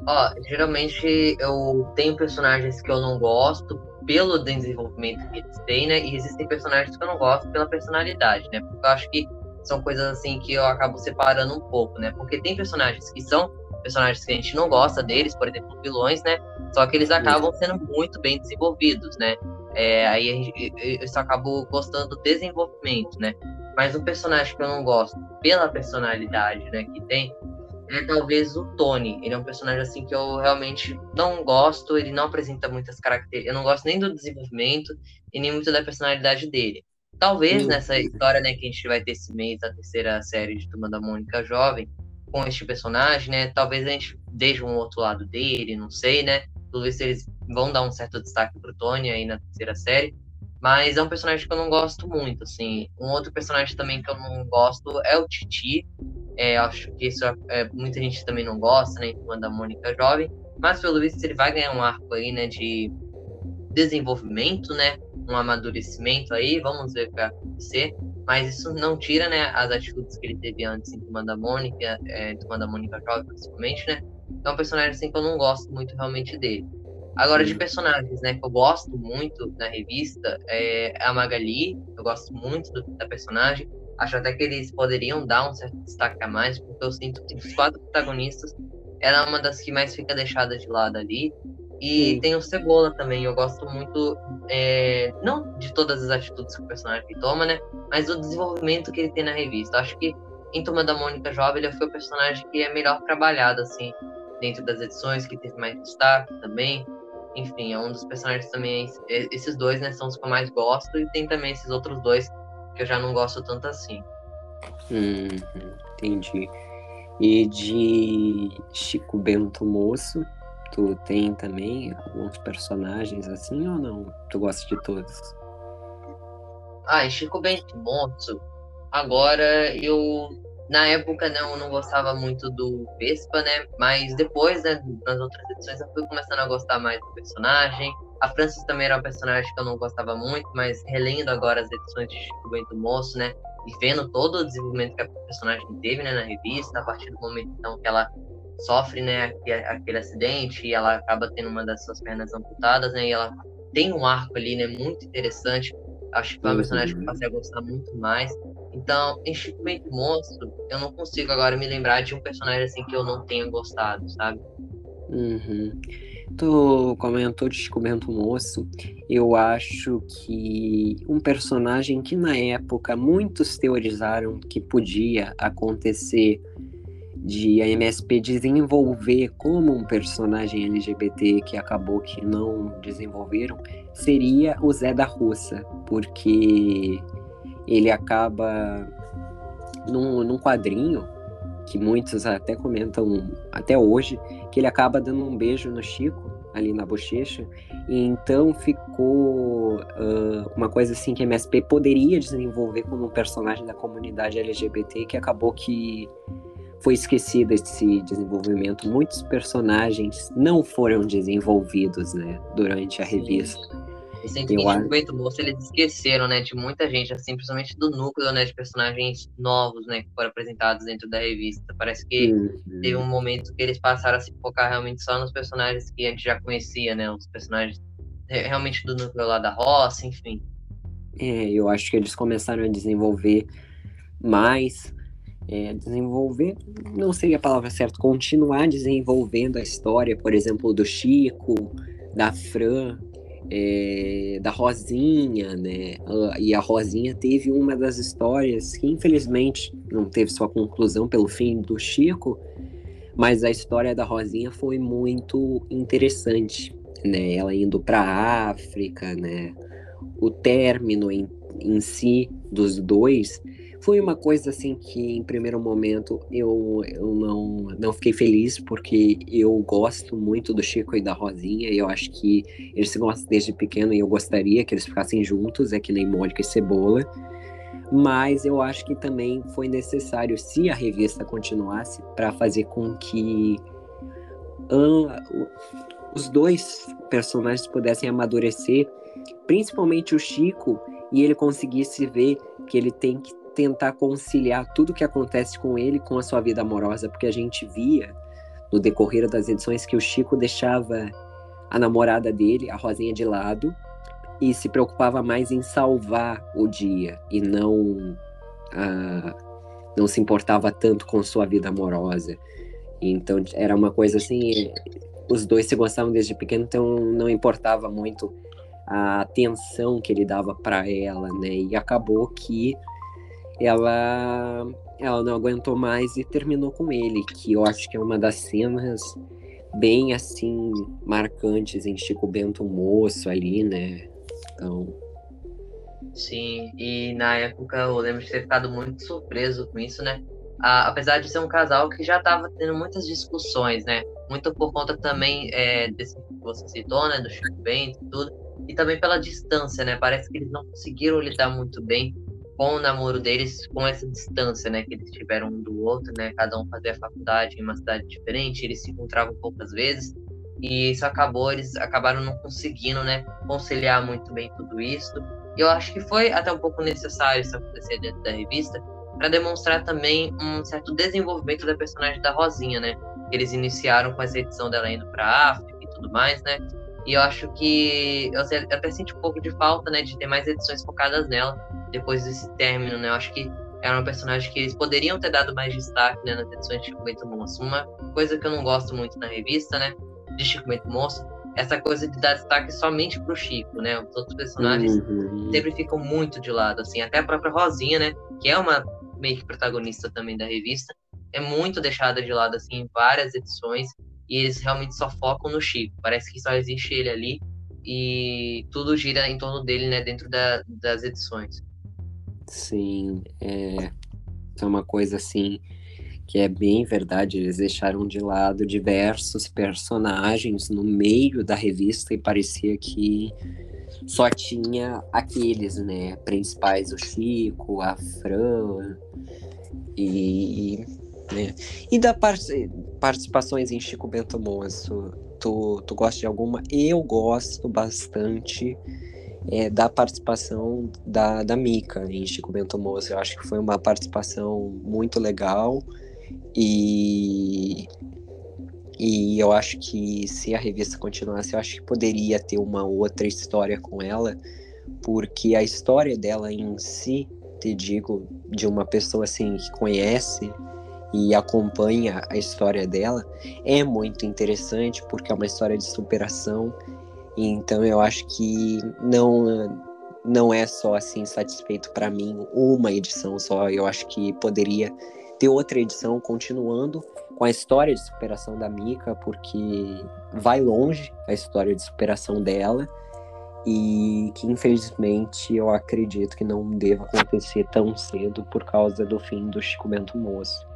Speaker 2: Ó, geralmente eu tenho personagens que eu não gosto pelo desenvolvimento que eles têm, né? E existem personagens que eu não gosto pela personalidade, né? Porque eu acho que são coisas assim que eu acabo separando um pouco, né? Porque tem personagens que são personagens que a gente não gosta deles, por exemplo, vilões, né? Só que eles acabam sendo muito bem desenvolvidos, né? É, aí eu só acabo gostando do desenvolvimento, né? Mas um personagem que eu não gosto pela personalidade, né, que tem, é talvez o Tony. Ele é um personagem assim que eu realmente não gosto, ele não apresenta muitas características. Eu não gosto nem do desenvolvimento e nem muito da personalidade dele. Talvez nessa história, né, que a gente vai ter esse mês, a terceira série de Turma da Mônica Jovem, com este personagem, né, talvez a gente deixe um outro lado dele, não sei, né, se eles vão dar um certo destaque pro Tony aí na terceira série, mas é um personagem que eu não gosto muito, assim. Um outro personagem também que eu não gosto é o Titi, é, acho que isso é, é, muita gente também não gosta, né, Turma da Mônica Jovem, mas pelo visto ele vai ganhar um arco aí, né, de desenvolvimento, né, um amadurecimento aí, vamos ver o que vai acontecer. Mas isso não tira, né, as atitudes que ele teve antes em Turma da Mônica, é, Turma da Mônica Jovem, principalmente, né? É um personagem, assim, que eu não gosto muito realmente dele. Agora, de personagens, né, que eu gosto muito na revista, é a Magali, eu gosto muito do, da personagem. Acho até que eles poderiam dar um certo destaque a mais, porque eu sinto que dos quatro protagonistas, ela é uma das que mais fica deixada de lado ali. E Sim. tem o Cebola também, eu gosto muito, é, não de todas as atitudes que o personagem toma, né? Mas do desenvolvimento que ele tem na revista. Eu acho que em Turma da Mônica Jovem ele foi o personagem que é melhor trabalhado, assim, dentro das edições, que teve mais destaque também. Enfim, é um dos personagens também. Esses dois, né, são os que eu mais gosto, e tem também esses outros dois que eu já não gosto tanto assim.
Speaker 1: Hum, entendi. E de Chico Bento Moço, Tu tem também alguns personagens assim ou não? Tu gosta de todos?
Speaker 2: Ah, Chico Bento Moço. Agora eu na época não, não gostava muito do Vespa, né? Mas depois, né, nas outras edições, eu fui começando a gostar mais do personagem. A Francis também era um personagem que eu não gostava muito, mas relendo agora as edições de Chico Bento Moço, né? E vendo todo o desenvolvimento que a personagem teve né, na revista, a partir do momento então que ela sofre, né, aquele acidente e ela acaba tendo uma das suas pernas amputadas, né, e ela tem um arco ali, né, muito interessante. Acho que foi uma personagem que eu passei a gostar muito mais. Então, em Monstro, eu não consigo agora me lembrar de um personagem assim que eu não tenha gostado, sabe?
Speaker 1: Uhum. Tu comentou de Chico Bento Moço. Eu acho que um personagem que na época muitos teorizaram que podia acontecer de a MSP desenvolver como um personagem LGBT que acabou que não desenvolveram seria o Zé da Russa, porque ele acaba num, num quadrinho que muitos até comentam até hoje, que ele acaba dando um beijo no Chico ali na bochecha. E então ficou uh, uma coisa assim que a MSP poderia desenvolver como um personagem da comunidade LGBT que acabou que foi esquecido esse desenvolvimento. Muitos personagens não foram desenvolvidos, né, durante a revista.
Speaker 2: Recentemente, Bento Moço, eles esqueceram, né, de muita gente, assim, principalmente do núcleo, né, de personagens novos, né, que foram apresentados dentro da revista. Parece que uhum. teve um momento que eles passaram a se focar realmente só nos personagens que a gente já conhecia, né, os personagens realmente do núcleo lá da roça, enfim.
Speaker 1: É, eu acho que eles começaram a desenvolver mais, é, desenvolver, não seria a palavra certa, continuar desenvolvendo a história, por exemplo, do Chico, da Fran, é, da Rosinha, né? E a Rosinha teve uma das histórias que infelizmente não teve sua conclusão pelo fim do Chico, mas a história da Rosinha foi muito interessante, né? Ela indo para a África, né? O término em, em si dos dois foi uma coisa assim que, em primeiro momento, eu, eu não, não fiquei feliz, porque eu gosto muito do Chico e da Rosinha, e eu acho que eles se gostam desde pequeno e eu gostaria que eles ficassem juntos, é que nem Mônica e Cebola. Mas eu acho que também foi necessário, se a revista continuasse, para fazer com que os dois personagens pudessem amadurecer, principalmente o Chico, e ele conseguisse ver que ele tem que tentar conciliar tudo que acontece com ele com a sua vida amorosa, porque a gente via no decorrer das edições que o Chico deixava a namorada dele, a Rosinha, de lado e se preocupava mais em salvar o dia e não não se importava tanto com sua vida amorosa. Então era uma coisa assim, os dois se gostavam desde pequeno, então não importava muito a atenção que ele dava para ela, né? E acabou que ela ela não aguentou mais e terminou com ele, que eu acho que é uma das cenas bem assim marcantes em Chico Bento Moço ali, né? Então,
Speaker 2: Sim, e na época eu lembro de ter ficado muito surpreso com isso, né? Apesar de ser um casal que já estava tendo muitas discussões, né? Muito por conta também é, desse que você citou, né? Do Chico Bento e tudo. E também pela distância, né? Parece que eles não conseguiram lidar muito bem com o namoro deles, com essa distância, né, que eles tiveram um do outro, né, cada um fazia faculdade em uma cidade diferente, eles se encontravam poucas vezes, e isso acabou, eles acabaram não conseguindo, né, conciliar muito bem tudo isso. E eu acho que foi até um pouco necessário isso acontecer dentro da revista, para demonstrar também um certo desenvolvimento da personagem da Rosinha, né, eles iniciaram com essa edição dela indo para a África e tudo mais, né, e eu acho que eu até senti um pouco de falta, né, de ter mais edições focadas nela depois desse término, né? Eu acho que era um personagem que eles poderiam ter dado mais destaque, né, nas edições de Chico Bento Monstro. Uma coisa que eu não gosto muito na revista, né, de Chico Bento Monstro, essa coisa de dar destaque somente pro Chico, né? Os outros personagens uhum. sempre ficam muito de lado, assim, até a própria Rosinha, né, que é uma meio que protagonista também da revista, é muito deixada de lado assim em várias edições e eles realmente só focam no Chico. Parece que só existe ele ali e tudo gira em torno dele, né, dentro da, das edições.
Speaker 1: Sim, é, é uma coisa assim que é bem verdade. Eles deixaram de lado diversos personagens no meio da revista e parecia que só tinha aqueles, né, principais, o Chico, a Fran e né? E da part participações em Chico Bento Moço, tu, tu gosta de alguma? Eu gosto bastante é, da participação da, da Mica em Chico Bento Moço. Eu acho que foi uma participação muito legal e, e eu acho que se a revista continuasse, eu acho que poderia ter uma outra história com ela, porque a história dela em si, te digo, de uma pessoa assim que conhece e acompanha a história dela, é muito interessante porque é uma história de superação. Então eu acho que não não é só assim satisfeito para mim uma edição só. Eu acho que poderia ter outra edição continuando com a história de superação da Mika, porque vai longe a história de superação dela e que infelizmente eu acredito que não deva acontecer tão cedo por causa do fim do Chico Bento Moço.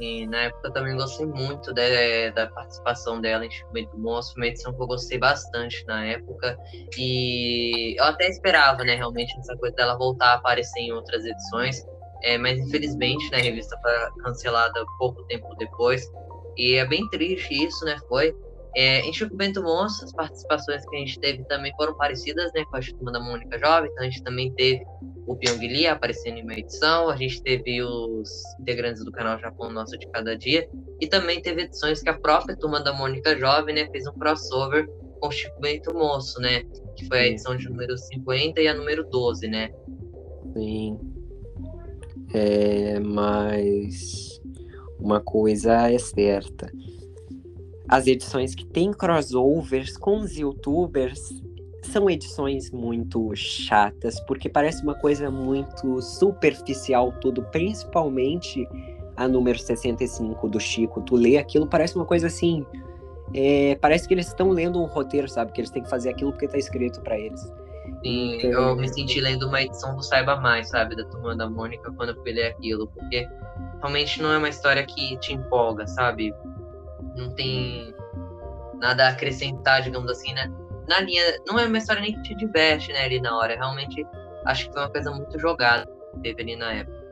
Speaker 2: E na época eu também gostei muito da, da participação dela em Chico Bento Moço, uma edição que eu gostei bastante na época. E eu até esperava, né, realmente, essa coisa dela voltar a aparecer em outras edições. É, mas infelizmente, né, a revista foi cancelada pouco tempo depois. E é bem triste isso, né? Foi. É, em Chico Bento Monstro, as participações que a gente teve também foram parecidas, né, com a turma da Mônica Jovem. Então a gente também teve o Pyong aparecendo em uma edição, a gente teve os integrantes do canal Japão Nosso de Cada Dia, e também teve edições que a própria turma da Mônica Jovem, né, fez um crossover com Chico Bento Moço, né, que foi a edição de número 50 e a número 12, né.
Speaker 1: Sim. É, mas uma coisa é certa as edições que tem crossovers com os youtubers são edições muito chatas, porque parece uma coisa muito superficial tudo, principalmente a número 65 do Chico. Tu lê aquilo, parece uma coisa assim. É, parece que eles estão lendo um roteiro, sabe? Que eles têm que fazer aquilo porque tá escrito para eles.
Speaker 2: Sim, então... eu me senti lendo uma edição do Saiba Mais, sabe? Da turma da Mônica quando eu fui ler aquilo, porque realmente não é uma história que te empolga, sabe? Não tem nada a acrescentar, digamos assim, né? Na linha, não é uma história nem que te diverte, né, ali na hora. Realmente, acho que foi uma coisa muito jogada que teve ali na época.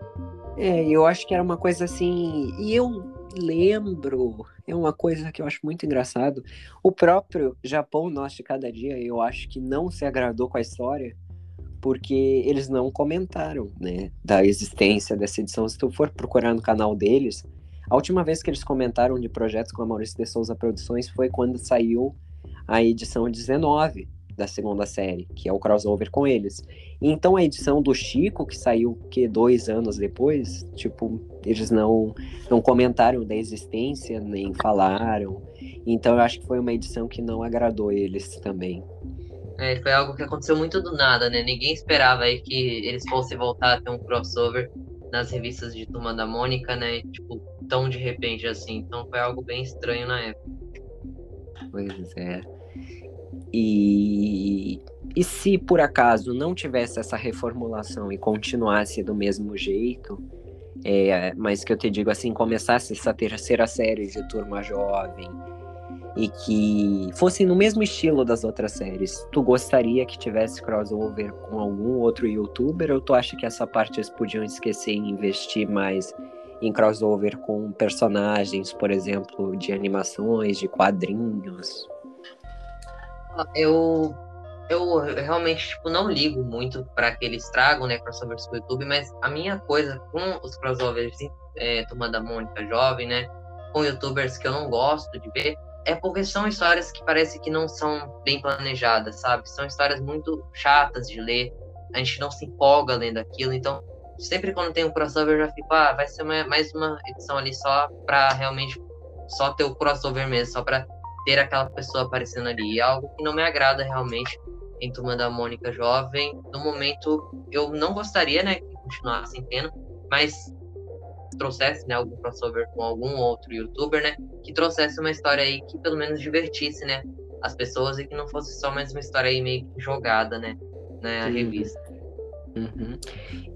Speaker 1: É, eu acho que era uma coisa assim. E eu lembro, é uma coisa que eu acho muito engraçado. O próprio Japão Nosso de Cada Dia, eu acho que não se agradou com a história, porque eles não comentaram, né, da existência dessa edição. Se tu for procurar no canal deles, a última vez que eles comentaram de projetos com a Maurício de Souza Produções foi quando saiu a edição 19 da segunda série, que é o crossover com eles. Então a edição do Chico, que saiu que dois anos depois, tipo, eles não não comentaram da existência nem falaram. Então eu acho que foi uma edição que não agradou eles também.
Speaker 2: É, foi algo que aconteceu muito do nada, né? Ninguém esperava aí que eles fossem voltar a ter um crossover nas revistas de Turma da Mônica, né? Tipo, tão de repente assim. Então foi algo bem estranho na época.
Speaker 1: Pois é. E, e se por acaso não tivesse essa reformulação e continuasse do mesmo jeito, é, mas que eu te digo assim, começasse essa terceira série de Turma Jovem e que fosse no mesmo estilo das outras séries, tu gostaria que tivesse crossover com algum outro youtuber ou tu acha que essa parte eles podiam esquecer e investir mais em crossover com personagens, por exemplo, de animações, de quadrinhos?
Speaker 2: Eu eu realmente tipo, não ligo muito para que eles tragam né, crossovers pro YouTube, mas a minha coisa com os crossovers é, Turma da Mônica Jovem, né, com youtubers que eu não gosto de ver, é porque são histórias que parece que não são bem planejadas, sabe? São histórias muito chatas de ler, a gente não se empolga lendo aquilo, então sempre quando tem um crossover eu já fico, ah, vai ser uma, mais uma edição ali só pra realmente só ter o crossover mesmo, só pra ter aquela pessoa aparecendo ali. É algo que não me agrada realmente em Turma da Mônica Jovem. No momento, eu não gostaria, né, que continuasse tendo, mas trouxesse, né, algum crossover com algum outro youtuber, né, que trouxesse uma história aí que pelo menos divertisse, né, as pessoas e que não fosse só mais uma história aí meio jogada, né, na revista.
Speaker 1: Uhum.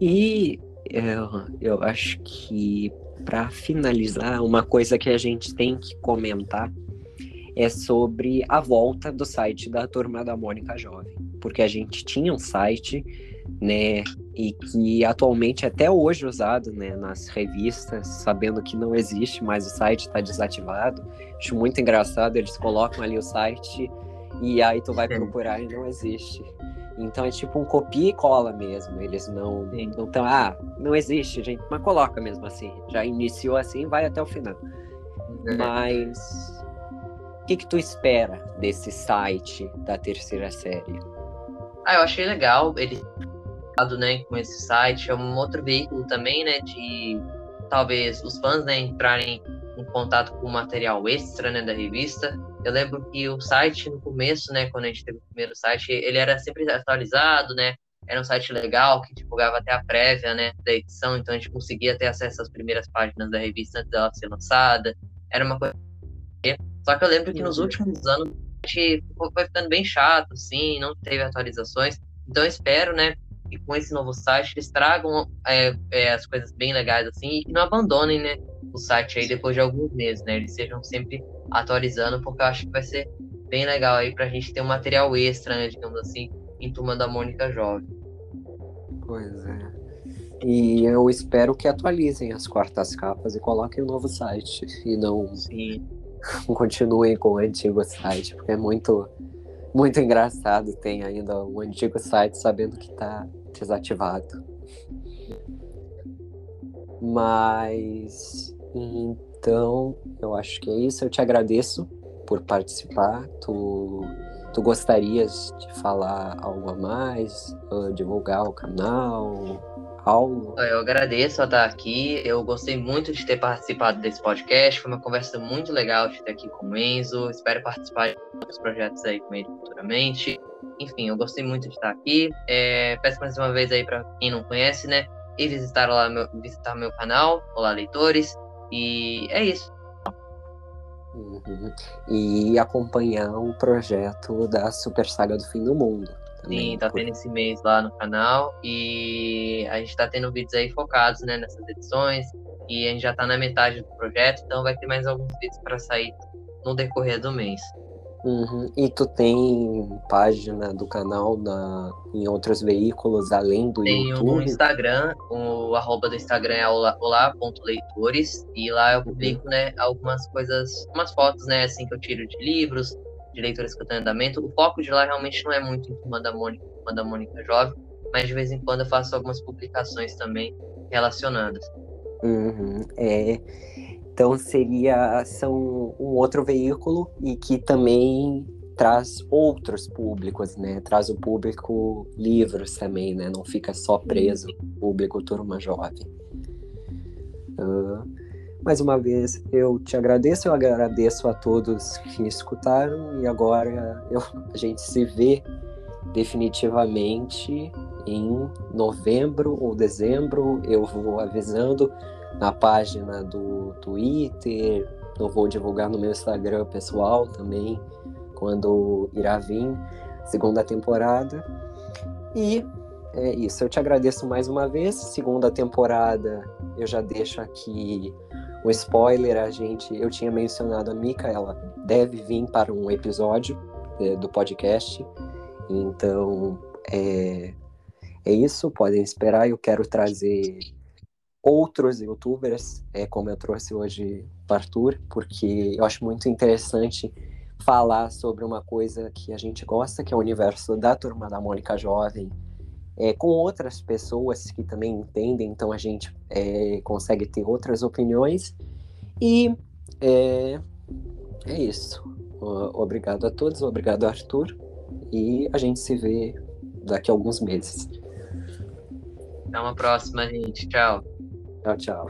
Speaker 1: E eu, eu acho que para finalizar, uma coisa que a gente tem que comentar é sobre a volta do site da Turma da Mônica Jovem, porque a gente tinha um site, né, e que atualmente é até hoje usado, né, nas revistas, sabendo que não existe mais o site, está desativado. Acho muito engraçado, eles colocam ali o site e aí tu vai procurar e não existe. Então é tipo um copia e cola mesmo. Eles não não tão, ah, não existe, gente, mas coloca mesmo assim. Já iniciou assim, vai até o final. Uhum. Mas o que que tu espera desse site da terceira série?
Speaker 2: Ah, eu achei legal ele né, com esse site, é um outro veículo também, né, de talvez os fãs né, entrarem em contato com o material extra né, da revista. Eu lembro que o site no começo, né, quando a gente teve o primeiro site, ele era sempre atualizado, né? Era um site legal que divulgava até a prévia, né, da edição, então a gente conseguia ter acesso às primeiras páginas da revista antes dela ser lançada. Era uma coisa. Só que eu lembro que nos uhum. últimos anos a gente foi ficando bem chato, assim, não teve atualizações. Então espero, né, que com esse novo site eles tragam é, é, as coisas bem legais assim e não abandonem, né, o site aí depois de alguns meses, né? Eles sejam sempre atualizando, porque eu acho que vai ser bem legal aí pra gente ter um material extra, né, digamos assim, em Turma da Mônica Jovem.
Speaker 1: Pois é. E eu espero que atualizem as quartas capas e coloquem um novo site e não
Speaker 2: Sim.
Speaker 1: continuem com o antigo site, porque é muito muito engraçado tem ainda o antigo site sabendo que está desativado. Mas então eu acho que é isso. Eu te agradeço por participar. Tu, tu gostarias de falar algo a mais? Divulgar o canal? Algo?
Speaker 2: Eu agradeço a estar aqui. Eu gostei muito de ter participado desse podcast. Foi uma conversa muito legal de ter aqui com o Enzo. Espero participar de outros projetos aí com ele futuramente. Enfim, eu gostei muito de estar aqui. É, peço mais uma vez aí para quem não conhece, né? E visitar lá meu, visitar meu canal. Olá, leitores. E é isso.
Speaker 1: Uhum. E acompanhar o projeto da Super Saga do Fim do Mundo.
Speaker 2: Sim, tá tendo esse mês lá no canal e a gente tá tendo vídeos aí focados né, nessas edições e a gente já tá na metade do projeto, então vai ter mais alguns vídeos para sair no decorrer do mês.
Speaker 1: Uhum. E tu tem página do canal na, em outros veículos além do
Speaker 2: Tenho
Speaker 1: YouTube?
Speaker 2: Tenho no Instagram, o arroba do Instagram é olá.leitores e lá eu publico né, algumas coisas, umas fotos né, assim que eu tiro de livros, de leituras que eu tenho em andamento. O foco de lá realmente não é muito em Turma da Mônica, Turma da Mônica Jovem, mas de vez em quando eu faço algumas publicações também relacionadas.
Speaker 1: Uhum, é. Então seria são um outro veículo e que também traz outros públicos, né? Traz o público livros também, né? Não fica só preso público turma jovem. Uh, mais uma vez, eu te agradeço, eu agradeço a todos que escutaram e agora eu, a gente se vê definitivamente em novembro ou dezembro. Eu vou avisando na página do Twitter, eu vou divulgar no meu Instagram pessoal também, quando irá vir segunda temporada. E é isso, eu te agradeço mais uma vez. Segunda temporada, eu já deixo aqui um spoiler, a gente, eu tinha mencionado a Mika, ela deve vir para um episódio é, do podcast. Então, é, é isso, podem esperar. Eu quero trazer outros youtubers, é, como eu trouxe hoje o Arthur, porque eu acho muito interessante falar sobre uma coisa que a gente gosta, que é o universo da Turma da Mônica Jovem, é, com outras pessoas que também entendem, então a gente é, consegue ter outras opiniões. E é, é isso. Obrigado a todos, obrigado Arthur, e a gente se vê daqui a alguns meses.
Speaker 2: Até uma próxima, gente. Tchau.
Speaker 1: Tchau, tchau.